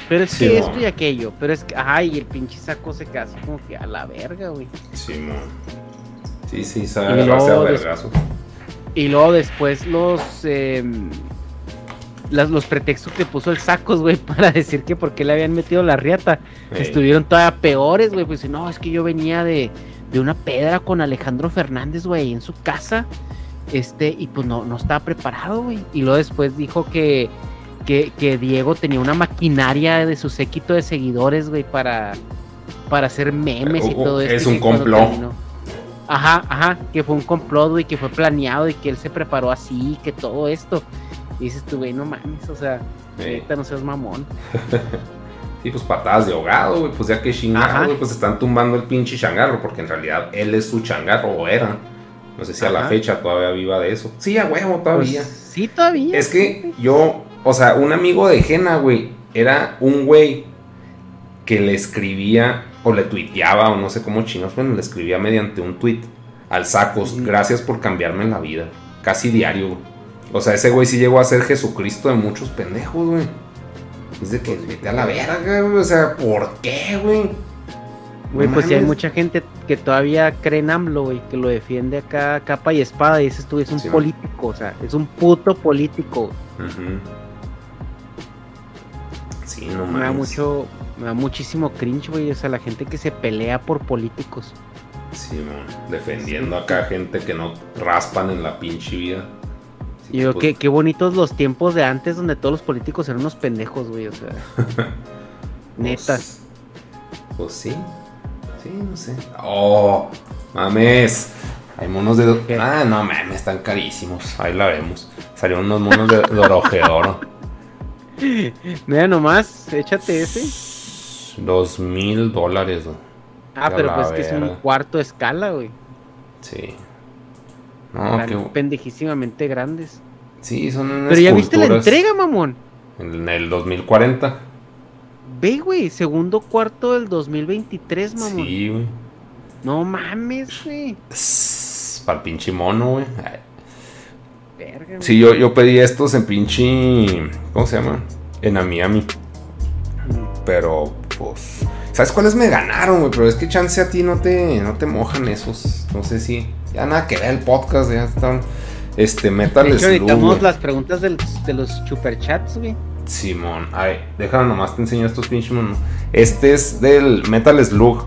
Pero es Sí, que esto y aquello, pero es que, ajá, y el pinche saco se queda así como que a la verga, güey. Simón. Sí, sí, sabe agarrarse a vergazo. Y luego después los, las- los pretextos que puso el sacos, güey, para decir que por qué le habían metido la riata, estuvieron todavía peores, güey, pues no, es que yo venía de, de una pedra con Alejandro Fernández, güey, en su casa, este, y pues no, no estaba preparado, güey. Y luego después dijo que, que, que Diego tenía una maquinaria de su séquito de seguidores, güey, para, para hacer memes y Uh, todo esto. es un complot. Ajá, ajá, que fue un complot, güey, que fue planeado y que él se preparó así, que todo esto. Y dices tú, güey, no mames, o sea, neta, no seas mamón. Sí, pues patadas de ahogado, güey. Pues ya que chingado, Ajá. güey, pues están tumbando el pinche changarro. Porque en realidad él es su changarro, o era. No sé si a la fecha todavía viva de eso. Sí, a huevo, todavía. Pues, sí, todavía. Es que yo, o sea, un amigo de Jena, güey, era un güey que le escribía o le tuiteaba o no sé cómo chinos, bueno, le escribía mediante un tweet al sacos. Gracias por cambiarme la vida. Casi diario, güey. O sea, ese güey sí llegó a ser Jesucristo de muchos pendejos, güey. Es de que vete a la verga, güey. O sea, ¿por qué, güey? Güey, No pues sí hay mucha gente que todavía cree en AMLO, güey, que lo defiende acá capa y espada y dices tú, es un Sí, man. político, o sea, es un puto político. Ujú. Sí, no Me da mames. mucho, me da muchísimo cringe, güey, o sea, la gente que se pelea por políticos. Sí, mon, defendiendo acá gente que no raspan en la pinche vida. Y yo, pues, qué, qué bonitos los tiempos de antes donde todos los políticos eran unos pendejos, güey, o sea. Pues, pues sí. Sí, no sé. Oh, mames. Hay monos de. ¿Qué? Ah, no mames, están carísimos. Ahí la vemos. Salieron unos monos de, de orojedoro. Mira nomás, échate ese. Dos mil dólares. güey. Ah, pero pues que es un cuarto de escala, güey. Sí. No, Están qué. pendejísimamente grandes. Sí, son unas Pero ya viste la entrega, mamón. En el 2040. Ve, güey, segundo cuarto del 2023, mamón. Sí, güey. No mames, güey. Para el pinche mono, güey. Verga. Sí, yo, yo pedí estos en pinche. ¿Cómo se llama? En a Miami. Pero, pues. ¿Sabes cuáles me ganaron, güey? Pero es que chance a ti no te, no te mojan esos. No sé si. Ya nada que ver el podcast, ya están. Este, Metal Slug, las preguntas del- de los superchats, güey. Simón. Ay, déjame nomás te enseño estos pinches monos. Este es del Metal Slug.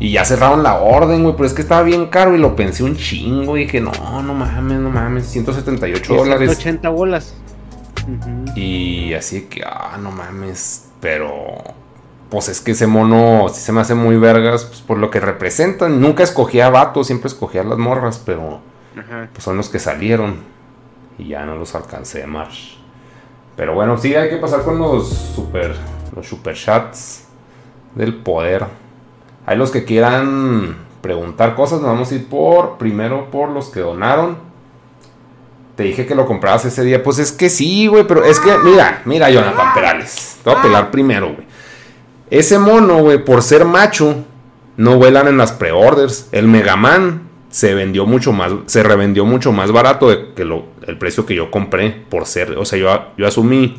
Y ya cerraron la orden, güey. Pero es que estaba bien caro y lo pensé un chingo. Y dije, no, no mames, no mames. 178 dólares. 80 bolas. Y así que, ah, no mames. Pero, pues es que ese mono sí se me hace muy vergas pues, por lo que representan. Nunca escogía a vatos, siempre escogía a las morras, pero Ajá. pues son los que salieron. Y ya no los alcancé de march. Pero bueno, sí, hay que pasar con los super, los super chats del poder. Hay los que quieran preguntar cosas, nos vamos a ir por, primero por los que donaron. te dije que lo comprabas ese día. Pues es que sí, güey, pero es que, mira, mira, Jonathan Perales. Te voy a pelar primero, güey. Ese mono, güey, por ser macho, no vuelan en las pre-orders. El Megaman se vendió mucho más, se revendió mucho más barato de que el precio que yo compré por ser, o sea, yo, yo asumí,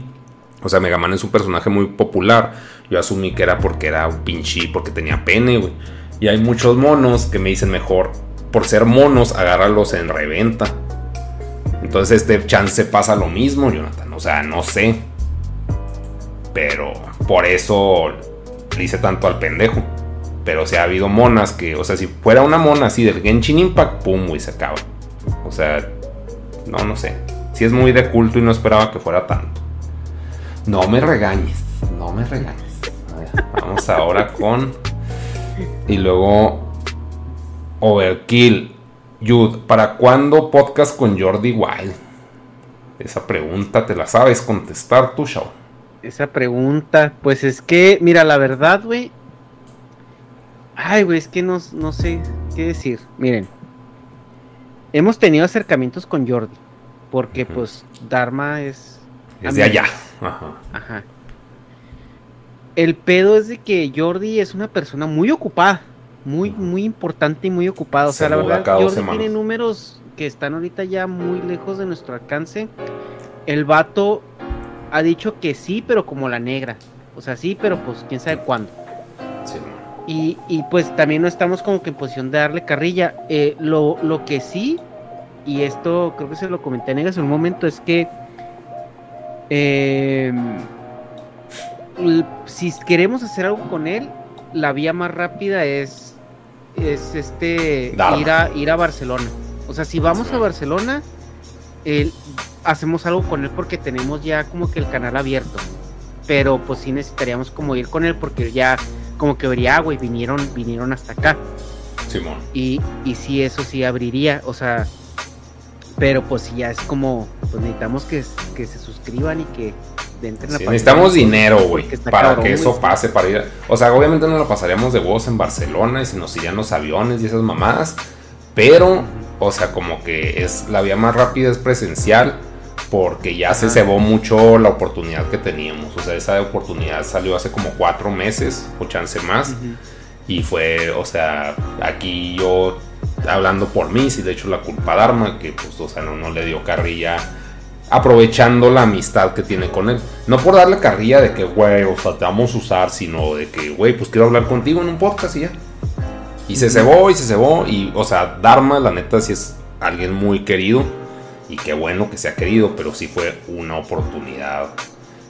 o sea, Megaman es un personaje muy popular, yo asumí que era porque era un pinche, porque tenía pene, güey. Y hay muchos monos que me dicen mejor, por ser monos, agárralos en reventa. Entonces este chance pasa lo mismo, Jonathan. O sea, no sé. Pero por eso le hice tanto al pendejo. Pero o ha habido monas que, o sea, si fuera una mona así del Genshin Impact, pum, y se acaba. O sea, no, no sé. Si es muy de culto y no esperaba que fuera tanto. No me regañes, no me regañes. Vamos ahora con. Y luego. Overkill. Jude, ¿para cuándo podcast con Jordi Wild? Esa pregunta te la sabes contestar tú, Shaw. Esa pregunta, pues es que, mira, la verdad, güey. Ay, güey, es que no, no sé qué decir. Miren, hemos tenido acercamientos con Jordi, porque pues Dharma es... Es de allá. Ajá. Ajá. El pedo es de que Jordi es una persona muy ocupada, muy, muy importante y muy ocupada. O Se sea, la verdad, Jordi semanas. tiene números que están ahorita ya muy lejos de nuestro alcance. El vato ha dicho que sí, pero como la negra. O sea, sí, pero pues quién sabe cuándo. Sí, Y, y, pues también no estamos como que en posición de darle carrilla. Eh, lo, lo que sí, y esto creo que se lo comenté a Negas en un momento, es que eh, l- si queremos hacer algo con él, la vía más rápida es, es este ir a, ir a Barcelona. O sea, si vamos a Barcelona, hacemos algo con él porque tenemos ya como que el canal abierto. Pero pues sí necesitaríamos como ir con él porque ya como que vería agua y vinieron, vinieron hasta acá. Simón. Y, y sí, eso sí abriría, o sea, pero pues sí, ya es como, pues necesitamos que, que se suscriban y que Sí, necesitamos dinero, güey, para cabrón, que eso güey. pase, para ir. a- O sea, obviamente no lo pasaríamos de voz en Barcelona y si nos irían los aviones y esas mamadas. Pero, o sea, como que es la vía más rápida es presencial porque ya se cebó mucho la oportunidad que teníamos. O sea, esa oportunidad salió hace como cuatro meses o chance más. Y fue, o sea, aquí yo hablando por mí, sí, de hecho la culpa Dharma, que pues, o sea, no, no le dio carrilla, aprovechando la amistad que tiene con él. No por darle carrilla de que, güey, o sea, te vamos a usar, sino de que, güey, pues quiero hablar contigo en un podcast y ya. Y se cebó y se cebó, y, o sea, Dharma, la neta, sí es alguien muy querido, y qué bueno que sea querido, pero sí fue una oportunidad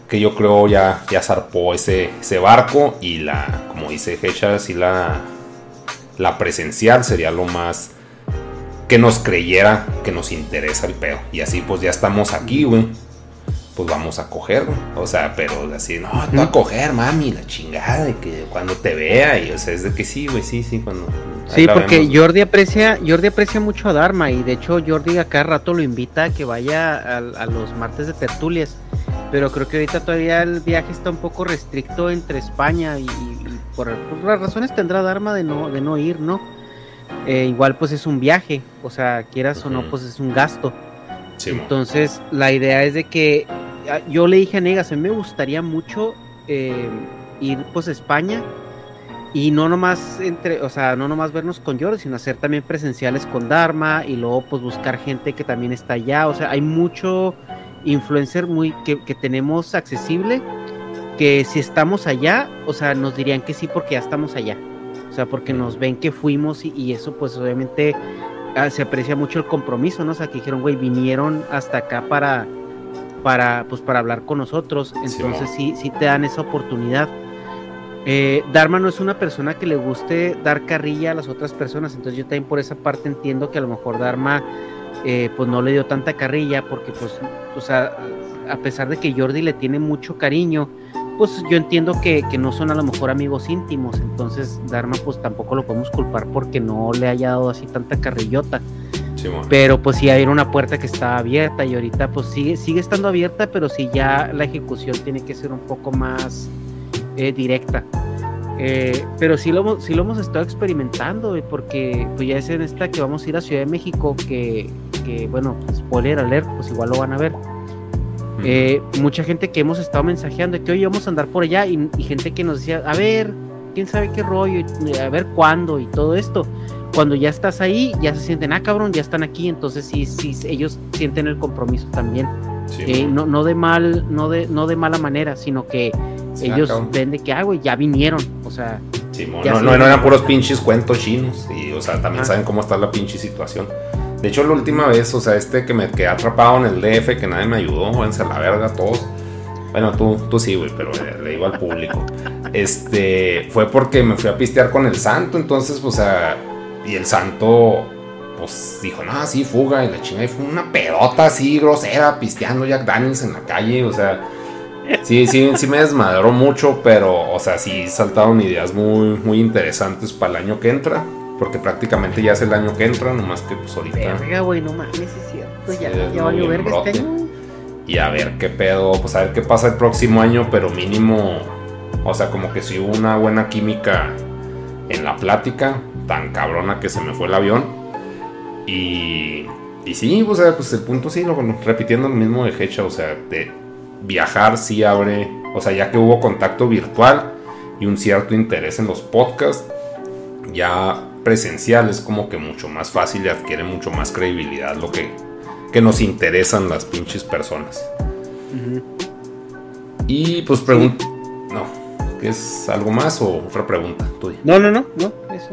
que yo creo ya, ya zarpó ese, ese barco y la, como dice Hecha, sí la, la presencial sería lo más que nos creyera que nos interesa el pedo. Y así pues ya estamos aquí, güey. Pues vamos a coger. O sea, pero así, no, te voy a coger, mami, la chingada, de que cuando te vea, y o sea, es de que sí, güey, sí, sí, cuando... Sí, porque vemos. Jordi aprecia, Jordi aprecia mucho a Dharma y de hecho Jordi a cada rato lo invita a que vaya a, a los martes de tertulias. Pero creo que ahorita todavía el viaje está un poco restricto entre España y, por, por las razones tendrá Dharma de no, de no ir, ¿no? Eh, igual pues es un viaje, o sea, quieras o no, pues es un gasto. Sí. Entonces, la idea es de que yo le dije a Negas, a mí me gustaría mucho eh, ir pues a España y no nomás entre, o sea, no nomás vernos con Jordi, sino hacer también presenciales con Dharma y luego pues buscar gente que también está allá. O sea, hay mucho influencer muy que, que tenemos accesible que si estamos allá, o sea, nos dirían que sí porque ya estamos allá. O sea, porque nos ven que fuimos y, y eso pues obviamente ah, se aprecia mucho el compromiso, ¿no? O sea, que dijeron, güey, vinieron hasta acá para, para, pues, para hablar con nosotros. Entonces sí, sí te dan esa oportunidad. Eh, Dharma no es una persona que le guste dar carrilla a las otras personas, entonces yo también por esa parte entiendo que a lo mejor Dharma eh, pues no le dio tanta carrilla porque pues, o sea, a pesar de que Jordi le tiene mucho cariño, pues yo entiendo que, que no son a lo mejor amigos íntimos, entonces Dharma pues tampoco lo podemos culpar porque no le haya dado así tanta carrillota. Sí. Pero pues sí hay una puerta que está abierta y ahorita pues sigue, sigue estando abierta, pero sí ya la ejecución tiene que ser un poco más eh, directa. Eh, pero sí lo, hemos, sí lo hemos estado experimentando, porque pues ya es en esta que vamos a ir a Ciudad de México, que, que bueno, spoiler alert, pues igual lo van a ver. Eh, mucha gente que hemos estado mensajeando que hoy vamos a andar por allá y, y gente que nos decía, a ver, quién sabe qué rollo, y a ver cuándo y todo esto. Cuando ya estás ahí, ya se sienten, ah, cabrón, ya están aquí, entonces sí, sí, ellos sienten el compromiso también. Sí, Eh, no, no de mal, no de, no de mala manera, sino que Sí, ellos cabrón. ven de que, ah, güey, ya vinieron. O sea, Ya no, sí. no, no eran puros pinches cuentos chinos. Y, o sea, también Ah. saben cómo está la pinche situación. De hecho, la última vez, o sea, este que me quedé atrapado en el DF, que nadie me ayudó, váyanse a la verga todos. Bueno, tú, tú sí, güey, pero le, le digo al público. Este, fue porque me fui a pistear con el santo, entonces, o sea, y el santo, pues dijo, no, sí, fuga, y la chingada, y fue una pedota así, grosera, pisteando Jack Daniels en la calle, o sea, Sí, sí, sí me desmadró mucho, pero, o sea, sí saltaron ideas muy, muy interesantes para el año que entra, porque prácticamente ya es el año que entra, nomás que pues ahorita verga, güey, no mames, es cierto, ya, Sí, ya valió verga este año. y a ver qué pedo, pues a ver qué pasa el próximo año, pero mínimo, o sea, como que si hubo una buena química en la plática, tan cabrona que se me fue el avión, y, y sí, o sea, pues el punto sí, lo, repitiendo lo mismo de Hecha, o sea, de viajar sí abre, o sea, ya que hubo contacto virtual y un cierto interés en los podcasts, ya presencial es como que mucho más fácil y adquiere mucho más credibilidad lo que, que nos interesan las pinches personas. Y pues pregunta, no, ¿qué es algo más o otra pregunta? Di. No, no, no, no, eso.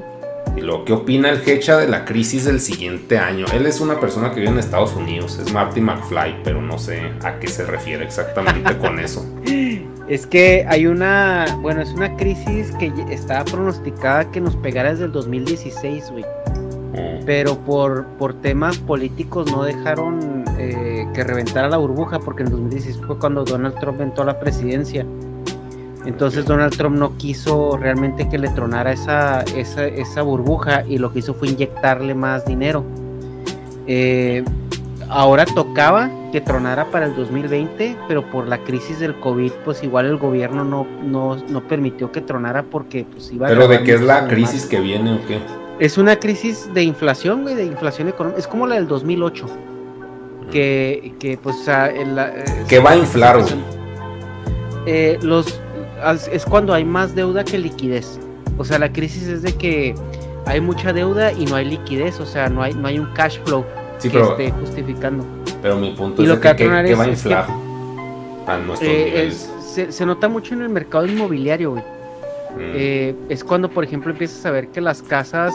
Y lo que opina el Hecha de la crisis del siguiente año. Él es una persona que vive en Estados Unidos, es Marty McFly, pero no sé a qué se refiere exactamente con eso. Es que hay una, bueno, es una crisis que estaba pronosticada que nos pegara desde el 2016, güey. Mm, Pero por, por temas políticos no dejaron eh, que reventara la burbuja, porque en el 2016 fue cuando Donald Trump entró a la presidencia. Entonces Donald Trump no quiso realmente que le tronara esa, esa, esa burbuja y lo que hizo fue inyectarle más dinero. Eh, ahora tocaba que tronara para el 2020, pero por la crisis del COVID, pues igual el gobierno no, no, no permitió que tronara porque pues iba a Pero de qué es la crisis más. que viene o qué. Es una crisis de inflación, güey, de inflación económica. Es como la del 2008. Que, que pues, o sea, la, eh, ¿Qué va a inflar, güey? Eh, los, es cuando hay más deuda que liquidez. O sea, la crisis es de que hay mucha deuda y no hay liquidez. O sea, no hay, no hay un cash flow Sí, que pero, esté justificando. pero mi punto y es lo que va que, a tronar ¿qué es- va a es que- inflar a nuestros Eh, niveles. es- se, se nota mucho en el mercado inmobiliario, güey. Mm, Eh, es cuando, por ejemplo, empiezas a ver que las casas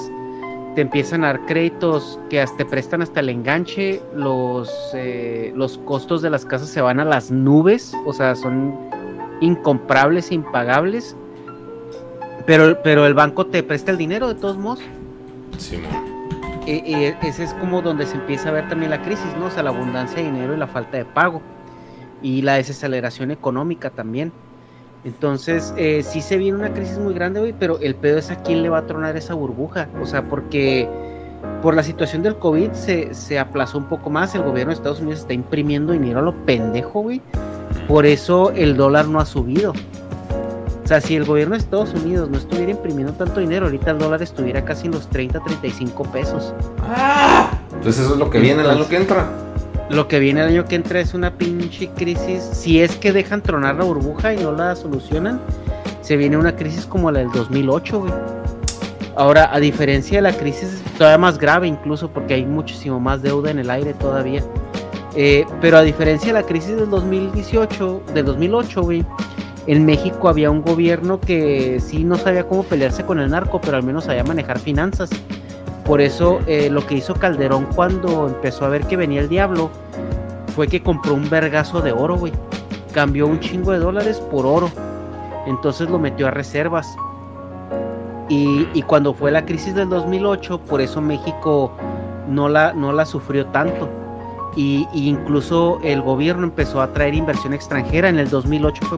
te empiezan a dar créditos que hasta te prestan hasta el enganche, los, eh, los costos de las casas se van a las nubes, o sea, son incomprables impagables, pero, pero el banco te presta el dinero de todos modos. Simón. Ese es como donde se empieza a ver también la crisis, ¿no? O sea, la abundancia de dinero y la falta de pago. Y la desaceleración económica también. Entonces, eh, sí se viene una crisis muy grande, güey, pero el pedo es a quién le va a tronar esa burbuja. O sea, porque por la situación del COVID se, se aplazó un poco más. El gobierno de Estados Unidos está imprimiendo dinero a lo pendejo, güey. Por eso el dólar no ha subido. O sea, si el gobierno de Estados Unidos no estuviera imprimiendo tanto dinero, ahorita el dólar estuviera casi en los 30, 35 pesos. Entonces eso es lo que viene el año que entra. Lo que viene el año que entra es una pinche crisis. Si es que dejan tronar la burbuja y no la solucionan, se viene una crisis como la del 2008, güey. Ahora, a diferencia de la crisis, todavía más grave incluso, porque hay muchísimo más deuda en el aire todavía. Eh, pero a diferencia de la crisis del 2018, del 2008, güey, en México había un gobierno que sí no sabía cómo pelearse con el narco, pero al menos sabía manejar finanzas. Por eso eh, lo que hizo Calderón cuando empezó a ver que venía el diablo fue que compró un vergazo de oro, güey. Cambió un chingo de dólares por oro. Entonces lo metió a reservas. Y, cuando fue la crisis del 2008, por eso México no la, no la sufrió tanto. Y, y incluso el gobierno empezó a traer inversión extranjera. En el 2008 fue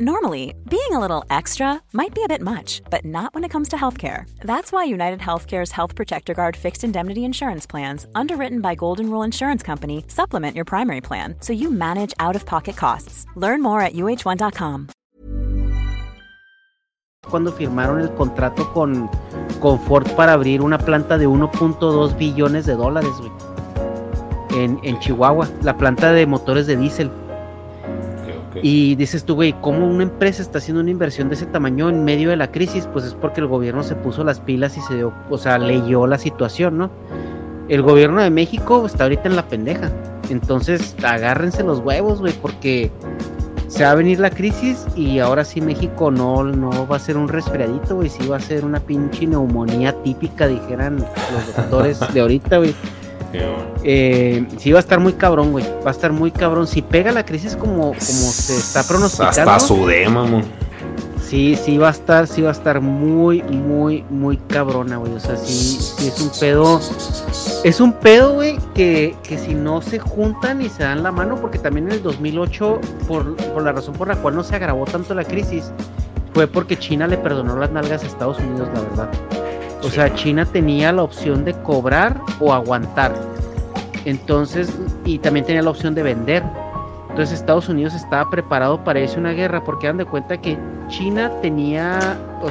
Normally, being a little extra might be a bit much, but not when it comes to healthcare. That's why United Healthcare's Health Protector Guard fixed indemnity insurance plans, underwritten by Golden Rule Insurance Company, supplement your primary plan so you manage out of pocket costs. Learn more at uh1.com. Cuando firmaron el contrato con, con Ford para abrir una planta de 1.2 billones de dólares. En, en Chihuahua, la planta de motores de diésel. Y dices tú, güey, ¿cómo una empresa está haciendo una inversión de ese tamaño en medio de la crisis? Pues es porque el gobierno se puso las pilas y se dio, o sea, leyó la situación, ¿no? El gobierno de México está ahorita en la pendeja. Entonces, agárrense los huevos, güey, porque se va a venir la crisis y ahora sí México no, no va a ser un resfriadito, güey, sí va a ser una pinche neumonía típica, dijeran los doctores de ahorita, güey. Eh, sí va a estar muy cabrón, güey. Va a estar muy cabrón. Si pega la crisis como, como se está pronosticando. Hasta su dema, Sí, sí va a estar, sí va a estar muy, muy, muy cabrona, güey. O sea, sí, sí es un pedo. Es un pedo, güey, que, que si no se juntan y se dan la mano, porque también en el 2008, por, por la razón por la cual no se agravó tanto la crisis, fue porque China le perdonó las nalgas a Estados Unidos, la verdad. O sea, China tenía la opción de cobrar o aguantar. Entonces, y también tenía la opción de vender. Entonces Estados Unidos estaba preparado para irse una guerra porque dan de cuenta que China tenía, o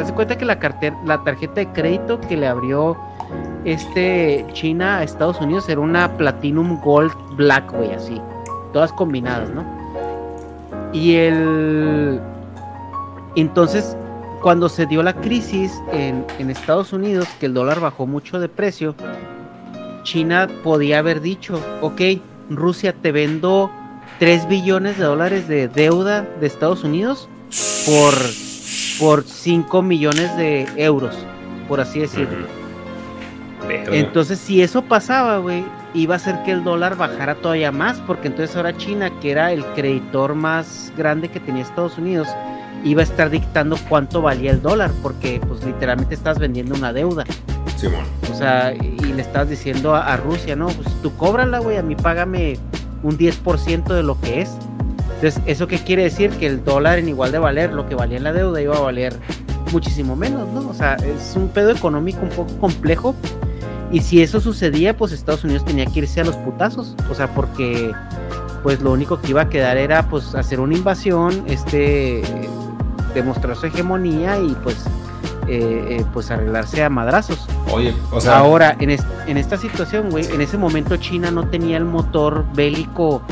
haz de cuenta que la, la tarjeta de crédito que le abrió este China a Estados Unidos era una Platinum Gold Black, güey, así, todas combinadas, ¿no? Y el, entonces cuando se dio la crisis en, Estados Unidos, que el dólar bajó mucho de precio, China podía haber dicho, ok, Rusia te vendo 3 billones de dólares de deuda de Estados Unidos por, por 5 millones de euros, por así decirlo. Entonces, si eso pasaba, güey, iba a hacer que el dólar bajara todavía más, porque entonces ahora China, que era el creditor más grande que tenía Estados Unidos, iba a estar dictando cuánto valía el dólar, porque pues literalmente estás vendiendo una deuda. Simón. O sea, y le estás diciendo a, Rusia, no, pues tú cóbrala, güey, a mí págame un 10% de lo que es. Entonces, ¿eso qué quiere decir? Que el dólar en igual de valer lo que valía en la deuda iba a valer muchísimo menos, ¿no? O sea, es un pedo económico un poco complejo. Y si eso sucedía, pues Estados Unidos tenía que irse a los putazos. O sea, porque pues lo único que iba a quedar era pues hacer una invasión, este demostrar su hegemonía y pues eh, eh, pues arreglarse a madrazos. Oye, o sea. Ahora, en, en esta situación, güey, en ese momento China no tenía el motor bélico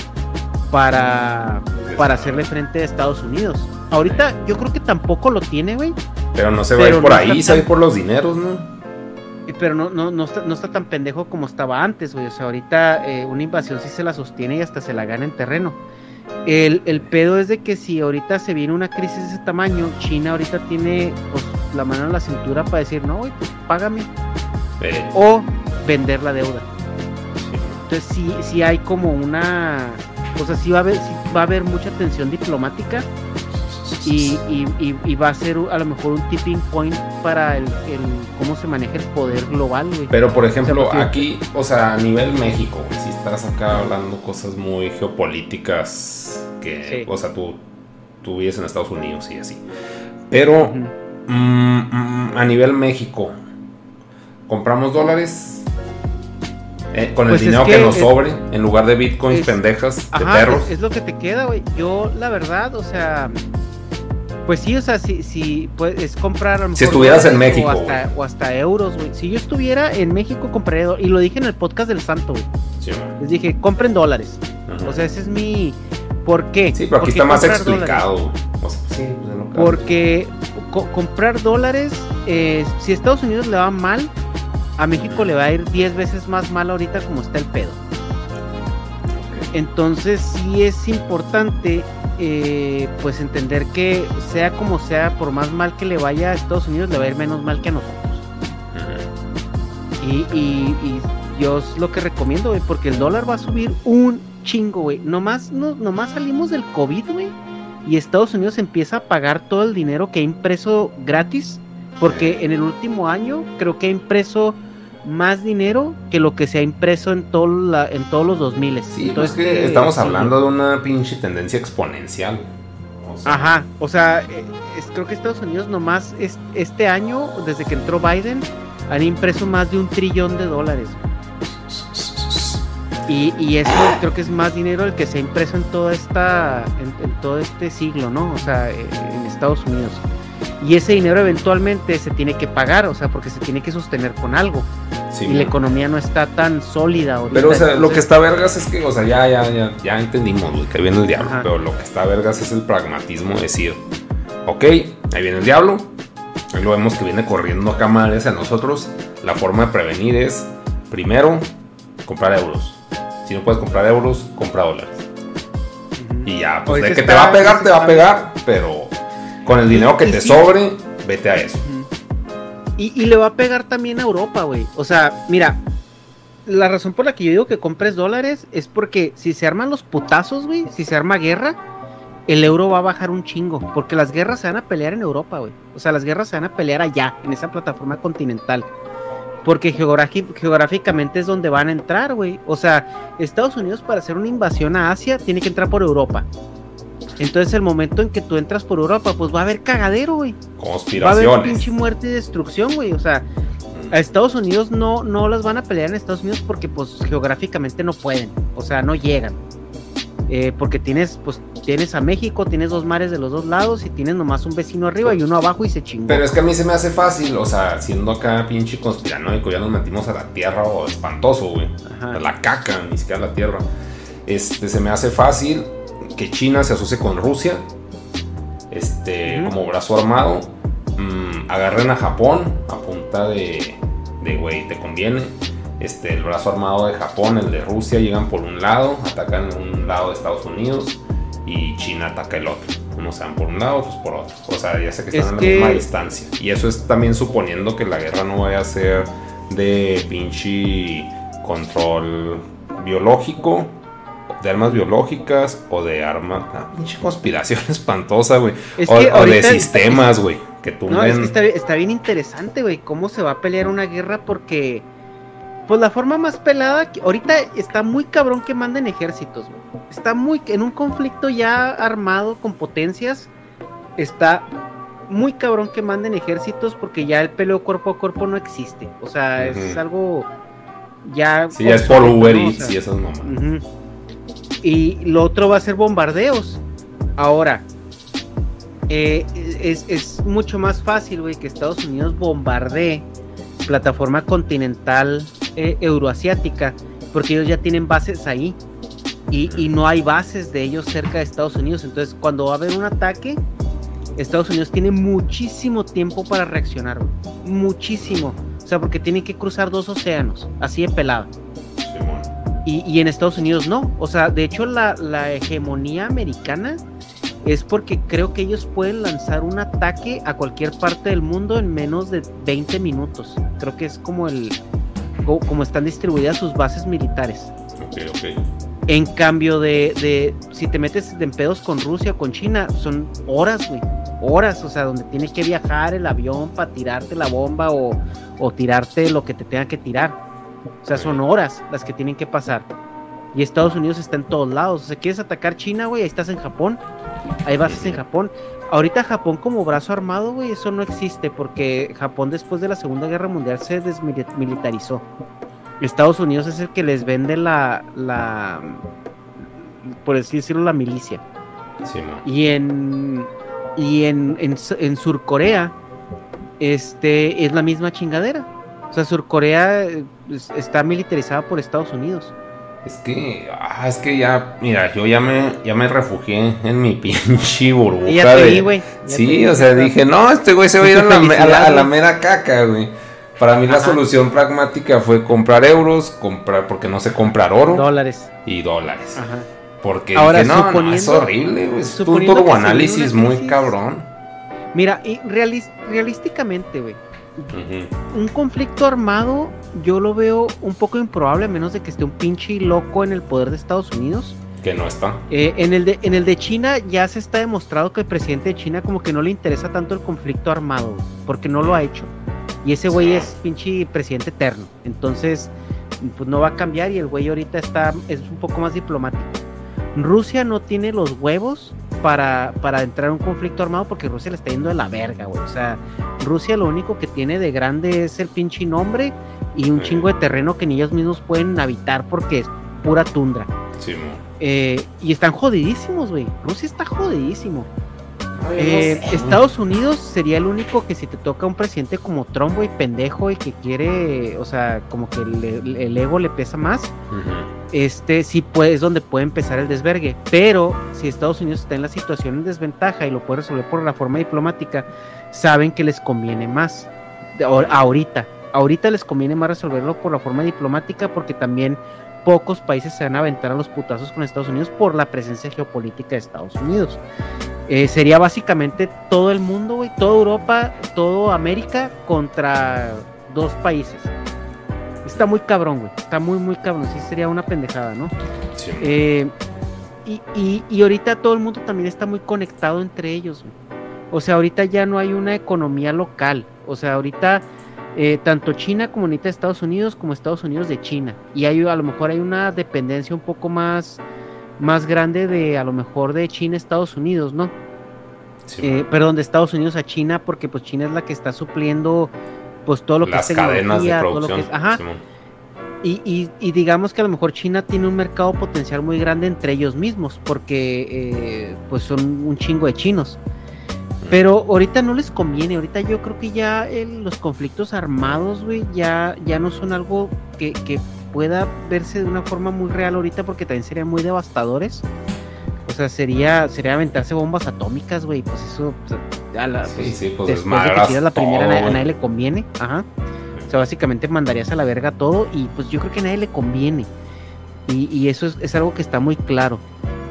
para, para hacerle frente a Estados Unidos. Ahorita yo creo que tampoco lo tiene, güey. Pero no se va a ir por ahí, se va a ir por los dineros, ¿no? Pero no, no, no, está, no está tan pendejo como estaba antes, güey. O sea, ahorita eh, una invasión sí se la sostiene y hasta se la gana en terreno. El, el, pedo es de que si ahorita se viene una crisis de ese tamaño, China ahorita tiene pues, la mano en la cintura para decir, no, pues págame. O vender la deuda. Entonces sí, sí hay como una... O sea, sí va a haber, va a haber mucha tensión diplomática y, y, va a ser a lo mejor un tipping point para el, cómo se maneja el poder global, güey. Pero por ejemplo, aquí, o sea, a nivel México, si estás acá hablando cosas muy geopolíticas, que, o sea, tú, tú vives en Estados Unidos y así. Pero mm, mm, a nivel México, ¿compramos dólares? Eh, con el pues dinero que, nos sobre, en lugar de bitcoins pendejas, de perros. Es, es, lo que te queda, güey. Yo, la verdad, o sea, Pues sí, o sea, si, si pues, es comprar. a lo Si estuvieras en México, O hasta, o hasta euros, güey. Si yo estuviera en México, compraría. Y lo dije en el podcast del Santo, güey. Sí. Les dije, compren dólares. Ajá. O sea, ese es mi. ¿Por qué? Sí, pero ¿Por aquí está más explicado. güey. O sea, sí, pues, lo que- Porque co- comprar dólares, eh, si a Estados Unidos le va mal, a México le va a ir 10 veces más mal ahorita como está el pedo. Entonces sí es importante eh, pues entender que sea como sea, por más mal que le vaya a Estados Unidos, le va a ir menos mal que a nosotros. Ujú. Y, y- y yo es lo que recomiendo, güey, porque el dólar va a subir un chingo, güey. Nomás, no, nomás salimos del COVID, güey. Y Estados Unidos empieza a pagar todo el dinero que ha impreso gratis. Porque en el último año creo que ha impreso más dinero que lo que se ha impreso en, todo la- en todos los 2000. Sí, pues es que estamos hablando de una pinche tendencia exponencial. O sea, Ajá, o sea, eh, es- creo que Estados Unidos nomás es- este año, desde que entró Biden, han impreso más de un trillón de dólares. Y, y eso creo que es más dinero el que se ha impreso en toda esta, en, en todo este siglo, ¿no? O sea, eh, en Estados Unidos. Y ese dinero eventualmente se tiene que pagar, o sea, porque se tiene que sostener con algo. sí, y man. la economía no está tan sólida ahorita. Pero, o sea, lo que entonces- está vergas es que, o sea, ya, ya, ya, ya entendimos, güey, que ahí viene el diablo. Ajá. Pero lo que está vergas es el pragmatismo, de decir, ok, ahí viene el diablo, ahí lo vemos que viene corriendo acá madres a nosotros. La forma de prevenir es, primero, comprar euros. Si no puedes comprar euros, compra dólares. Y ya, pues de que te va a pegar, te va a pegar, pero con el dinero que te sobre, vete a eso. Y, y le va a pegar también a Europa, güey. O sea, mira, la razón por la que yo digo que compres dólares es porque si se arman los putazos, güey, si se arma guerra, el euro va a bajar un chingo. Porque las guerras se van a pelear en Europa, güey. O sea, las guerras se van a pelear allá, en esa plataforma continental. Porque geográficamente es donde van a entrar, güey. O sea, Estados Unidos para hacer una invasión a Asia tiene que entrar por Europa. Entonces el momento en que tú entras por Europa, pues va a haber cagadero, güey. Va a haber Conspiraciones. pinche muerte y destrucción, güey. O sea, a Estados Unidos no, no las van a pelear en Estados Unidos porque pues geográficamente no pueden. O sea, no llegan. Eh, porque tienes, pues, tienes a México, tienes dos mares de los dos lados y tienes nomás un vecino arriba y uno abajo y se chingó. Pero es que a mí se me hace fácil, o sea, siendo acá pinche conspiranoico, ya nos metimos a la tierra o espantoso, güey. Ajá. A la caca, ni siquiera a la tierra. Este, se me hace fácil que China se asocie con Rusia, este, como brazo armado, mm, agarren a Japón a punta de, de, güey, te conviene. Este, el brazo armado de Japón, el de Rusia, llegan por un lado, atacan un lado de Estados Unidos y China ataca el otro. Unos se van por un lado, otros por otro. O sea, ya sé que están Es a la que- misma distancia. Y eso es también suponiendo que la guerra no vaya a ser de pinche control biológico, de armas biológicas o de armas. Una pinche conspiración espantosa, güey. Es O, de sistemas, güey. Que tumben. No, es que está, está bien interesante, güey, cómo se va a pelear una guerra porque, pues la forma más pelada, que- ahorita está muy cabrón que manden ejércitos, güey. Está muy, en un conflicto ya armado con potencias, está muy cabrón que manden ejércitos porque ya el peleo cuerpo a cuerpo no existe. O sea, es algo ya... Sí, ya es por Uber ¿no? O Eats sea, y esas mamás. Ujú. Y lo otro va a ser bombardeos. Ahora, eh, es, mucho más fácil, güey, que Estados Unidos bombardee plataforma continental eh, euroasiática, porque ellos ya tienen bases ahí. Y, no hay bases de ellos cerca de Estados Unidos. Entonces, cuando va a haber un ataque, Estados Unidos tiene muchísimo tiempo para reaccionar. Muchísimo. O sea, porque tienen que cruzar dos océanos, así de pelado. Y, y en Estados Unidos no. O sea, de hecho la, la hegemonía americana es porque creo que ellos pueden lanzar un ataque a cualquier parte del mundo en menos de 20 minutos. Creo que es como el co- como están distribuidas sus bases militares. Ok, ok. En cambio de, de si te metes en pedos con Rusia o con China, son horas, güey. Horas, o sea, donde tiene que viajar el avión para tirarte la bomba o, o tirarte lo que te tenga que tirar. O sea, son horas las que tienen que pasar. Y Estados Unidos está en todos lados. O sea, quieres atacar China, güey, ahí estás en Japón. Hay bases en Japón. Ahorita Japón como brazo armado, güey, eso no existe porque Japón después de la Segunda Guerra Mundial se desmilitarizó. Estados Unidos es el que les vende la, la por así decirlo, la milicia. Simón. Y en Y en, en, en Surcorea, este, es la misma chingadera. O sea, Surcorea eh, es- está militarizada por Estados Unidos. Es que, ah, es que ya, mira, yo ya me, ya me refugié en mi pinche burbuja. Y ya te de- vi, güey. Te Sí, vi, o sea, dije, no, este güey se va a ir a la, a la- a la Felicidades. mera caca, güey. Para mí la solución pragmática fue comprar euros, comprar, porque no sé comprar oro Dólares. y dólares. Ajá. Porque Ahora, dije, no, no, es horrible, güey. Es un turboanálisis muy cabrón. Mira, y realis- realísticamente, güey. Un conflicto armado yo lo veo un poco improbable a menos de que esté un pinche loco en el poder de Estados Unidos. Que no está. Eh, en, el de, en el de China ya se está demostrado que el presidente de China como que no le interesa tanto el conflicto armado, porque no lo ha hecho. Y ese güey es pinche presidente eterno. Entonces, pues no va a cambiar y el güey ahorita está, es un poco más diplomático. Rusia no tiene los huevos para, para entrar en un conflicto armado porque Rusia le está yendo de la verga, güey. O sea, Rusia lo único que tiene de grande es el pinche nombre y un chingo de terreno que ni ellos mismos pueden habitar porque es pura tundra. Sí. Eh, y están jodidísimos, güey. Rusia está jodidísimo. Ay, Eh, no sé. Estados Unidos sería el único que si te toca un presidente como Trump, güey, pendejo y que quiere, o sea, como que le- el ego le pesa más, Ujú. Este sí puede, es donde puede empezar el desvergue. Pero si Estados Unidos está en la situación en desventaja y lo puede resolver por la forma diplomática, saben que les conviene más. Ahorita, ahorita les conviene más resolverlo por la forma diplomática porque también pocos países se van a aventar a los putazos con Estados Unidos por la presencia geopolítica de Estados Unidos. Eh, sería básicamente todo el mundo, güey, toda Europa, todo América contra dos países. Está muy cabrón, güey. Está muy, muy cabrón. Sí, sería una pendejada, ¿no? Sí. Eh, y, y- y ahorita todo el mundo también está muy conectado entre ellos. güey. O sea, ahorita ya no hay una economía local. O sea, ahorita eh, tanto China comunita Estados Unidos como Estados Unidos de China. Y hay, a lo mejor hay una dependencia un poco más, más grande de a lo mejor de China Estados Unidos, ¿no? Sí, Eh, perdón, de Estados Unidos a China, porque pues China es la que está supliendo pues todo lo que es cadenas de tecnología, todo lo que es, ajá, y, y- y digamos que a lo mejor China tiene un mercado potencial muy grande entre ellos mismos, porque eh, pues son un chingo de chinos. Pero ahorita no les conviene, ahorita yo creo que ya el- los conflictos armados, güey, ya, ya no son algo que, que pueda verse de una forma muy real ahorita, porque también serían muy devastadores. O sea, sería, sería aventarse bombas atómicas, güey, pues eso, pues, a la- Sí, pues, sí, pues después de que tiras la primera, a todo, nadie- a güey. nadie le conviene, ajá. O sea, básicamente mandarías a la verga todo y pues yo creo que a nadie le conviene. Y, y eso es, es algo que está muy claro.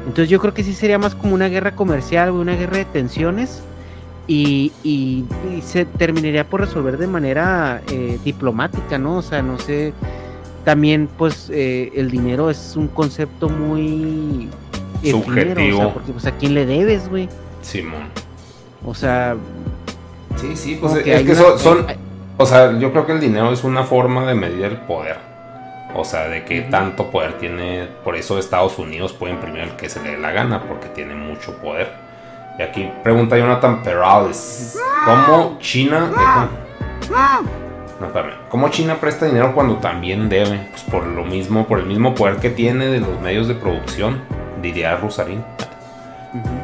Entonces yo creo que sí sería más como una guerra comercial, güey, una guerra de tensiones. Y, y- y se terminaría por resolver de manera eh, diplomática, ¿no? O sea, no sé. También, pues, eh, el dinero es un concepto muy Subjetivo. O sea, porque, pues, ¿a quién le debes, güey? Simón. O sea, Sí, sí, pues es que hay que una- son, son- hay- o sea, yo creo que el dinero es una forma de medir el poder. O sea, de qué tanto poder tiene, por eso Estados Unidos puede imprimir el que se le dé la gana, porque tiene mucho poder. Y aquí pregunta Jonathan Perales, ¿cómo China... No, espérame. ¿Cómo China presta dinero cuando también debe? Pues por lo mismo, por el mismo poder que tiene de los medios de producción, diría Rusarín.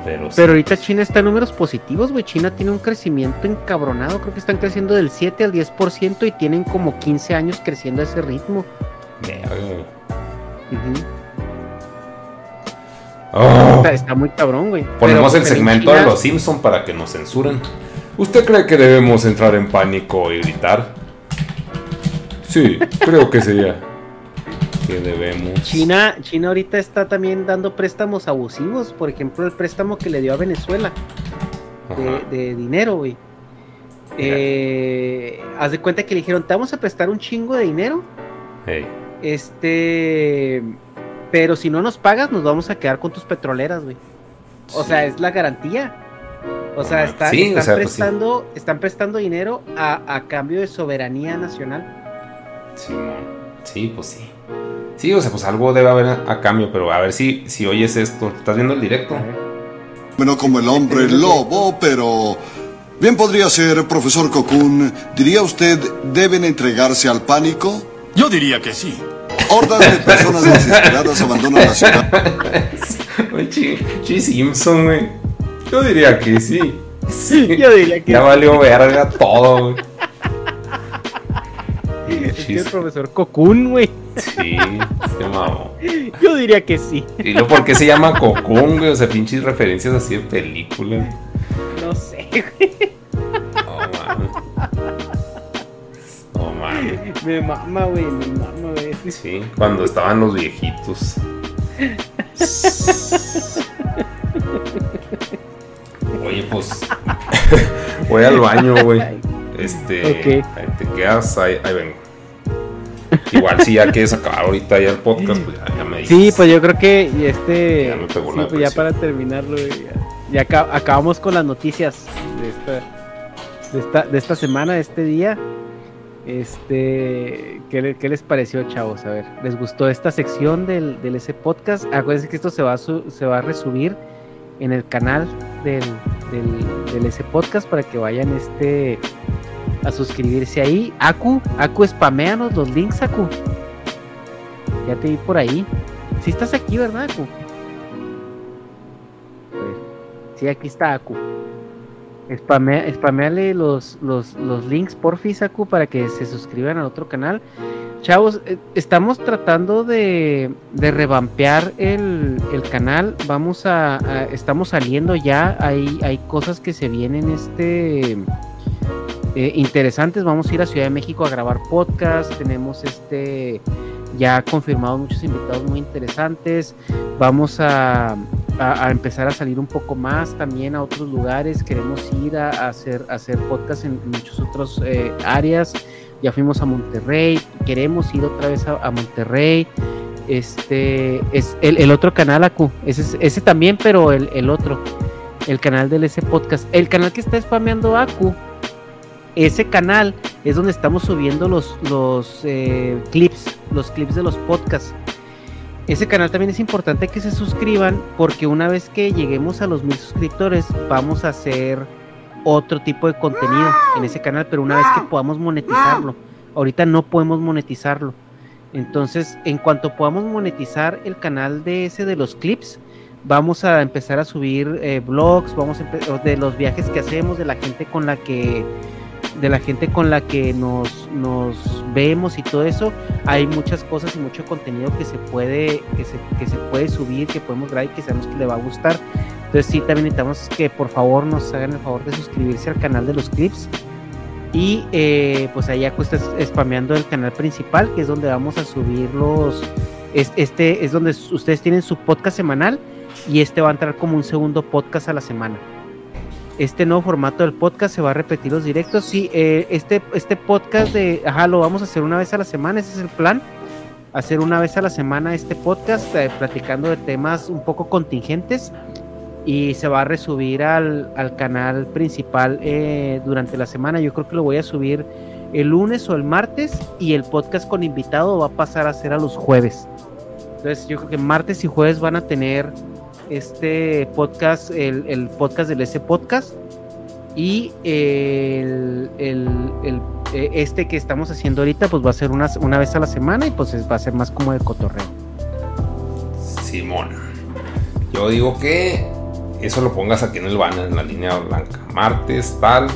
Pero, sí, Pero ahorita China está en números positivos, güey. China tiene un crecimiento encabronado. Creo que están creciendo del 7 al 10% y tienen como 15 años creciendo a ese ritmo. verga. Oh. Está, está muy cabrón, güey. Ponemos Pero- el segmento de los Simpson para que nos censuren. ¿Usted cree que debemos entrar en pánico y gritar? Sí, creo que sería. Que debemos. China, China ahorita está también dando préstamos abusivos. Por ejemplo, el préstamo que le dio a Venezuela de, dinero, güey. Eh, haz de cuenta que le dijeron, te vamos a prestar un chingo de dinero. Hey. Este. Pero si no nos pagas, nos vamos a quedar con tus petroleras, güey. O sea, es la garantía. O sea, Sí, están, o sea, pues sí. prestando, están prestando dinero a, a cambio de soberanía nacional. Sí, pues sí. Sí, o sea, pues algo debe haber a, a cambio, pero a ver si, si oyes esto. ¿Estás viendo el directo? Bueno, como el hombre lobo, pero bien podría ser, profesor Cocoon. ¿Diría usted deben entregarse al pánico? Yo diría que sí. Hordas de personas desesperadas abandonan la ciudad. Chi, Simpson, güey. Yo diría que sí. Sí. Yo diría que Ya valió verga todo, güey. Que el profesor Cocoon, güey. Sí, se mamó. Yo diría que sí. ¿Y luego por qué se llama Cocoon, güey? O sea, pinches referencias así de películas. No sé, güey. No. No mames. Me mama, güey. Me mama, güey. Sí, cuando estaban los viejitos. Oye, pues. Voy al baño, güey. Este. Ok. ahí te quedas, ahí, ahí vengo. Igual si ya quieres acabar ahorita ya el podcast, pues ya, ya me dices. Sí, pues yo creo que este. Ya me pegó sí, la pues ya para terminarlo, ya, ya aca- acabamos con las noticias de esta, de esta, de esta semana, de este día. Este, ¿qué, qué les pareció, chavos? A ver, ¿les gustó esta sección del, del ese podcast? Acuérdense que esto se va a, su- se va a resubir en el canal del, del, del ese podcast para que vayan este a suscribirse ahí. Aku, Aku, spameanos los links, Aku. Ya te vi por ahí. Si estás aquí, ¿verdad, Aku? Sí, aquí está Aku. Spamea, spameale los, los, los links por Aku para que se suscriban al otro canal. Chavos, eh, estamos tratando de, de revampear el, el canal. Vamos a, a- Estamos saliendo ya. Hay, hay cosas que se vienen este. Eh, interesantes. Vamos a ir a Ciudad de México a grabar podcast. Tenemos este ya confirmado muchos invitados muy interesantes. Vamos a, empezar a salir un poco más también a otros lugares. Queremos ir a, hacer, hacer podcast en muchas otras eh, áreas. Ya fuimos a Monterrey. Queremos ir otra vez a, Monterrey. Este es el, otro canal, Acu. Ese, es- ese también, pero el, el otro. El canal del ese podcast. El canal que está spameando Acu ese canal es donde estamos subiendo los, los eh, clips, los clips de los podcasts. Ese canal también es importante que se suscriban porque una vez que lleguemos a los mil suscriptores vamos a hacer otro tipo de contenido en ese canal, pero una vez que podamos monetizarlo. Ahorita no podemos monetizarlo. Entonces, en cuanto podamos monetizar el canal de ese de los clips, vamos a empezar a subir eh, vlogs, vamos a de los viajes que hacemos, de la gente con la que de la gente con la que nos, nos vemos y todo eso, hay muchas cosas y mucho contenido que se puede, que se, que se puede subir, que podemos grabar y que sabemos que le va a gustar. Entonces sí, también necesitamos que por favor nos hagan el favor de suscribirse al canal de los clips. Y eh, pues allá pues estás spameando el canal principal, que es donde vamos a subir los... es- este es donde ustedes tienen su podcast semanal y este va a entrar como un segundo podcast a la semana este nuevo formato del podcast se va a repetir los directos. Sí, eh, este, este podcast de, ajá, lo vamos a hacer una vez a la semana, ese es el plan. Hacer una vez a la semana este podcast, eh, platicando de temas un poco contingentes. Y se va a resubir al, al canal principal eh, durante la semana. Yo creo que lo voy a subir el lunes o el martes. Y el podcast con invitado va a pasar a ser a los jueves. Entonces yo creo que martes y jueves van a tener este podcast, el, el podcast del S Podcast y el, el- el- eh, este que estamos haciendo ahorita pues va a ser una, una vez a la semana y pues es- va a ser más como de cotorreo. Simón. Yo digo que eso lo pongas aquí en el banner, en la línea blanca. Martes, tal,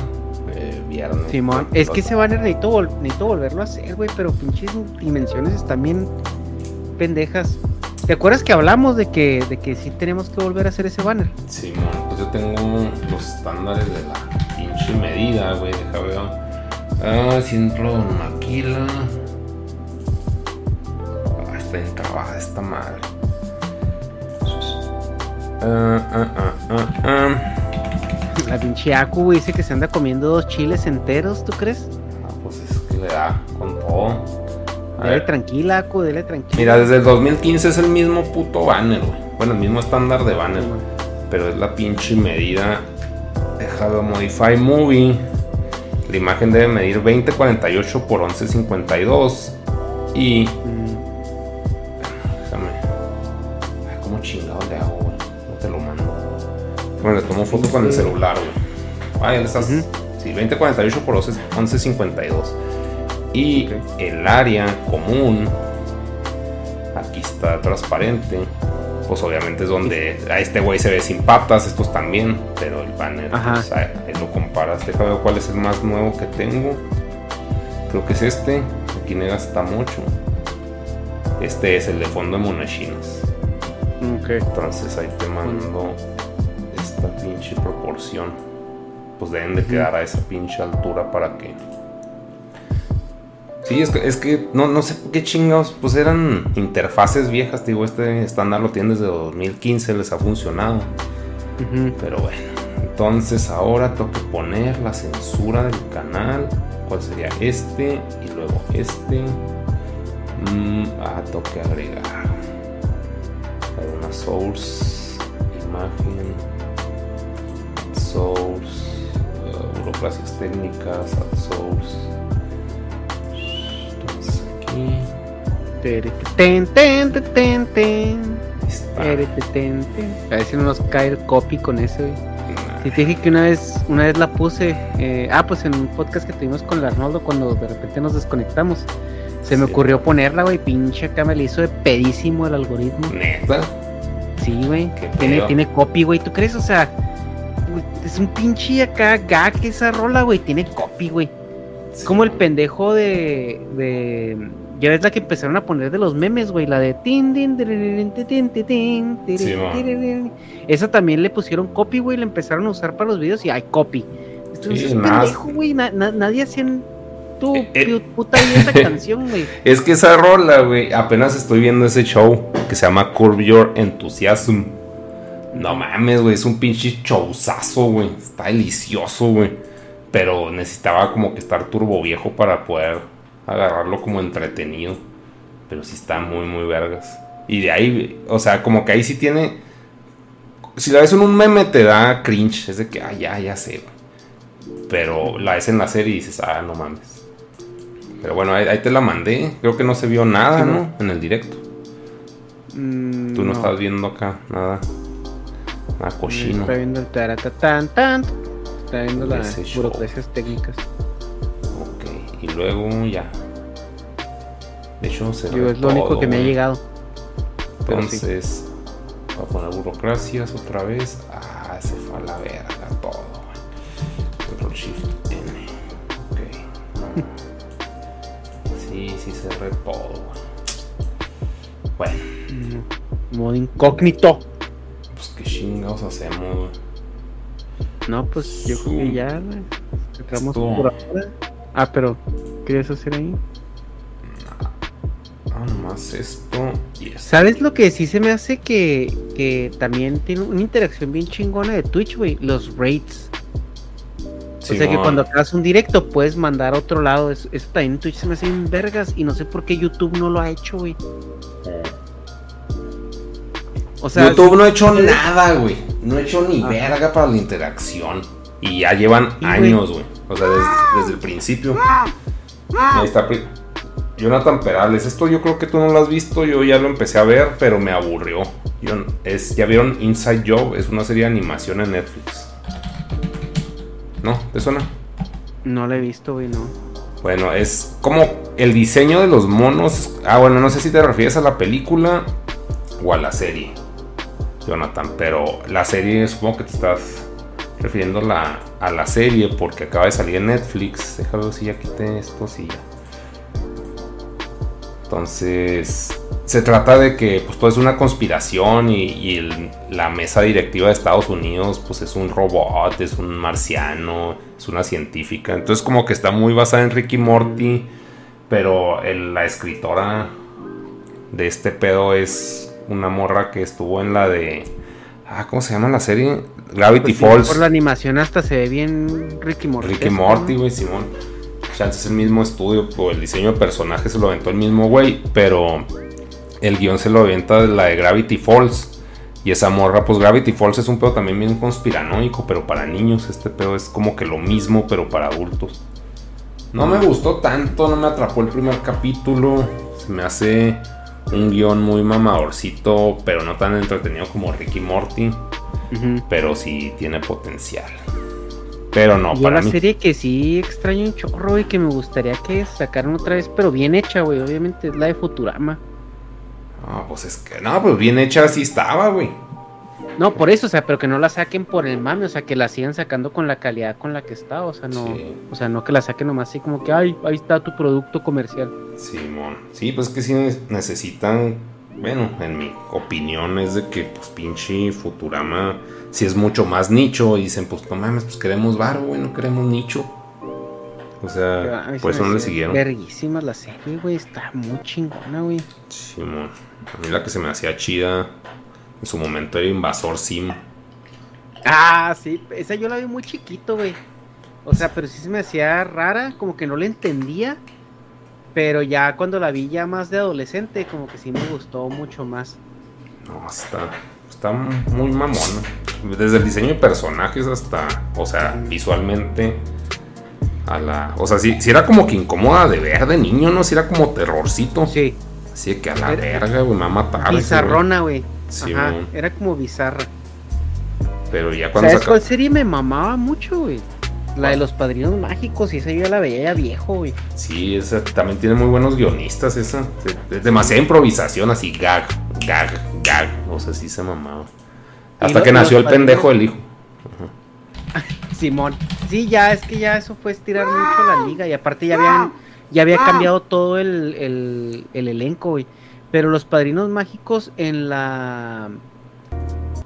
eh, viernes. Simón, tal, es que ese banner necesito, vol- necesito volverlo a hacer, güey, pero pinches dimensiones están bien pendejas. ¿Te acuerdas que hablamos de que, de que sí tenemos que volver a hacer ese banner? Simón, pues yo tengo los estándares de la pinche medida, güey. Deja ver. Ah, siempre maquila. Ah, está bien trabajada esta madre. Ah, ah, ah, ah, ah. La pinche Aku, güey, dice que se anda comiendo dos chiles enteros, ¿tú crees? Ah, pues es que le da con todo. Dele tranquila, Aku, dele tranquila. Mira, desde el 2015 es el mismo puto banner, güey. Bueno, el mismo estándar de banner, güey. Pero es la pinche medida. Déjalo Modify Movie. La imagen debe medir 2048 por 1152. Y. Mm, Déjame. Ay, ¿Cómo chingado le hago, güey? No te lo mando. Bueno, le tomo foto con el celular, güey. Ya le estás. Sí, 2048 por 11 1152. Y el área común. Aquí está transparente. Pues obviamente es donde a este güey se ve sin patas, estos también, pero el banner pues, a- es lo comparas. Déjame ver cuál es el más nuevo que tengo. Creo que es este. Aquí negas está mucho. Este es el de fondo de monachinas. Ok. Entonces ahí te mando esta pinche proporción. Pues deben de quedar a esa pinche altura para que. Sí, es que, es que no, no sé qué chingados. Pues eran interfaces viejas. Digo, este estándar lo tienen desde 2015, les ha funcionado. Pero bueno, entonces ahora tengo que poner la censura del canal. ¿Cuál sería este? Y luego este. Mm, ah, tengo que agregar. Una source, imagen, source, eh, burocracias técnicas, source. Ten, ten, ten. A ver si no nos cae el copy con ese, güey. Si te dije que una vez, una vez la puse, eh, ah, pues en un podcast que tuvimos con el Arnoldo cuando de repente nos desconectamos, se me Sí. ocurrió ponerla, güey, pinche acá me le hizo de pedísimo el algoritmo. Neta. Sí, güey, tiene, tiene copy, güey, ¿tú crees? O sea, es un pinche acá gag esa rola, güey, tiene copy, güey. Es como el pendejo de, de. Ya ves la que empezaron a poner de los memes, güey. La de. tin, tin, tin, tin, tin, tin, Sí. Esa también le pusieron copy, güey. La empezaron a usar para los videos y hay copy. Esto Sí, es más. pendejo, güey. na- na- nadie hacía tu Eh, eh. pu- puta esa canción, güey. Es que esa rola, güey, apenas estoy viendo ese show que se llama Curb Your Enthusiasm. No mames, güey, es un pinche showzazo, güey. Está delicioso, güey. Pero necesitaba como que estar turbo viejo para poder agarrarlo como entretenido. Pero sí está muy, muy vergas. Y de ahí, o sea, como que ahí sí tiene. Si la ves en un meme te da cringe. Es de que, ah, ya, ya sé. Pero la ves en la serie y dices, ah, no mames. Pero bueno, ahí, ahí te la mandé. Creo que no se vio nada, Sí, ¿no? ¿no? En el directo. Mm, Tú no, estás viendo acá nada. Nada cochino. Está viendo el taratatán, tan. Está viendo las burocracias técnicas. Luego ya. De hecho, se Digo, es lo único que me ha llegado. Pero sí. Entonces, voy a poner burocracias otra vez. Ah, se fue a la verga todo. Control Shift N. Ok. Sí, sí cerré todo. Bueno, Mm, Modo incógnito. pues qué chingados hacemos? No, pues yo creo que ya, Estuvo- por ahora. Ah, pero, ¿querías hacer ahí? Ah, nomás esto y esto. ¿Sabes lo que sí se me hace que, que también tiene una interacción bien chingona de Twitch, güey? Los raids. o sea que cuando hagas un directo puedes mandar a otro lado. Eso, eso también en Twitch se me hace bien vergas. Y no sé por qué YouTube no lo ha hecho, güey. O sea, YouTube sí- no ha hecho nada, güey. No ha hecho ni Ajá. verga para la interacción. Y ya llevan Sí, años, güey. O sea, desde, desde el principio. Ahí está. Jonathan Perales. Esto yo creo que tú no lo has visto. Yo ya lo empecé a ver, pero me aburrió. Yo- es, ¿Ya vieron Inside Job? Es una serie de animación en Netflix. ¿No? ¿Te suena? No lo he visto, güey, no. Bueno, es como el diseño de los monos. Ah, bueno, no sé si te refieres a la película o a la serie, Jonathan. Pero la serie, supongo que te estás refiriendo la- a la serie porque acaba de salir en Netflix. Déjame ver si ya quité esto, sí. Entonces, se trata de que pues todo es una conspiración y, la mesa directiva de Estados Unidos pues es un robot, es un marciano, es una científica. Entonces como que está muy basada en Ricky Morty, pero la escritora de este pedo es una morra que estuvo en la de... Ah, ¿cómo se llama la serie? Gravity Pues Falls. por la animación hasta se ve bien Ricky Morty. Ricky Morty, güey, Simón. Chance es el mismo estudio, pues el diseño de personaje se lo aventó el mismo güey, pero el guion se lo avienta de la de Gravity Falls. Y esa morra, pues Gravity Falls es un pedo también bien conspiranoico, pero para niños. Este pedo es como que lo mismo, pero para adultos. No me gustó tanto, no me atrapó el primer capítulo. Se me hace un guion muy mamadorcito, pero no tan entretenido como Ricky Morty. Pero sí tiene potencial. Pero no, Yo para la mí. serie que sí extraño un chorro y que me gustaría que sacaran otra vez, pero bien hecha, güey. Obviamente es la de Futurama. Ah, pues es que no, pues bien hecha así estaba, güey. No, por eso, o sea, pero que no la saquen por el mame, o sea, que la sigan sacando con la calidad con la que está, o sea, no, Sí. o sea, no que la saquen nomás así como que, ay, ahí está tu producto comercial. Simón. Sí, pues que sí necesitan. Bueno, en mi opinión es de que, pues, pinche Futurama. Si es mucho más nicho. Y dicen, pues, no mames, pues queremos varo, güey, no queremos nicho. O sea, A mí se por eso me no le siguieron. Verguísima la serie, güey, está muy chingona, güey. Simón. A mí la que se me hacía chida en su momento era Invasor Sim. Ah, sí, esa yo la vi muy chiquito, güey. O sea, pero sí se me hacía rara, como que no la entendía. Pero ya cuando la vi ya más de adolescente, como que sí me gustó mucho más. No, está, está muy mamón. Desde el diseño de personajes hasta, o sea, visualmente. A la, o sea, sí, sí era como que incómoda de ver de niño, ¿no? Sí era como terrorcito. Sí. Así de que a la verga, güey, me va a matar. Bizarrona, güey. Sí, Ajá, era como bizarra. Pero ya cuando ¿Sabes saca- cuál serie me mamaba mucho, güey? La de los padrinos mágicos, y esa yo ya la veía ya viejo, güey. Sí, esa también tiene muy buenos guionistas, esa. Es demasiada improvisación, así, gag, gag, gag. O sea, sí se mamaba. Hasta lo- que nació el pendejo del hijo. Simón. Sí, ya, es que ya eso fue estirar mucho la liga. Y aparte ya habían, ya había cambiado todo el, el, el elenco, güey. Pero los padrinos mágicos en la.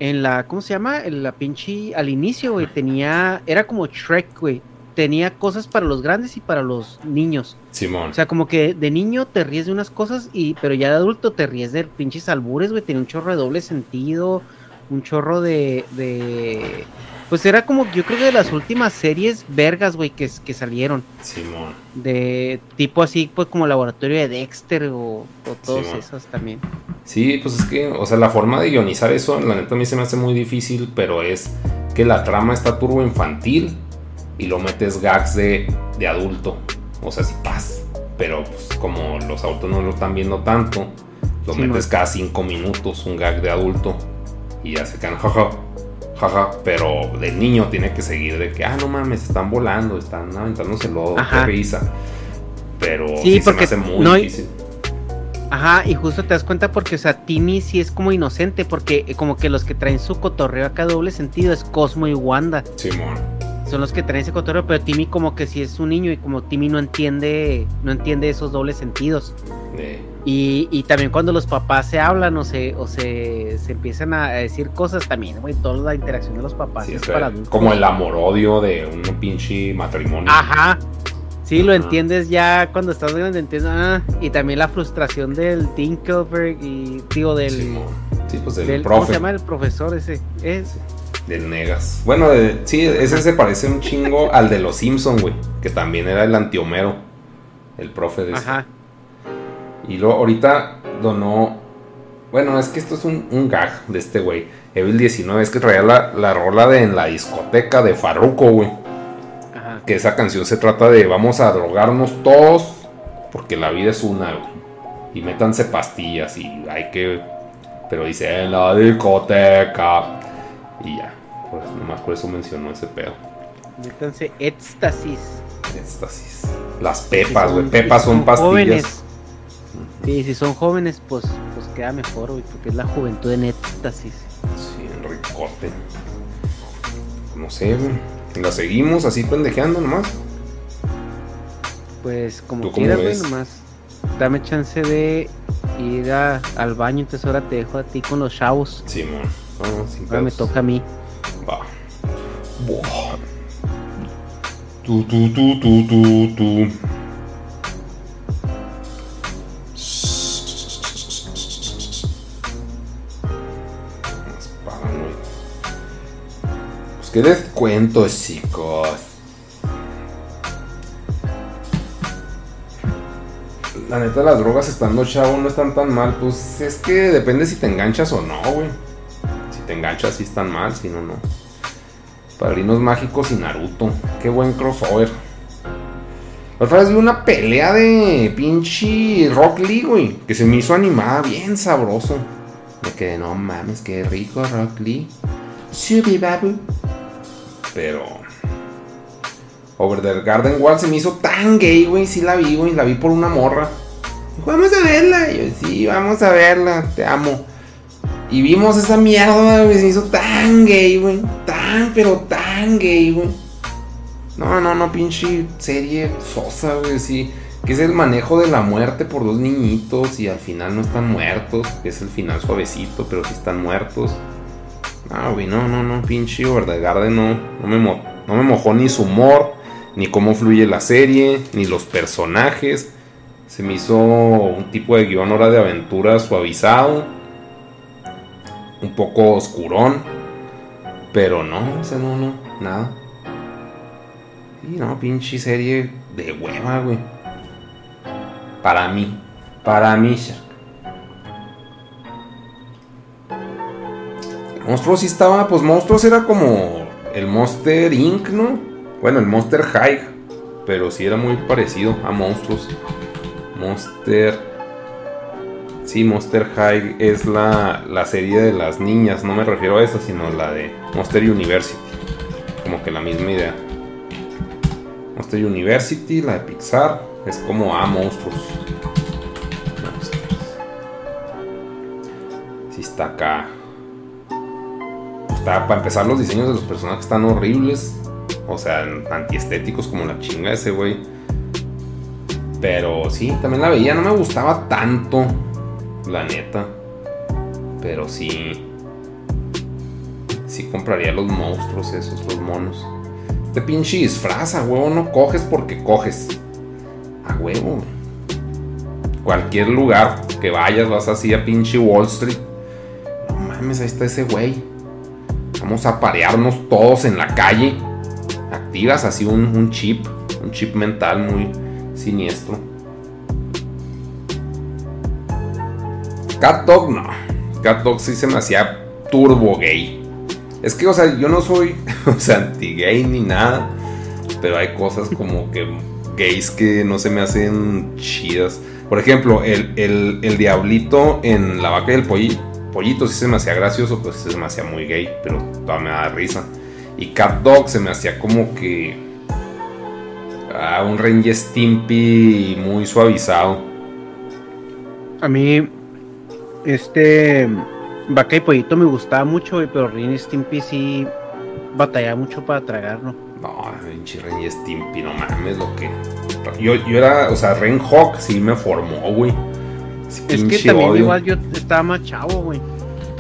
En la. ¿Cómo se llama? En la pinche. Al inicio, güey. Tenía. Era como Shrek, güey. Tenía cosas para los grandes y para los niños. Simón. O sea, como que de niño te ríes de unas cosas, y pero ya de adulto te ríes de pinches albures, güey. Tenía un chorro de doble sentido, un chorro de, de... Pues era como, yo creo que de las últimas series vergas, güey, que, que salieron. Simón. De tipo así, pues como Laboratorio de Dexter o, o todos Simón. esos también. Sí, pues es que, o sea, la forma de guionizar eso, la neta a mí se me hace muy difícil, pero es que la trama está turbo infantil y lo metes gags de, de adulto. O sea, sí paz. Pero pues como los adultos no lo están viendo tanto, lo Sí, metes man. cada cinco minutos un gag de adulto y ya se quedan jaja, jaja. Pero de niño tiene que seguir de que, ah, no mames, están volando, están aventándose lodo, qué risa. Pero Sí, sí, se porque me hace muy no difícil. Ajá, y justo te das cuenta porque, o sea, Timmy sí es como inocente, porque eh, como que los que traen su cotorreo acá doble sentido es Cosmo y Wanda. Simón. Son los que traen ese cotorreo, pero Timmy como que sí es un niño y como Timmy no entiende, no entiende esos dobles sentidos. Y, y también cuando los papás se hablan o se, o se, se empiezan a decir cosas también, güey, toda la interacción de los papás Sí, es para adultos. como el amor-odio de un pinche matrimonio. Ajá. Sí, lo entiendes ya cuando estás grande, entiendes, ah, y también la frustración del Dinkelberg y, digo, del. Sí, pues del, ¿cómo se llama el profesor ese? Es, del Negas. Bueno, de- sí, ese se parece un chingo al de los Simpson, güey, que también era el antihomero, el profe de ese. ajá. Y luego ahorita donó, bueno, es que esto es un, un gag de este güey. Evil 19 es que traía la, la rola de en la discoteca de Farruko, güey. Ajá. Que esa canción se trata de vamos a drogarnos todos porque la vida es una, güey. Y métanse pastillas y hay que... Pero dice en la discoteca. Y ya. Pues nomás por eso mencionó ese pedo. Métanse éxtasis. Éxtasis. Las pepas, güey. Pepas si son pastillas. jóvenes. Sí, si son jóvenes, pues, pues queda mejor, güey, porque es la juventud en éxtasis. Sí, en ricote. No sé, güey. La seguimos así pendejeando nomás. Pues como ¿Tú cómo quieras, güey, nomás. Dame chance de ir a- al baño, entonces ahora te dejo a ti con los chavos. Simón. Sin Ahora me toca a mí. Va. Buah. Tu, tu, tu, tu, tu. Pues qué les cuento, chicos. La neta, las drogas estando chavo no están tan mal. Pues es que depende si te enganchas o no, güey. Si te enganchas, sí están mal, si no, no. Padrinos Mágicos y Naruto. Qué buen crossover. La otra vez vi una pelea de pinche Rock Lee, güey. Que se me hizo animada bien sabroso. Me quedé, no mames, qué rico Rock Lee. Babu. Pero. Over the Garden Wall se me hizo tan gay, güey. Sí la vi, güey. La vi por una morra. Vamos a verla. Y yo, sí, vamos a verla. Te amo. Y vimos esa mierda, güey. Se hizo tan gay, güey. Tan, pero tan gay, güey. No, no, no, pinche serie sosa, güey. Sí. Que es el manejo de la muerte por dos niñitos y al final no están muertos. Que es el final suavecito, pero sí están muertos. Ah, güey, no, no, no, pinche Overgarden no, no, me mo- no me mojó ni su humor, ni cómo fluye la serie, ni los personajes. Se me hizo un tipo de guion hora de aventura suavizado, un poco oscurón, pero no, o sea, no, no, nada. Y no, pinche serie de hueva, güey. Para mí, para mí, Shark. Monstruos sí estaba, pues Monstruos era como el Monster Inc., ¿no? Bueno, el Monster High, pero sí era muy parecido a Monstruos. Monster... Sí, Monster High es la, la serie de las niñas, no me refiero a esa, sino la de Monster University. Como que la misma idea. Monster University, la de Pixar, es como a Monstruos. Sí está acá. Está, para empezar, los diseños de los personajes están horribles. O sea, antiestéticos como la chinga ese güey. Pero sí, también la veía. No me gustaba tanto. La neta. Pero sí. Sí compraría los monstruos esos, los monos. Este pinche disfraz, a huevo no coges porque coges. A huevo. Cualquier lugar que vayas, vas así a pinche Wall Street. No mames, ahí está ese güey. Vamos a parearnos todos en la calle. Activas así un chip, un chip mental muy siniestro. Cat Dog no. Cat Dog sí se me hacía turbo gay. Es que, o sea, yo no soy, o sea, anti-gay ni nada. Pero hay cosas como que gays que no se me hacen chidas. Por ejemplo, el, el- diablito en la vaca y el polli- pollito sí se me hacía gracioso, pues se me hacía muy gay, pero todavía me da risa. Y Cat Dog se me hacía como que. ah, un Ren Stimpy muy suavizado. A mí, este. Vaca y Pollito me gustaba mucho, güey, pero Ren y Stimpy sí batallaba mucho para tragarlo. No, pinche Ren y Stimpy, no mames, lo que. Yo, yo era, o sea, Ren Hawk sí me formó, güey. Es que también odio. igual yo estaba más chavo, güey.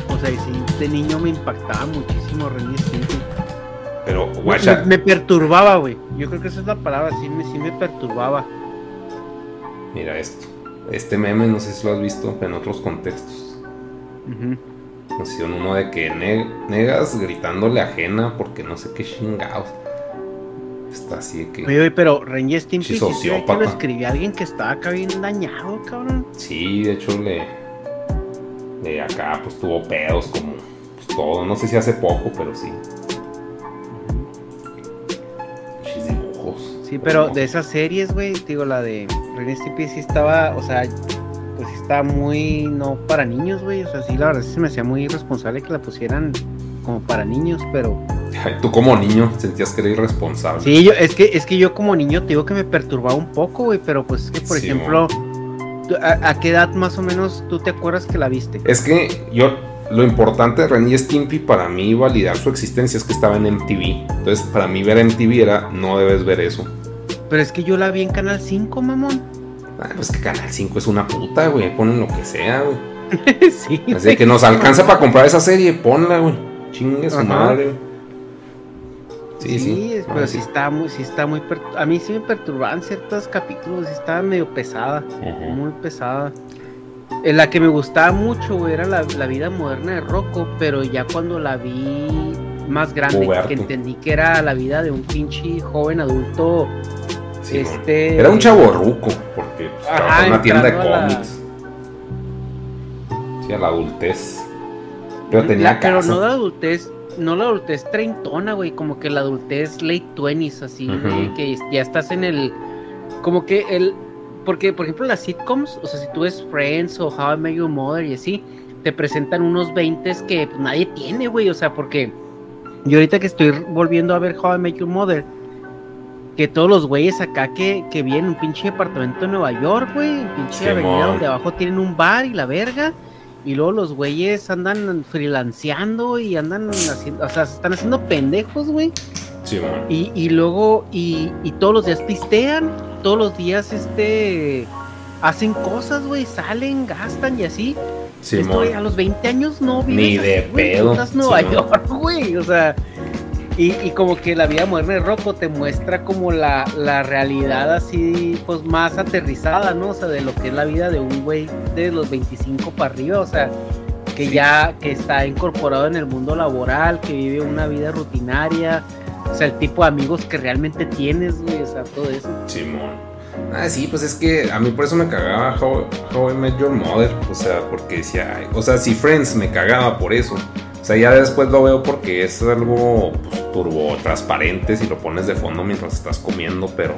O sea, y sí, de niño me impactaba muchísimo Ren y Stimpy. Pero, Me, guacha, me perturbaba, güey. Yo creo que esa es la palabra, sí me, sí me perturbaba. mira esto. Este meme, no sé si lo has visto en otros contextos. No sé, uno de que ne- negas gritándole ajena porque no sé qué chingados. Está así de que. Oye, güey, pero Ren se ve que lo escribía alguien que estaba acá bien dañado, cabrón. Sí, de hecho le. De acá, pues tuvo pedos como. Pues todo. No sé si hace poco, pero sí. Sí, pero de esas series, güey, digo, la de Ren y Stimpy sí estaba, o sea, pues sí estaba muy, no para niños, güey. O sea, sí, la verdad sí se me hacía muy irresponsable que la pusieran como para niños, pero... Tú como niño sentías que era irresponsable. Sí, yo, es que, es que yo como niño te digo que me perturbaba un poco, güey, pero pues es que, por Sí, ejemplo, a, a qué edad más o menos tú te acuerdas que la viste? Es que yo. Lo importante de Ren y Stimpy para mí validar su existencia es que estaba en MTV. Entonces, para mí ver MTV era no debes ver eso. Pero es que yo la vi en Canal 5, mamón. Ah, pues que Canal 5 es una puta, güey. Ponen lo que sea, güey. sí. Así que nos alcanza para comprar esa serie, ponla, güey. Chingue su Ajá. madre. güey. Sí, Sí, sí. es- Ah, pero sí. sí está muy, sí está muy, a mí sí me perturbaban ciertos capítulos, estaba medio pesada, muy pesada. En la que me gustaba mucho, güey, era la, la vida moderna de Rocco, pero ya cuando la vi más grande, que entendí que era la vida de un pinche joven adulto, este... Era un chavo ruco, porque pues, Ajá, trabajaba en una tienda de a la- cómics. Sí, a la adultez. Pero tenía La- pero no la adultez, no la adultez treintona, güey, como que la adultez late twenties, así, güey, que ya estás en el, como que el, porque por ejemplo las sitcoms, o sea, si tú ves Friends o How I Met Your Mother y así, te presentan unos 20 que pues, nadie tiene, güey, o sea, porque yo ahorita que estoy volviendo a ver How I Met Your Mother, que todos los güeyes acá que, que vienen un pinche departamento en Nueva York, güey, un pinche avenida donde abajo tienen un bar y la verga. Y luego los güeyes andan freelanceando y andan haciendo, o sea, se están haciendo pendejos, güey. Sí. Y, y luego, y, y todos los días pistean, todos los días, este, hacen cosas, güey, salen, gastan y así. Sí, Esto, güey, a los 20 años no vives Ni de así, pedo. Estás en Nueva Sí. York, güey, o sea. Y, y como que la vida moderna de Rocco te muestra como la, la realidad así, pues más aterrizada, ¿no? O sea, de lo que es la vida de un güey de los 25 para arriba, o sea, que Sí. ya que está incorporado en el mundo laboral, que vive una vida rutinaria, o sea, el tipo de amigos que realmente tienes, güey, o sea, todo eso. Simón. Ah, sí, pues es que a mí por eso me cagaba How, How I Met Your Mother. O sea, porque decía, o sea, si Friends me cagaba por eso. Sea, ya después lo veo porque es algo pues, turbo transparente si lo pones de fondo mientras estás comiendo. Pero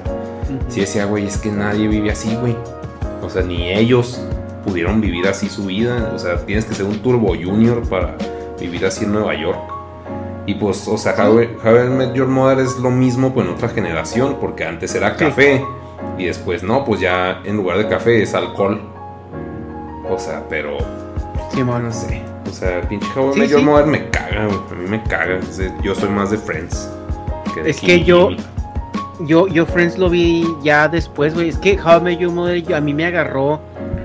sí decía, güey, es que nadie vive así, güey. O sea, ni ellos pudieron vivir así su vida. O sea, tienes que ser un turbo junior para vivir así en Nueva York. Y pues, o sea, How, I- How I Met Your Mother es lo mismo, pues en otra generación, porque antes era Sí. café y después no, pues ya en lugar de café es alcohol. O sea, pero Simón. no sé. O sea, pinche How Sí, Your sí. Mother me caga, güey. A mí me caga. O sea, Yo soy más de Friends. de Es que yo-. Yo, yo Friends lo vi ya después, güey. Es que How Your Mother yo- a mí me agarró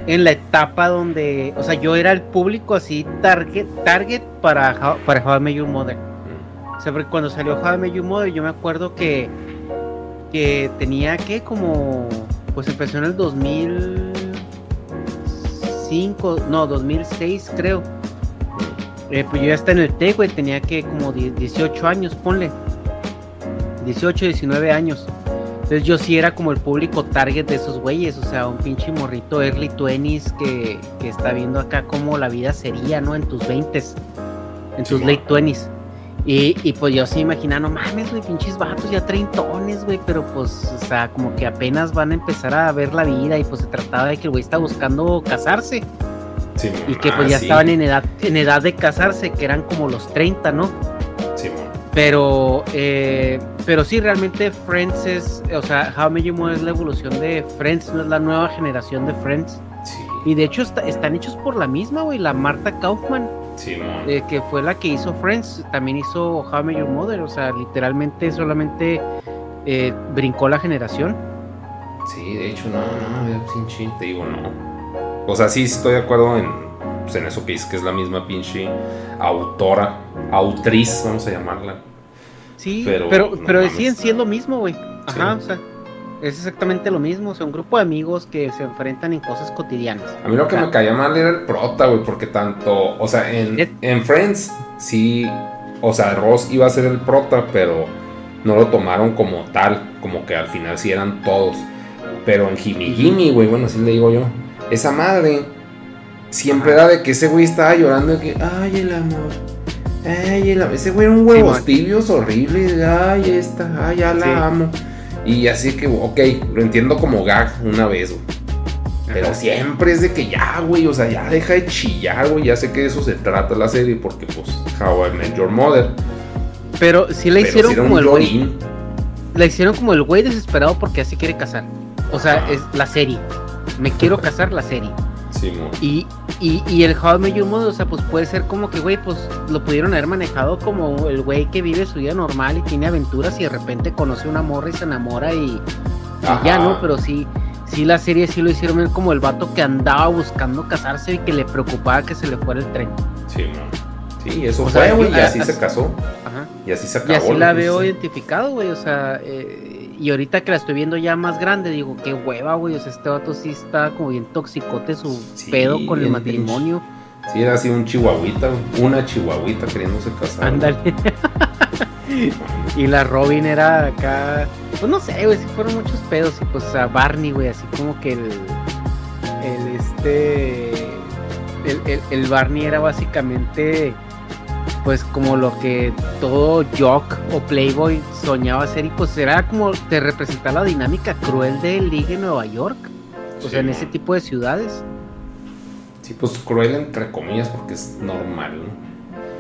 en la etapa donde, o sea, yo era el público así target, target para How, para How I Met Your Mother. O sea, porque cuando salió How I Met Your Mother, yo me acuerdo que que tenía que como, pues empezó en el 2005, no, 2006 creo. Eh, pues yo ya estaba en el TEC, güey, tenía que como die- 18 años, ponle. 18, 19 años. Entonces yo sí era como el público target de esos güeyes, o sea, un pinche morrito early 20s que, que está viendo acá cómo la vida sería, ¿no? En tus 20s, en tus late 20s. Y, y pues yo sí imaginaba, no mames, güey, pinches vatos ya treintones, güey, pero pues, o sea, como que apenas van a empezar a ver la vida y pues se trataba de que el güey está buscando casarse Y que Ah, pues ya sí. estaban en edad, en edad de casarse, que eran como los 30, ¿no? Simón. Pero, eh, pero sí, realmente Friends es, o sea, How Your Mother es la evolución de Friends, no es la nueva generación de Friends. Sí. Y de hecho está- están hechos por la misma, güey, la Marta Kaufman, Simón. eh, que fue la que hizo Friends, también hizo How I Met Your Mother, o sea, literalmente solamente eh, brincó la generación. Sí, de hecho, no, no, pinche, te digo, no. O sea, sí estoy de acuerdo en, pues, en eso que que es la misma pinche autora, autriz, vamos a llamarla. Sí, Pero, pero, no pero siguen siendo lo mismo, güey. Ajá, Sí. o sea, es exactamente lo mismo, o sea, un grupo de amigos que se enfrentan en cosas cotidianas. A mí lo que me caía mal era el prota, güey, porque tanto, o sea, en, Et- en Friends, sí, o sea, Ross iba a ser el prota, pero no lo tomaron como tal, como que al final sí eran todos. Pero en Jimmy Jimmy, güey, bueno, así le digo yo, esa madre siempre era de que ese güey estaba llorando de que, ay, el amor. Ay, el amor. Ese güey era un man. tibios horrible. Ay, esta, ay, ya la Sí. amo. Y así que, ok, lo entiendo como gag una vez, güey. Pero Ajá. siempre es de que ya, güey, o sea, ya deja de chillar, güey. Ya sé que de eso se trata la serie, porque, pues, How I Met Your Mother. Pero sí la hicieron sí era como el güey. La hicieron como el güey desesperado porque así quiere casar. O sea, Ajá. es la serie. Me quiero casar la serie. Sí. Y, y, y el How I Met Your Mother, o sea, pues puede ser como que, güey, pues lo pudieron haber manejado como el güey que vive su vida normal y tiene aventuras y de repente conoce una morra y se enamora y, ya, ¿no? Pero sí, sí la serie sí lo hicieron ver como el vato que andaba buscando casarse y que le preocupaba que se le fuera el tren. Sí, mo. Sí, eso O fue, güey, y así a- se casó. Ajá. Y así se acabó. Y así lo la veo identificado, güey, o sea, eh, y ahorita que la estoy viendo ya más grande, digo, qué hueva, güey, o sea, este vato sí está como bien toxicote su Sí, pedo con el matrimonio. Sí, era así un chihuahuita, una chihuahuita queriéndose casar. Ándale. y la Robin era acá, pues no sé, güey, si fueron muchos pedos, y pues a Barney, güey, así como que el, el este, el, el, el Barney era básicamente, pues como lo que todo jock o playboy soñaba ser, y pues era como te representaba la dinámica cruel de Liga en Nueva York, o Sí, sea, en ese tipo de ciudades, Sí, pues cruel entre comillas porque es normal, ¿no?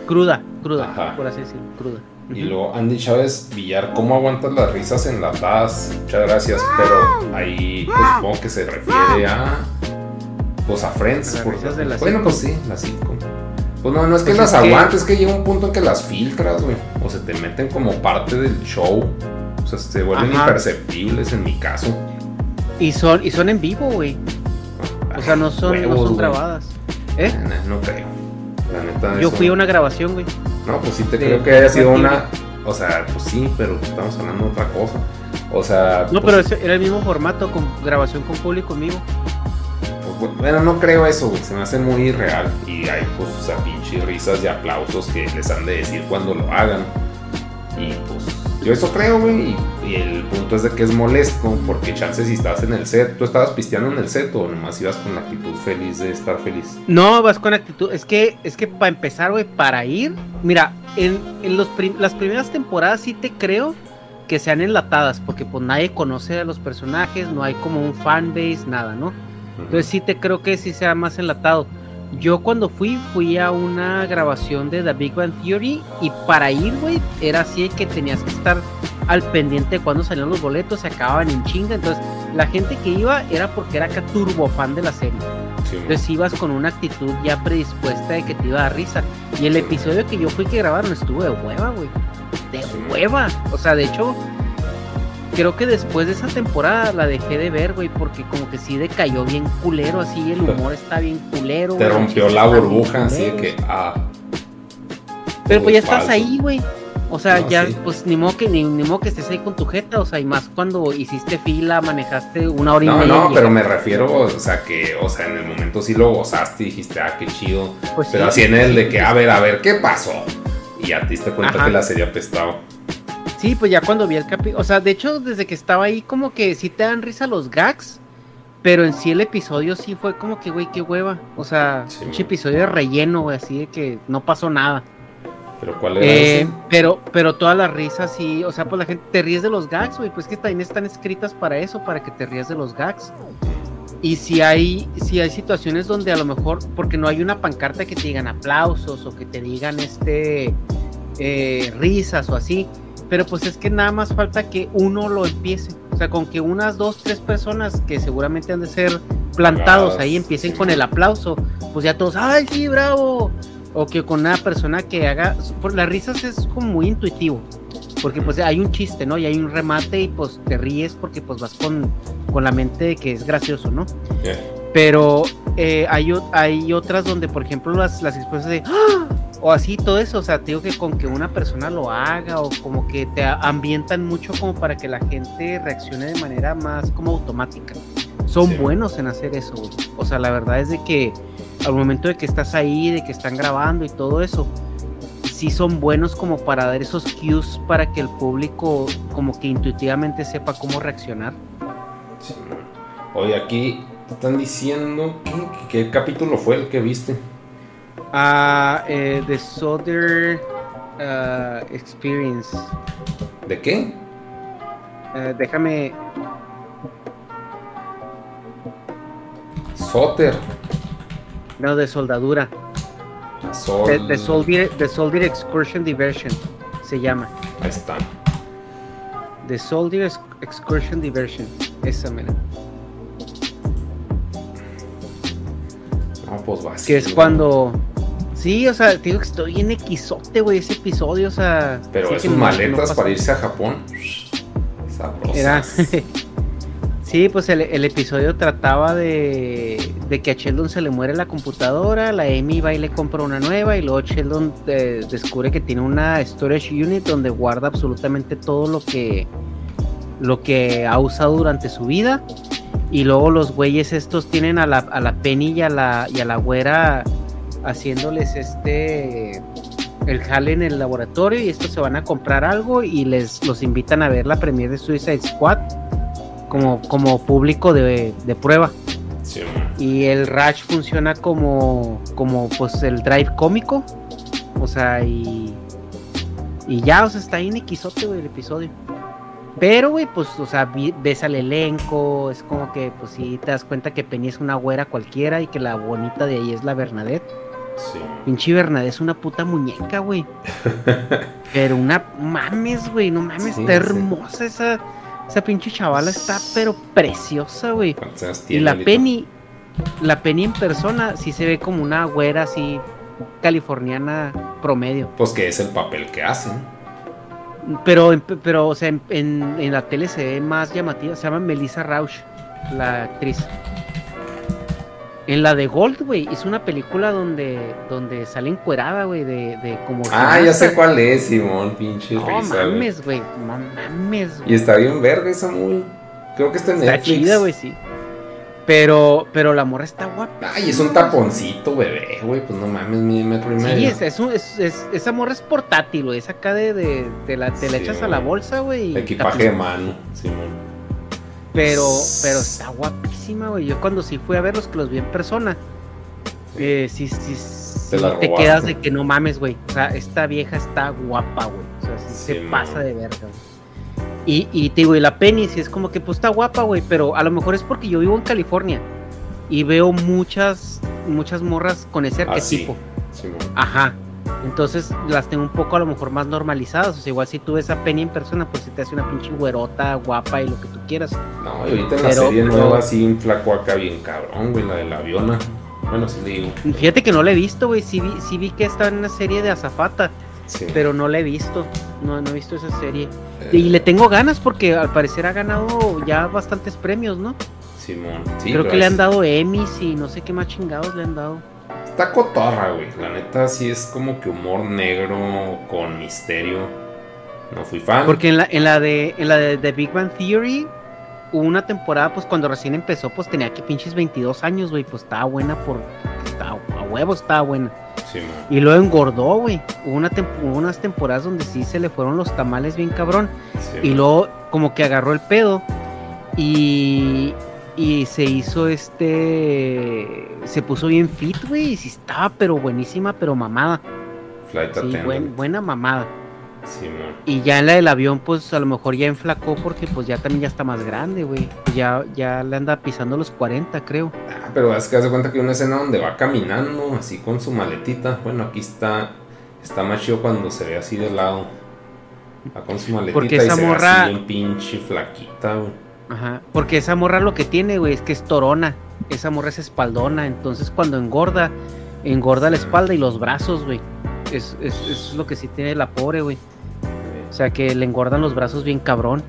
cruda, cruda, Ajá. por así decirlo, cruda. Y luego Andy Chávez Villar, ¿cómo aguantas las risas enlatadas? Muchas gracias, pero ahí pues, supongo que se refiere a Pues a Friends. Por- de bueno, pues sí, la sitcom. Pues no, no es que Pues las que- aguantes, es que llega un punto en que las filtras, güey. O se te meten como parte del show. O sea, se vuelven Ajá. imperceptibles en mi caso. Y son, y son en vivo, güey. O sea, no son, no son güey. grabadas. ¿Eh? No, no creo. La neta. Yo eso- fui a una grabación, güey. No, pues sí te de- creo que haya sido una. O sea, pues sí, pero estamos hablando de otra cosa. O sea. No, pues, pero ese era el mismo formato, con grabación con público en vivo. Bueno, no creo eso, güey. Se me hace muy irreal. Y hay, pues, o sea, pinches risas y aplausos que les han de decir cuando lo hagan. Y pues, yo eso creo, güey. Y, el punto es de que es molesto. Porque chances si estás en el set. ¿Tú estabas pisteando en el set o nomás ibas con la actitud feliz de estar feliz? No, vas con actitud. Es que, es que para empezar, güey, para ir. Mira, en, en los las primeras temporadas sí te creo que sean enlatadas. Porque pues nadie conoce a los personajes, no hay como un fanbase, nada, ¿no? Entonces sí te creo que sí sea más enlatado. Yo cuando fui, fui a una grabación de The Big Bang Theory y para ir, güey, era así que tenías que estar al pendiente de cuando salían los boletos, se acababan en chinga. Entonces la gente que iba era porque era acá turbo fan de la serie. Sí, Entonces ibas con una actitud ya predispuesta de que te iba a dar risa. Y el episodio que yo fui que grabaron estuvo de hueva, güey. De hueva. O sea, de hecho, creo que después de esa temporada la dejé de ver, güey, porque como que sí decayó bien culero, así el humor está bien culero. Te güey, rompió la burbuja, así de que. Ah. Pero pues ya estás ahí, güey. O sea, No, ya, sí. pues ni modo, que, ni, ni modo que estés ahí con tu jeta, o sea, y más cuando hiciste fila, manejaste una hora y No, media. no, y pero me refiero, o sea, que, o sea, en el momento sí lo gozaste y dijiste, ah, qué chido. Pues pero sí. así en el de que, a ver, a ver, ¿qué pasó? Y ya te diste cuenta Ajá. que la serie apestaba. Sí, pues ya cuando vi el capítulo, o sea, de hecho, desde que estaba ahí, como que sí te dan risa los gags, pero en sí el episodio sí fue como que, güey, qué hueva. O sea, Sí, un episodio de relleno, güey, así de que no pasó nada. Pero ¿cuál era Eh, ese? pero, pero todas las risas sí, o sea, pues la gente te ríes de los gags, güey, pues que también están escritas para eso, para que te rías de los gags. Y si hay, si hay situaciones donde a lo mejor, porque no hay una pancarta que te digan aplausos o que te digan este eh, risas o así, pero pues es que nada más falta que uno lo empiece. O sea, con que unas dos, tres personas que seguramente han de ser plantados ahí empiecen con el aplauso, pues ya todos, ¡ay, sí, bravo! O que con una persona que haga. Por las risas es como muy intuitivo. Porque pues hay un chiste, ¿no? Y hay un remate y pues te ríes porque pues vas con, con la mente de que es gracioso, ¿no? Yeah. Pero eh, hay, hay otras donde, por ejemplo, las, las expresiones de ¡Ah! O así, todo eso, o sea, te digo que con que una persona lo haga o como que te ambientan mucho como para que la gente reaccione de manera más como automática. Son Sí. buenos en hacer eso, güey. O sea, la verdad es de que al momento de que estás ahí, de que están grabando y todo eso, sí son buenos como para dar esos cues para que el público como que intuitivamente sepa cómo reaccionar. Sí. Oye, aquí están diciendo ¿qué capítulo fue el que viste? Ah, eh, The Soldier ah, Experience. ¿De qué? Eh, déjame. Soter. No, de soldadura. Sol... The, the Soldier, The Soldier Excursion Diversion se llama. Ahí está. The Soldier Ex- Excursion Diversion. Esa, mira. No, pues va. Que es cuando. Sí, o sea, te digo que estoy bien equisote, güey, ese episodio, o sea. Pero no- no maletas para irse a Japón. Era. sí, pues el, el episodio trataba de, de que a Sheldon se le muere la computadora, la Amy va y le compra una nueva y luego Sheldon eh, descubre que tiene una storage unit donde guarda absolutamente todo lo que lo que ha usado durante su vida y luego los güeyes estos tienen a la, a la Penny y a la, y a la güera haciéndoles este el jale en el laboratorio y estos se van a comprar algo y les los invitan a ver la premiere de Suicide Squad como, como público de, de prueba. Sí. Y el Ratch funciona como, como pues el drive cómico. O sea, y, y ya, o sea, está ahí en equisote, güey, el episodio. Pero, güey, pues, o sea, ves al elenco, es como que, pues sí, te das cuenta que Penny es una güera cualquiera y que la bonita de ahí es la Bernadette. Sí. Pinche Bernadette es una puta muñeca, güey. Pero una mames, güey, no mames, Sí, está sí. hermosa esa, esa pinche chavala, está pero preciosa, güey. ¿Cuántos años Y la? Penny, la Penny en persona sí se ve como una güera así californiana promedio. Pues que es el papel que hacen. Pero, pero o sea, en, en- en la tele se ve más llamativa. Se llama Melissa Rauch, la actriz. En la de Gold, güey, hizo una película donde, donde sale encuerada, güey, de, de como... Ah, ya sé cuál es, Simón, pinche No risa, güey. mames, güey, no mames, Y está bien verga esa muy. Creo que está en Está Netflix. chida, güey, sí. Pero, pero la morra está guapa. Ay, es un taponcito, bebé, güey. Pues no mames, mi metro y medio. Sí, es, es, un- es- es- esa morra es portátil, güey. Es acá de, de, te la, te la Sí, echas a la güey. bolsa, güey. Equipaje de mano, Simón. Pero, pero está guapísima, güey. Yo cuando sí fui a verlos, que los vi en persona, eh, sí, sí, sí Te quedas de que no mames, güey. O sea, esta vieja está guapa, güey. O sea, sí, se Sí, pasa de verga, güey. Y, y te digo, y la Penny, sí es como que pues está guapa, güey. Pero a lo mejor es porque yo vivo en California y veo muchas, muchas morras con ese arquetipo. Simón. Ajá. Entonces las tengo un poco a lo mejor más normalizadas. O sea, igual si tú ves a Penny en persona, pues si te hace una pinche güerota, guapa y lo que tú quieras. No, y ahorita en la Pero- serie nueva, sí, un flaco acá bien cabrón, güey, la de la aviona. Bueno, sí le digo. Fíjate que no la he visto, güey. Sí vi, sí vi que está en una serie de Azafata, Sí. pero no la he visto. No, no he visto esa serie. Eh, Y le tengo ganas porque al parecer ha ganado ya bastantes premios, ¿no? Simón. Sí, Creo que le han dado Emmys y no sé qué más chingados le han dado. Está cotorra, güey. La neta, sí es como que humor negro con misterio. No fui fan. Porque en la, en la de en la de, The Big Bang Theory hubo una temporada, pues cuando recién empezó, pues tenía que pinches 22 años, güey. Pues estaba buena por. Estaba, a huevo estaba buena. Simón. Y luego engordó, güey. Hubo, una hubo unas temporadas donde sí se le fueron los tamales bien cabrón. Simón. Y luego como que agarró el pedo y, y se hizo este... Se puso bien fit, güey. Y sí estaba, pero buenísima, pero mamada. Flight Sí, buen- buena mamada. Simón. Y ya en la del avión, pues a lo mejor ya enflacó porque pues ya también ya está más grande, güey. Ya, ya le anda pisando los 40, creo. Ah, pero es que hace cuenta que hay una escena donde va caminando así con su maletita. Bueno, aquí está. Está más chido cuando se ve así de lado. Va con su maletita Porque y esa se ve morra- así bien pinche flaquita, güey. Ajá. Porque esa morra lo que tiene, güey, es que es torona. Esa morra es espaldona. Entonces cuando engorda, engorda la espalda y los brazos, güey. Es, es, es lo que sí tiene la pobre, güey. O sea que le engordan los brazos bien cabrón.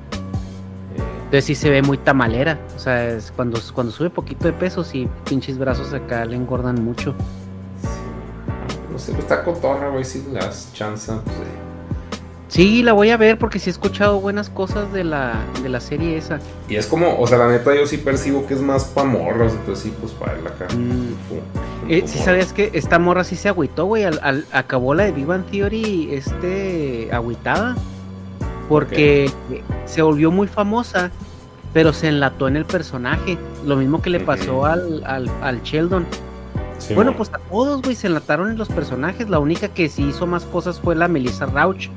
Entonces sí se ve muy tamalera. O sea, es cuando, cuando sube poquito de peso, sí, pinches brazos acá le engordan mucho. no sé, pues está cotorra, güey. Si le das chance, pues. eh. Sí, la voy a ver porque sí he escuchado buenas cosas de la, de la serie esa. Y es como, o sea, la neta, yo sí percibo que es más pa' morros. Entonces, sí, pues para él acá. Mm. fu- Eh, sí sabías que esta morra sí se agüitó, güey. Al, al- acabó la de Bang Theory este, agüitada. Porque se volvió muy famosa, pero se enlató en el personaje. Lo mismo que le pasó al, al, al Sheldon. Sí, bueno, pues a todos, güey, se enlataron en los personajes. La única que sí hizo más cosas fue la Melissa Rauch.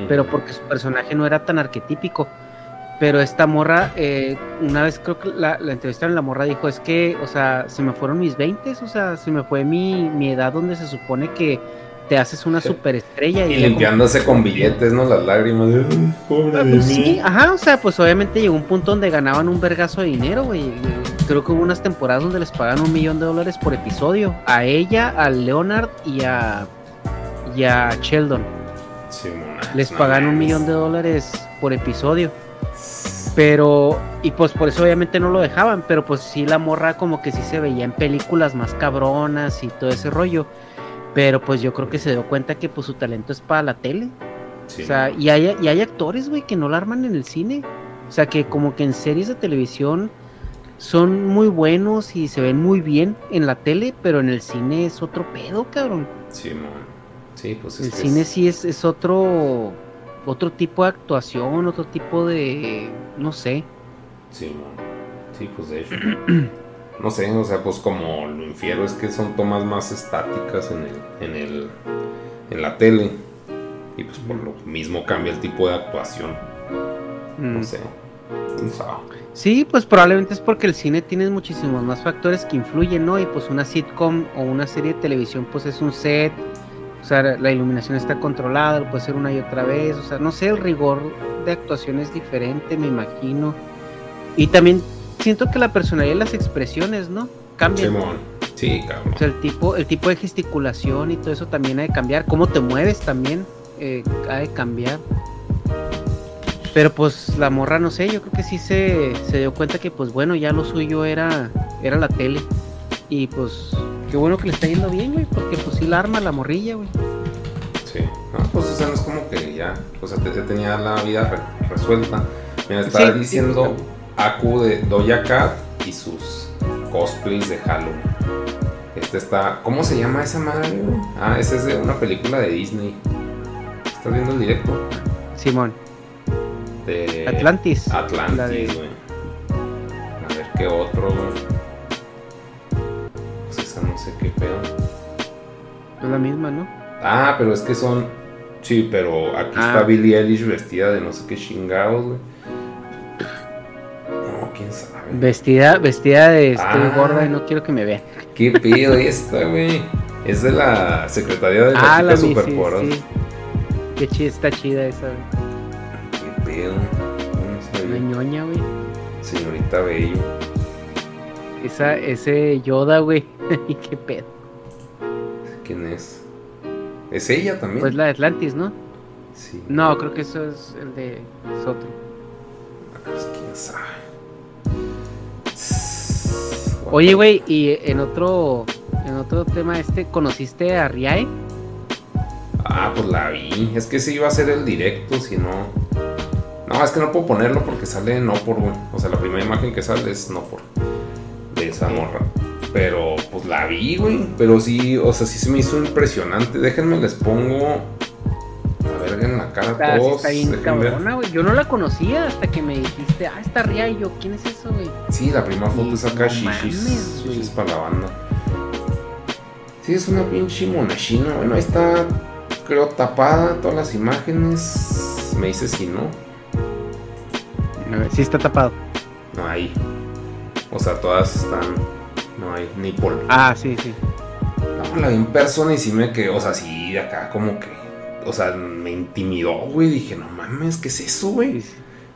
Mm. pero porque su personaje no era tan arquetípico. Pero esta morra, eh, una vez creo que la, la entrevistaron, la morra dijo, es que, o sea, se me fueron mis 20, o sea, se me fue mi, mi edad donde se supone que te haces una superestrella. Y como- limpiándose con billetes, ¿no? Las lágrimas. de, "Ay, pobre Ah, de pues mí". sí, ajá, o sea, pues obviamente llegó un punto donde ganaban un vergazo de dinero, güey. Creo que hubo unas temporadas donde les pagaban un millón de dólares por episodio. A ella, a Leonard y a, y a Sheldon. Sí, Les no pagan un millón de dólares por episodio. Pero, y pues por eso obviamente no lo dejaban, pero pues sí la morra como que sí se veía en películas más cabronas y todo ese rollo. Pero pues yo creo que se dio cuenta que pues su talento es para la tele. Sí, O sea, y hay, y hay actores, güey, que no la arman en el cine. O sea, que como que en series de televisión son muy buenos y se ven muy bien en la tele, pero en el cine es otro pedo, cabrón. Sí, mon. Sí, pues es El cine sí es, es otro otro tipo de actuación, otro tipo de no sé. Sí. Sí, pues de hecho. no sé, o sea, pues como lo infiero es que son tomas más estáticas en el, en el, en la tele. Y pues por lo mismo cambia el tipo de actuación. No Mm. sé. Sí, pues probablemente es porque el cine tiene muchísimos más factores que influyen, ¿no? Y pues una sitcom o una serie de televisión pues es un set, o sea, la iluminación está controlada, lo puede ser una y otra vez, o sea, no sé, el rigor de actuación es diferente, me imagino. Y también siento que la personalidad y las expresiones, ¿no? cambia. Simón. Sí, cabrón. O sea, el tipo, el tipo de gesticulación y todo eso también ha de cambiar. Cómo te mueves también eh, ha de cambiar. Pero pues la morra, no sé, yo creo que sí se, se dio cuenta que pues bueno, ya lo suyo era, era la tele. Y pues qué bueno que le está yendo bien, güey, porque pues sí la arma la morrilla, güey. Sí. No, pues o sea, no es como que ya, o sea, te, te tenía la vida re- resuelta. Mira, estaba Sí, sí, diciendo pues, Aku de Doja Cat y sus cosplays de Halloween. Este está, ¿cómo se llama esa madre? güey? Ah, ese es de una película de Disney. ¿Estás viendo el directo? Simón. De Atlantis. La Atlantis, de- güey. A ver qué otro, güey. No sé qué pedo. Es la misma, ¿no? Ah, pero es que son. Sí, pero aquí Ah. está Billie Eilish vestida de no sé qué chingados, güey. No, quién sabe. Vestida, vestida de estoy Ah. gorda y no quiero que me vean. ¿Qué pedo esta, güey? Es de la Secretaría de la Ah, la Chica mi, sí. Qué chida, está chida esa, güey. ¿Qué pedo? No. Una ñoña, güey. Señorita Bello. Esa, ese Yoda, güey. Y qué pedo. ¿Quién es? ¿Es ella también? Pues la de Atlantis, ¿no? Sí. No, creo que eso es el de es otro. Pues quién sabe. Oye, güey, y en otro en otro tema este, ¿conociste a Riae? Ah, pues la vi. Es que ese iba a ser el directo, si no. No, es que no puedo ponerlo porque sale no por, güey. O sea, la primera imagen que sale es no por. Esa morra. Pero, pues la vi, güey. Pero sí, o sea, sí se me hizo impresionante. Déjenme, les pongo. A ver, en la cara a Está, sí todos. está bien cabrona, güey. Yo no la conocía hasta que me dijiste, ah, está Riae. Y yo, ¿quién es eso, güey? Sí, la primera foto es acá, no shishis. Shishis para la banda. Sí, es una pinche monachina. Bueno, ahí está, creo, tapada todas las imágenes. Me dice si no. A ver, sí está tapado. No hay. O sea, todas están. No hay ni por. Ah, sí, sí. No, la vi en persona y sí me quedé. O sea, sí, acá como que. O sea, me intimidó, güey. Dije, no mames, ¿qué es eso, güey?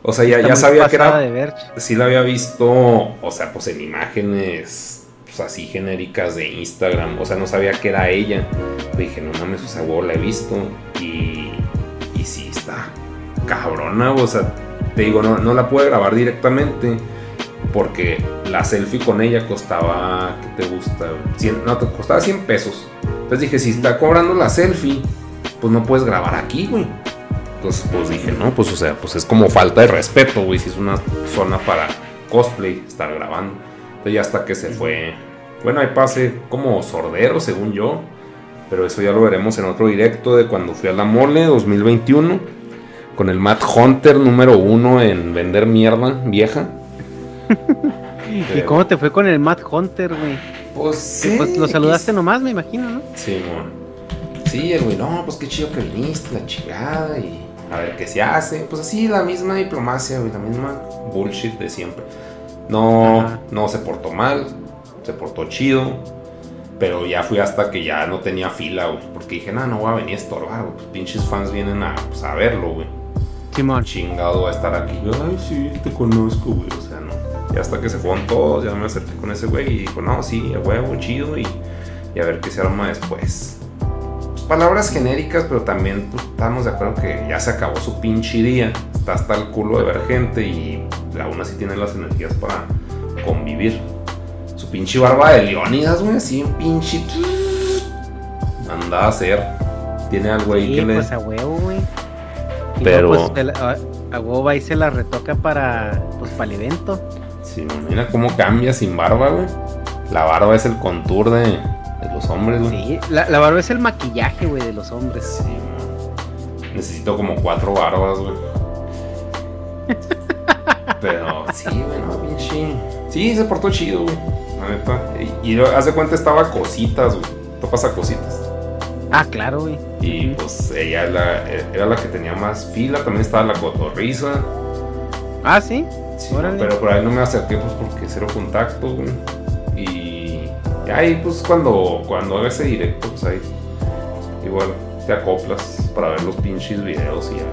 O sea, ya, ya sabía que era. de ver. Sí la había visto. O sea, pues en imágenes. Pues así genéricas de Instagram. O sea, no sabía que era ella. Dije, no mames, o sea, huevo, la he visto. Y. Y sí, está cabrona, o sea, te digo, no, no la pude grabar directamente porque la selfie con ella costaba, ¿qué te gusta? 100, no, te costaba 100 pesos. Entonces dije, si está cobrando la selfie, pues no puedes grabar aquí, güey. Entonces, pues dije, no, pues o sea, pues es como falta de respeto, güey, si es una zona para cosplay, estar grabando. Entonces ya hasta que se fue, bueno, ahí pase como sordero, según yo. Pero eso ya lo veremos en otro directo de cuando fui a la mole 2021 con el Matt Hunter número uno en vender mierda vieja. ¿Y cómo te fue con el Matt Hunter, güey? Pues, Que, pues sí, lo saludaste nomás, me imagino, ¿no? Sí, mon. Sí, el güey, no, pues qué chido que viniste, la chingada, y a ver qué se hace. Pues así, la misma diplomacia, güey, la misma bullshit de siempre. No, Ajá. no se portó mal, se portó chido, pero ya fui hasta que ya no tenía fila, güey, porque dije, no, no voy a venir a estorbar, güey, pues pinches fans vienen a, pues, a verlo, güey. Simón. Chingado va a estar aquí. Ay, sí, te conozco, güey, o sea. Y hasta que se fueron todos, ya me acerqué con ese güey y dijo, no, sí, a huevo, chido, y, y a ver qué se arma después. Pues, palabras genéricas, pero también pues, estamos de acuerdo que ya se acabó su pinche día. Está hasta el culo de ver gente y aún así tiene las energías para convivir. Su pinche barba de Leónidas, güey, así en pinche. Anda a hacer. Tiene algo ahí Sí, que le. pues a huevo, güey. Y Pero- luego, pues, a, a huevo va y se la retoca para, pues, para el evento. Sí, mira cómo cambia sin barba, güey. La barba es el contour de, de los hombres, güey. Sí, la, la barba es el maquillaje, güey, de los hombres. Sí, man. Necesito como cuatro barbas, güey. Pero sí, güey, no, pinche. Sí, se portó chido, güey. La neta. Y, y haz de cuenta estaba cositas, güey. Topas a cositas. Ah, claro, güey. Y pues ella la- era la que tenía más fila. También estaba la cotorriza. Ah, sí. Sí, pero por ahí no me acerqué pues porque cero contacto, güey. Y, y ahí pues cuando, cuando haga ese directo, pues ahí igual te acoplas para ver los pinches videos y ya.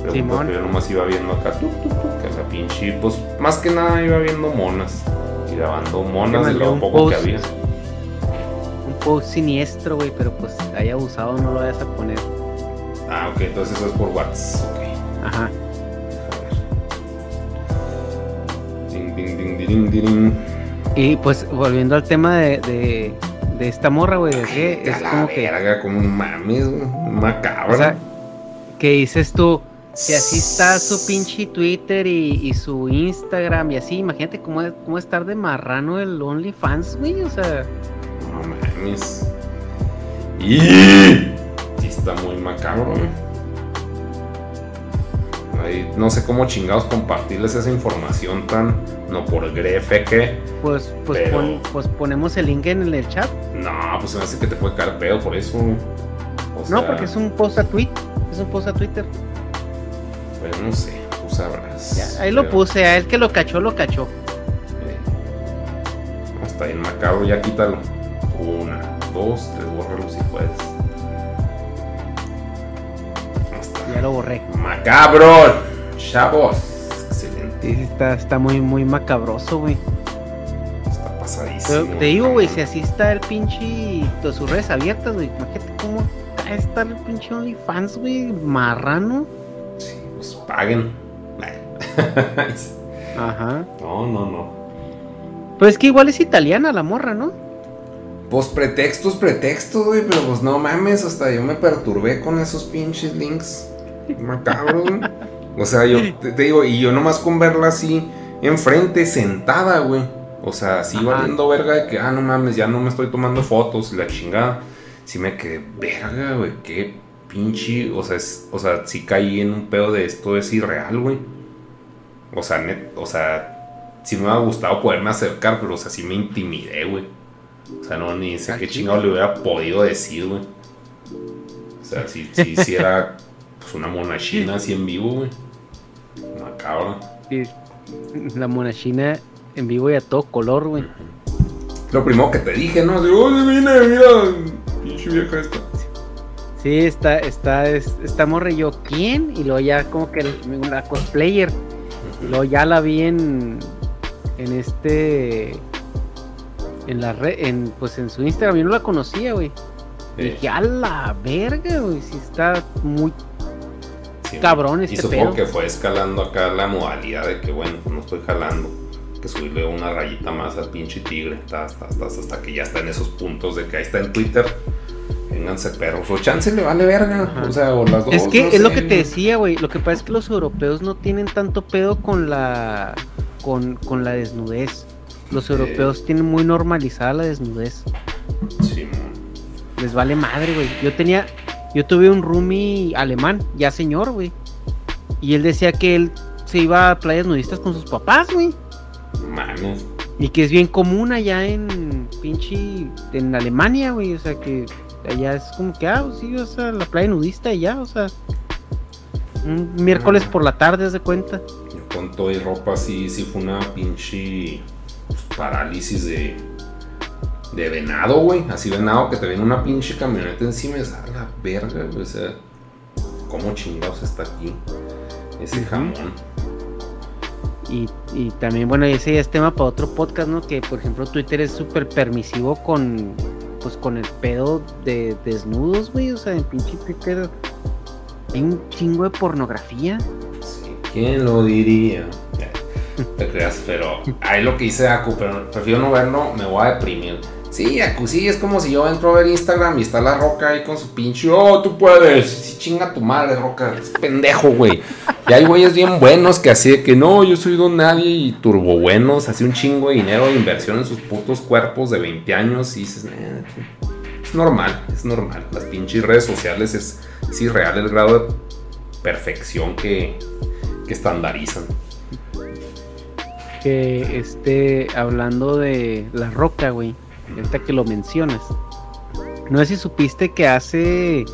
Pero Simón. pues, yo nomás iba viendo acá, tuc, tuc, tuc, que la pinche, pues más que nada iba viendo monas. Y grabando monas de lo poco que había. Un post siniestro, güey, pero pues hay abusado, no lo vayas a poner. Ah, ok, entonces eso es por WhatsApp. Ok. Ajá. Y pues volviendo al tema de, de, de esta morra, güey, que es como que. como mames, güey, macabro. O sea, que dices tú, si así está su pinche Twitter y, y su Instagram y así, imagínate cómo, es- cómo estar de marrano el OnlyFans, güey, o sea, No mames. Y sí está muy macabro, güey. Ahí, no sé cómo chingados compartirles esa información tan no por grefe que. pues, pues, Pero- pon- pues ponemos el link en el chat. No, pues se me hace que te puede caer pedo por eso. no, porque es un post a tweet, es un post a Twitter. Pues no sé, tú sabrás. Ya, ahí lo puse, a él que lo cachó, lo cachó. eh, Está bien macabro, ya quítalo. Una, dos, tres, bórralo si puedes. Ya lo borré. Macabro, chavos. Excelente, Sí, está, está muy, muy macabroso, güey. está Pero pasadísimo. te digo, güey, si así está el pinche. Todas sus redes abiertas, güey. Imagínate cómo está el pinche OnlyFans, güey. Marrano. Sí, pues paguen. Ajá. no, no, no. Pues es que igual es italiana la morra, ¿no? Pues pretextos, pretextos, güey, pero pues no mames, hasta yo me perturbé con esos pinches links macabros, güey. O sea, yo te, te digo, y yo nomás con verla así enfrente, sentada, güey. O sea, así Ajá. valiendo verga de que, ah, no mames, ya no me estoy tomando fotos y la chingada. Sí me quedé, verga, güey, qué pinche, o sea, es, o sea, sí caí en un pedo de esto es irreal, güey. O sea, net, o sea, sí me hubiera gustado poderme acercar, pero o sea, sí me intimidé, güey. O sea, no, ni sé qué chingado le hubiera podido decir, güey. O sea, sí, sí, sí era pues, una mona china así en vivo, güey. Macabra. Sí. La monachina en vivo y a todo color, güey. Lo primero que te dije, ¿no? Digo, oye, vine, mira, pinche vieja esta. Sí, está, está, es- está morra y yo, ¿quién? Y luego ya como que la cosplayer. Y luego ya la vi en, en este, en la red, en, pues en su Instagram, yo no la conocía, güey. Y dije, a la verga, güey, sí está muy, cabrón Y este supongo pedo. que fue escalando acá la modalidad de que, bueno, no estoy jalando. Que subirle una rayita más al pinche tigre. Hasta, hasta, hasta, hasta que ya está en esos puntos de que ahí está en Twitter. Vénganse perros. O chance le vale verga. Ajá. O sea, o las dos. Es que no es lo que te decía, güey. Lo que pasa es que los europeos no tienen tanto pedo con la con, con la desnudez. Los europeos tienen muy normalizada la desnudez. Sí, mon. Les vale madre, güey. Yo tenía yo tuve un roomie alemán, ya señor, güey. Y él decía que él se iba a playas nudistas con sus papás, güey. Mames. Y que es bien común allá en pinche en Alemania, güey, o sea que allá es como que ah, sí, o sea, la playa nudista y ya, o sea, un miércoles Ah. por la tarde, haz de cuenta. Yo con todo y ropa sí, sí fue una pinche pues, parálisis de, de venado, güey. Así venado que te viene una pinche camioneta encima y es a la verga, güey. O sea, ¿cómo chingados está aquí ese jamón? Y, y también, bueno, ese ya es tema para otro podcast, ¿no? Que por ejemplo Twitter es súper permisivo con pues con el pedo de desnudos, güey. O sea, en pinche Twitter hay un chingo de pornografía. Sí, ¿quién lo diría? Te creas, pero ahí lo que hice Aku, pero prefiero no verlo, me voy a deprimir. Sí, sí, es como si yo entro a ver Instagram y está la roca ahí con su pinche, oh, tú puedes. Sí, chinga tu madre, roca, es pendejo, güey. Y hay güeyes bien buenos que así de que no, yo soy don nadie y turbo buenos, así un chingo de dinero de inversión en sus putos cuerpos de 20 años y dices, "Eh, es normal, es normal. Las pinches redes sociales es, es irreal el grado de perfección que, que estandarizan. Que esté hablando de la roca, güey. Ahorita que lo mencionas. No sé si supiste que hace.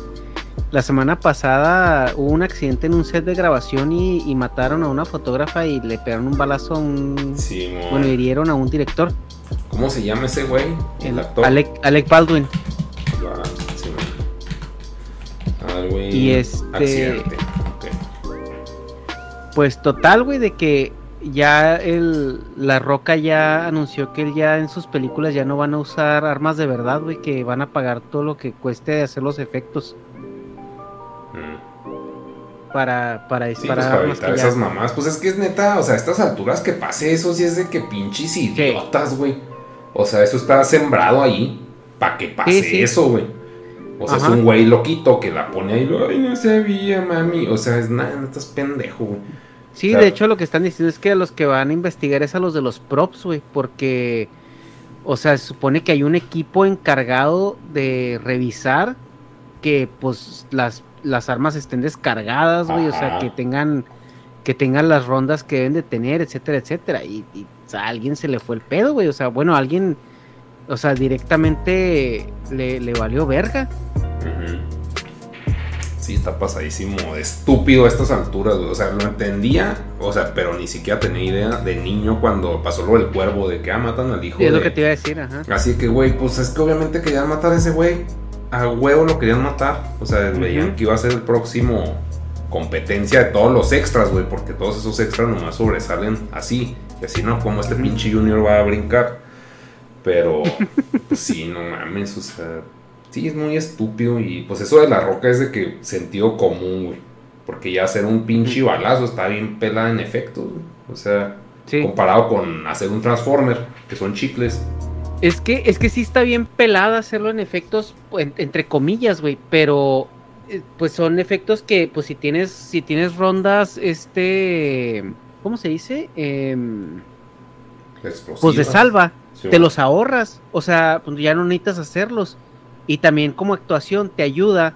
La semana pasada hubo un accidente en un set de grabación y, y mataron a una fotógrafa y le pegaron un balazo a un. Sí. Bueno, hirieron a un director. ¿Cómo se llama ese güey? El, el actor. Alec, Alec Baldwin. Ah, sí. Ah. Y este- Accidente. Ok. Pues total, güey, de que ya el La Roca ya anunció que él ya en sus películas ya no van a usar armas de verdad, güey, que van a pagar todo lo que cueste hacer los efectos Mm. para para Sí, pues, disparar para evitar ya- esas mamás. Pues es que es neta, o sea, a estas alturas que pase eso, sí es de que pinches idiotas, güey. O sea, eso está sembrado ahí para que pase Sí, eso, güey. O sea, Ajá. es un güey loquito que la pone ahí, ay, no sabía, mami. O sea, es nada, neta es pendejo, güey. Sí, de hecho lo que están diciendo es que a los que van a investigar es a los de los props, güey, porque, o sea, se supone que hay un equipo encargado de revisar que, pues, las, las armas estén descargadas, güey, o sea, que tengan, que tengan las rondas que deben de tener, etcétera, etcétera, y, y, o sea, a alguien se le fue el pedo, güey, o sea, bueno, alguien, o sea, directamente le, le valió verga. Ujú. Sí, está pasadísimo, de estúpido a estas alturas, güey. O sea, lo entendía, o sea, pero ni siquiera tenía idea de niño cuando pasó lo del cuervo, de que ah, matan al hijo Y es lo que te iba a decir, ajá. Así que, güey, pues es que obviamente querían matar a ese güey. A huevo lo querían matar. O sea, veían que iba a ser el próximo competencia de todos los extras, güey. Porque todos esos extras nomás sobresalen así. Y así, ¿no? Como este pinche Junior va a brincar. Pero, pues sí, no mames. O sea, sí, es muy estúpido. Y pues eso de la roca es de que sentido común, güey. Porque ya hacer un pinche balazo está bien pelada en efectos, güey. O sea, Sí. comparado con hacer un Transformer, que son chicles. Es que, es que sí está bien pelada hacerlo en efectos, en- entre comillas, güey, pero eh, pues son efectos que, pues si tienes, si tienes rondas, este, ¿cómo se dice? Em, pues de salva, Sí, te bueno. los ahorras, o sea, pues ya no necesitas hacerlos. Y también como actuación te ayuda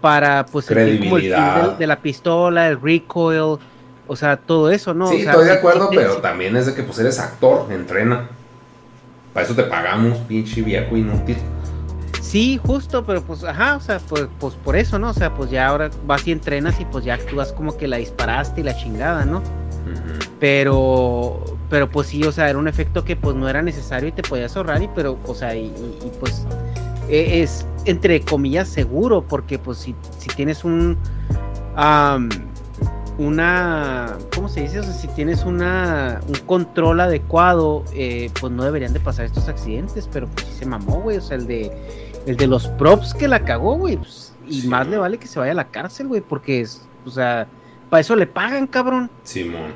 para, pues, sentir como el del- de la pistola, el recoil, o sea, todo eso, ¿no? Sí, O sea, estoy de acuerdo, pero sí- también es de que pues eres actor, entrena. Para eso te pagamos, pinche viejo inútil. Sí, justo, pero pues, ajá, o sea, pues, pues por eso, ¿no? O sea, pues ya ahora vas y entrenas y pues ya actúas como que la disparaste y la chingada, ¿no? Pero, pero pues sí, o sea, era un efecto que pues no era necesario y te podías ahorrar, y pero, o sea, y, y- y, pues e- es entre comillas seguro, porque pues si, si tienes un, una, ¿cómo se dice? O sea, si tienes una, un control adecuado, eh, pues no deberían de pasar estos accidentes, pero pues sí se mamó, güey, o sea, el de, el de los props que la cagó, güey, pues, y más le vale que se vaya a la cárcel, güey, porque es, o sea, para eso le pagan, cabrón. Simón.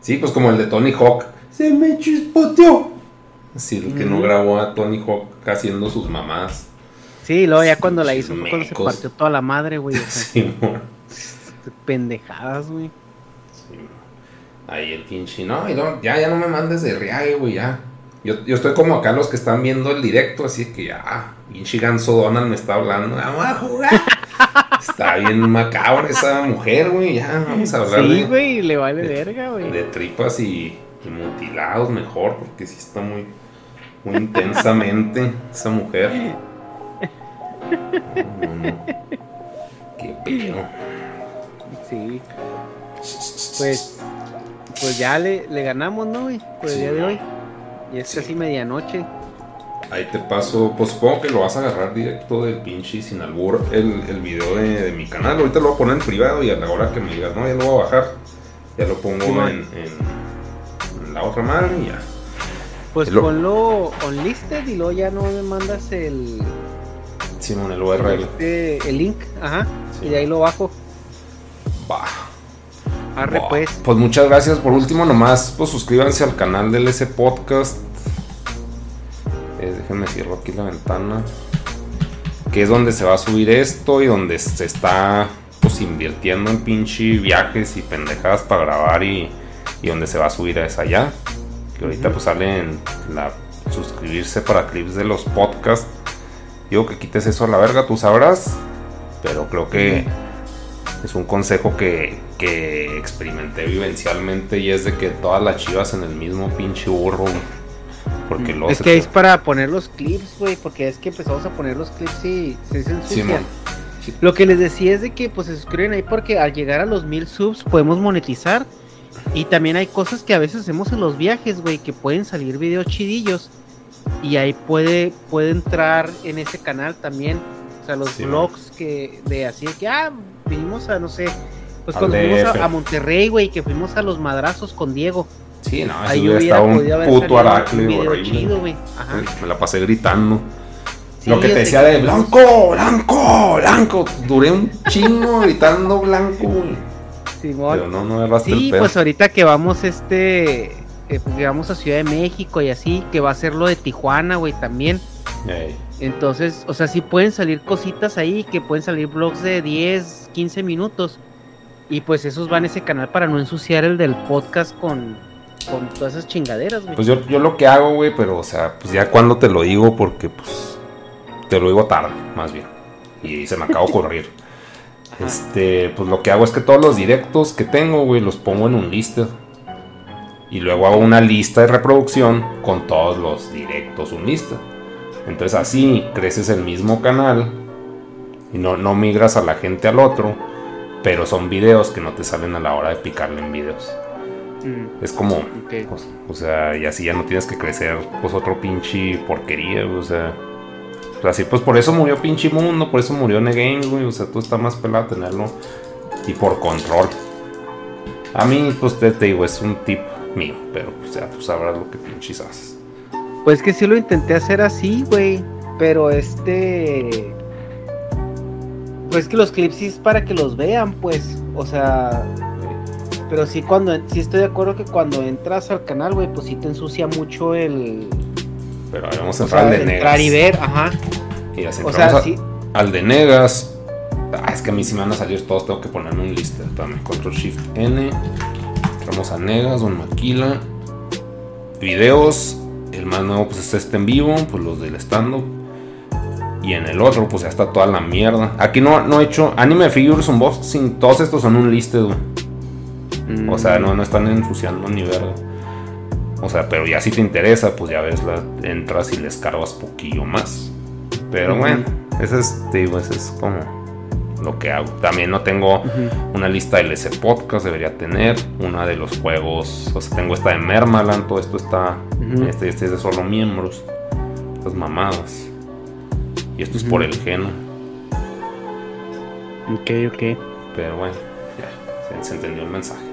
Sí, pues como el de Tony Hawk. Se me chispoteó. Sí, el que no grabó a Tony Hawk haciendo sus mamás. Sí, luego ya cuando la hizo fue cuando se partió toda la madre, güey. O sea, Simón. pendejadas, güey. Ahí el pinche. No, ya, ya no me mandes de riague, güey, ya. Yo, yo estoy como acá los que están viendo el directo, así que ya, ah, pinche Ganso Donald me está hablando. Vamos a jugar. está bien macabra esa mujer, güey. Ya, vamos a hablar Sí, de, güey, le vale verga, güey. de tripas y, y mutilados mejor, porque sí está muy, muy intensamente esa mujer. No, no. Qué pedo. Sí. Pues, pues ya le, le ganamos, ¿no, güey? Por el Sí. día de hoy. Y es casi medianoche. Ahí te paso, pues supongo que lo vas a agarrar directo del pinche sin albur el, el video de, de mi canal. Ahorita lo voy a poner en privado y a la hora que me digas, no, ya lo voy a bajar. Ya lo pongo en, en- en la otra madre y ya. Pues Lo- ponlo unlisted y luego ya no me mandas el, Simón, el URL. este, el link, ajá. Y de ahí lo bajo. Va. Arre, pues. Pues muchas gracias. Por último, nomás, pues suscríbanse al canal del S Podcast. Eh, déjenme cierro aquí la ventana. Que es donde se va a subir esto y donde se está pues invirtiendo en pinche viajes y pendejadas para grabar y, y donde se va a subir es allá. Que ahorita pues sale en la suscribirse para clips de los podcasts. Digo que quites eso a la verga, tú sabrás. Pero creo que es un consejo que, que experimenté vivencialmente y es de que todas las chivas en el mismo pinche burro. Porque luego Es se que es para poner los clips, güey, porque es que empezamos a poner los clips y se ensucian. Simón. Lo que les decía es de que pues se suscriben ahí porque al llegar a los mil subs podemos monetizar. Y también hay cosas que a veces hacemos en los viajes, güey, que pueden salir videos chidillos. Y ahí puede, puede entrar en ese canal también. O sea, los Sí, vlogs que de así que, ah, vinimos a, no sé, Pues Al cuando fuimos a, a Monterrey, güey, que fuimos a los madrazos con Diego. Sí, no, Ahí hubiera un puto aracle güey. Me la pasé gritando. Sí, Lo que te decía de blanco, blanco, blanco. Duré un chingo gritando blanco, güey. Simón. Pero no, no agarraste Sí, pues ahorita que vamos este eh, que vamos a Ciudad de México y así, que va a ser lo de Tijuana, güey, también. Entonces, o sea, sí pueden salir cositas ahí, que pueden salir vlogs de 10, 15 minutos. Y pues esos van a ese canal para no ensuciar el del podcast con, con todas esas chingaderas, güey. Pues yo, yo lo que hago, güey, pero, o sea, pues ya cuando te lo digo, porque, pues, te lo digo tarde, más bien. Y se me acaba de Este, pues lo que hago es que todos los directos que tengo, güey, los pongo en un lista. Y luego hago una lista de reproducción con todos los directos, un lista. Entonces así creces el mismo canal y no, no migras a la gente al otro, pero son videos que no te salen a la hora de picarle en videos. Mm, Es como, pues, o sea, y así ya no tienes que crecer, pues otro pinche porquería, o sea. Pues así, pues por eso murió pinche mundo, por eso murió Negames, güey, o sea, tú está más pelado tenerlo. Y por control. A mí, pues te, te digo, es un tip mío, pero pues ya tú sabrás lo que pinches haces. Pues que sí lo intenté hacer así, güey. Pero este. Pues que los clips sí es para que los vean, pues. O sea. Pero sí cuando sí estoy de acuerdo que cuando entras al canal, güey, pues sí te ensucia mucho el. Pero vamos a o entrar sea, al de Negas. entrar y ver, ajá. Y O sea, a- sí. al de Negas. Ah, es que a mí sí me van a salir todos, tengo que poner un lista. Espérame, Control Shift N. Entramos a Negas, Don Maquila. Videos. El más nuevo pues es este en vivo, pues los del stand-up. Y en el otro, pues ya está toda la mierda. Aquí no, no he hecho Anime Figures Unboxing. Todos estos son un güey. O sea, no, no están ensuciando ni verga. O sea, pero ya si te interesa, pues ya ves, la, entras y les cargas poquillo más. Pero bueno, ese es, digo, ese es como lo que hago. También no tengo una lista del ese podcast, debería tener. Una de los juegos, o sea, tengo esta de Mermaland, todo esto está, este, este es de solo miembros. Estas mamadas. Y esto es por el Geno. Ok, ok. Pero bueno, ya, se, se entendió el mensaje.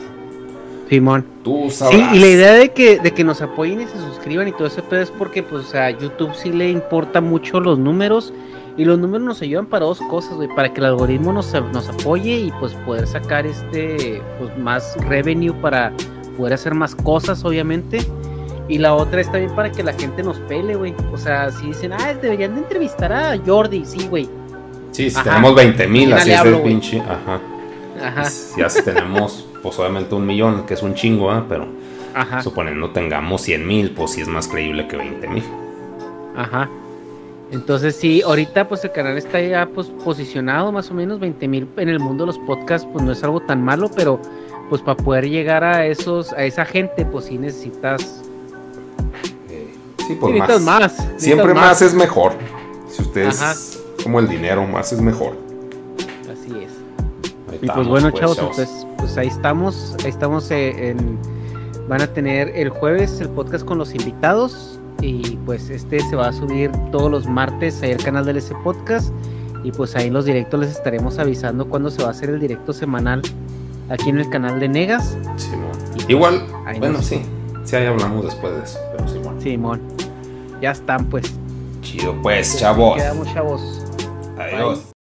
Simón. Tú Sí, sabrás. y la idea de que, de que nos apoyen y se suscriban y todo ese pedo es porque, pues, a YouTube sí le importa mucho los números. Y los números nos ayudan para dos cosas, güey. Para que el algoritmo nos, nos apoye y, pues, poder sacar este, pues, más revenue para poder hacer más cosas, obviamente. Y la otra es también para que la gente nos pele, güey. O sea, si dicen, ah, deberían de entrevistar a Jordi, sí, güey. Sí, si Ajá. tenemos 20 mil, ¿Quién así es el pinche. Ajá. Ajá, Ya si tenemos, pues obviamente un millón, que es un chingo, ¿ah? Pero ajá, suponiendo tengamos 100 mil, pues sí es más creíble que 20 mil. ajá. Entonces sí, ahorita pues el canal está ya pues posicionado más o menos 20 mil en el mundo de los podcasts, pues no es algo tan malo, pero pues para poder llegar a esos, a esa gente, pues sí necesitas, Sí, pues sí, más. necesitas más. necesitas Siempre más. es mejor. Si ustedes, Ajá. como el dinero, más es mejor. Así es. Ahí Y pues bueno, pues, chavos, chavos. entonces pues ahí estamos, ahí estamos eh, en, van a tener el jueves el podcast con los invitados y pues este se va a subir todos los martes ahí al canal del ese podcast y pues ahí en los directos les estaremos avisando cuándo se va a hacer el directo semanal aquí en el canal de Negas. Simón. Y pues, Igual, bueno, nos- sí. Sí, ahí hablamos después de eso. Pero Simón. Simón. Ya están pues. Chido, pues, chavos. Quedamos chavos. Adiós. Bye.